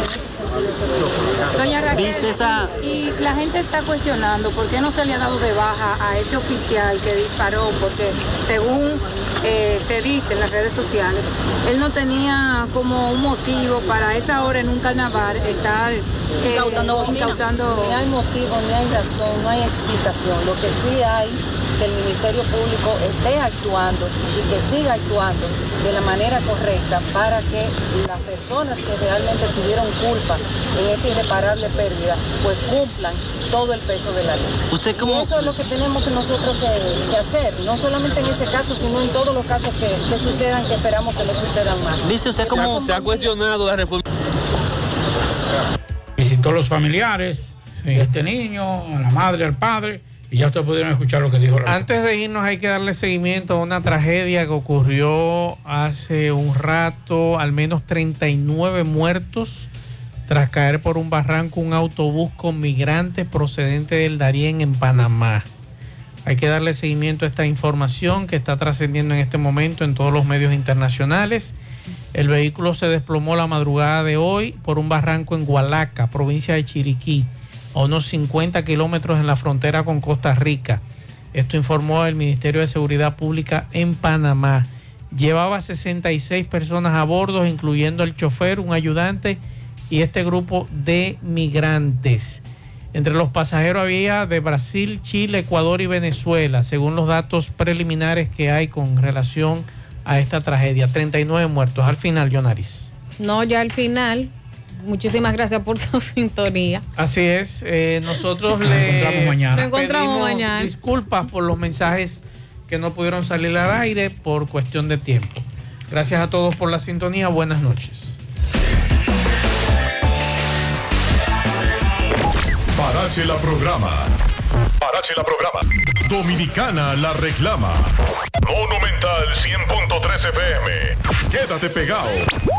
Doña Raquel, Dice esa- y la gente está cuestionando por qué no se le ha dado de baja a ese oficial que disparó, porque según eh, se dice en las redes sociales, él no tenía como un motivo para esa hora en un carnaval estar eh, Incautando incautando- Ni hay motivo, ni hay razón, no hay explicación. Lo que sí hay que el Ministerio Público esté actuando y que siga actuando de la manera correcta para que las personas que realmente tuvieron culpa en esta irreparable pérdida, pues cumplan todo el peso de la ley. Usted Y eso es lo que tenemos que nosotros que, que hacer, no solamente en ese caso, sino en todos los casos que, que sucedan, que esperamos que no sucedan más. Dice usted como se ha cuestionado la República. Visitó los familiares de este niño, a la madre, al padre, y ya ustedes pudieron escuchar lo que dijo la Antes de irnos hay que darle seguimiento a una tragedia que ocurrió hace un rato, al menos 39 muertos tras caer por un barranco un autobús con migrantes procedente del Darién en Panamá. Hay que darle seguimiento a esta información que está trascendiendo en este momento en todos los medios internacionales. El vehículo se desplomó la madrugada de hoy por un barranco en Hualaca, provincia de Chiriquí, unos 50 kilómetros en la frontera con Costa Rica. Esto informó el Ministerio de Seguridad Pública en Panamá. Llevaba 66 personas a bordo, incluyendo el chofer, un ayudante y este grupo de migrantes. Entre los pasajeros había de Brasil, Chile, Ecuador y Venezuela, según los datos preliminares que hay con relación a esta tragedia. 39 muertos. Al final, Yonaris. No, ya al final. Muchísimas gracias por su sintonía. Así es, eh, nosotros Nos le encontramos mañana. Nos encontramos mañana. disculpas por los mensajes que no pudieron salir al aire por cuestión de tiempo. Gracias a todos por la sintonía, buenas noches. Parache la programa. Parache la programa. Dominicana la reclama. Monumental 100.13 FM. Quédate pegado.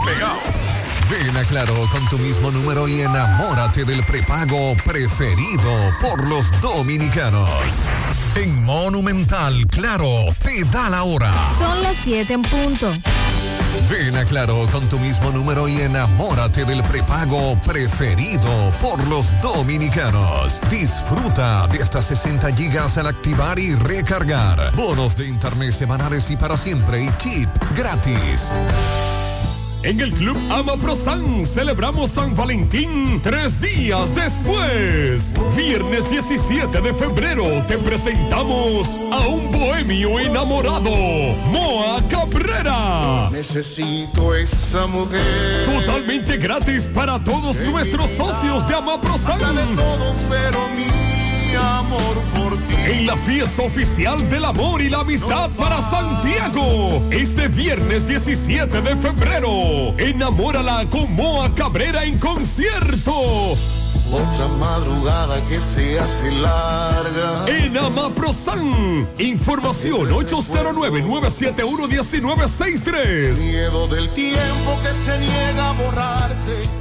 Pegado. Ven a Claro con tu mismo número y enamórate del prepago preferido por los dominicanos. En Monumental, Claro, te da la hora. Son las 7 en punto. Ven a Claro con tu mismo número y enamórate del prepago preferido por los dominicanos. Disfruta de hasta 60 gigas al activar y recargar. Bonos de internet semanales y para siempre y chip gratis. En el Club Ama Prosan celebramos San Valentín tres días después. Viernes 17 de febrero te presentamos a un bohemio enamorado, Moa Cabrera. Necesito esa mujer. Totalmente gratis para todos nuestros socios de Ama Prosan. De pero mi amor. En la fiesta oficial del amor y la amistad para Santiago. Este viernes 17 de febrero. Enamórala con Moa Cabrera en concierto. Otra madrugada que se hace larga. En Amaprosan. Información 809-971-1963. Miedo del tiempo que se niega a borrarte.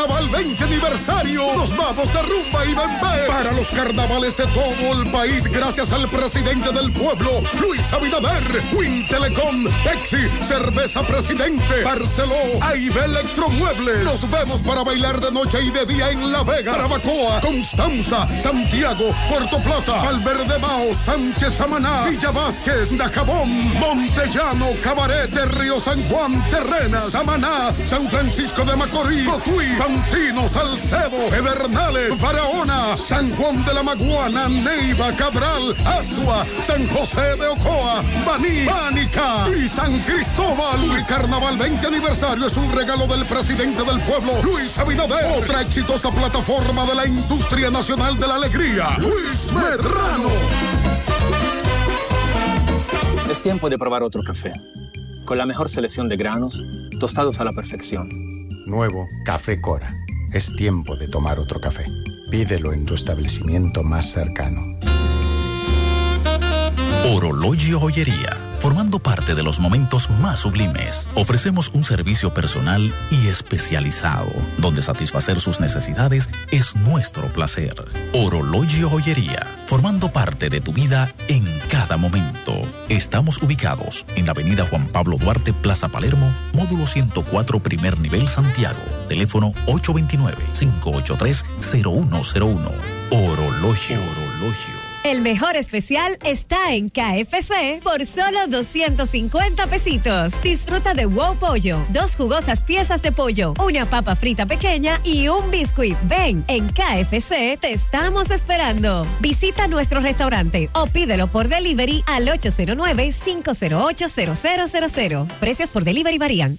Carnaval 20 aniversario. Nos vamos de rumba y bembé para los carnavales de todo el país gracias al presidente del pueblo, Luis Abinader, Win Telecom, Exi, Cerveza Presidente, Barceló, AIB Electromuebles. Nos vemos para bailar de noche y de día en La Vega, Carabacoa, Constanza, Santiago, Puerto Plata, Valverde-Mao, Sánchez Samaná, Villa Vázquez, Dajabón, Montellano, Cabaret de Río San Juan, Terrena, Samaná, San Francisco de Macorís, Cotuí, Fantino, Salcedo, Pedernales, Barahona, San Juan de la Maguana, Neiva, Cabral, Asua, San José de Ocoa, Baní, Pánica y San Cristóbal. Y Carnaval 20 aniversario es un regalo del presidente del pueblo, Luis Abinader. Otra exitosa plataforma de la industria nacional de la alegría, Luis Medrano. Es tiempo de probar otro café. Con la mejor selección de granos, tostados a la perfección. Nuevo Café Cora. Es tiempo de tomar otro café. Pídelo en tu establecimiento más cercano. Orologio Joyería. Formando parte de los momentos más sublimes, ofrecemos un servicio personal y especializado, donde satisfacer sus necesidades es nuestro placer. Orologio Joyería. Formando parte de tu vida en cada momento. Estamos ubicados en la avenida Juan Pablo Duarte, Plaza Palermo, módulo 104, primer nivel, Santiago. Teléfono 829-583-0101. Orologio. Orologio. El mejor especial está en KFC por solo 250 pesitos. Disfruta de wow pollo, dos jugosas piezas de pollo, una papa frita pequeña y un biscuit. Ven, en KFC te estamos esperando. Visita nuestro restaurante o pídelo por delivery al 809-508-0000. Precios por delivery varían.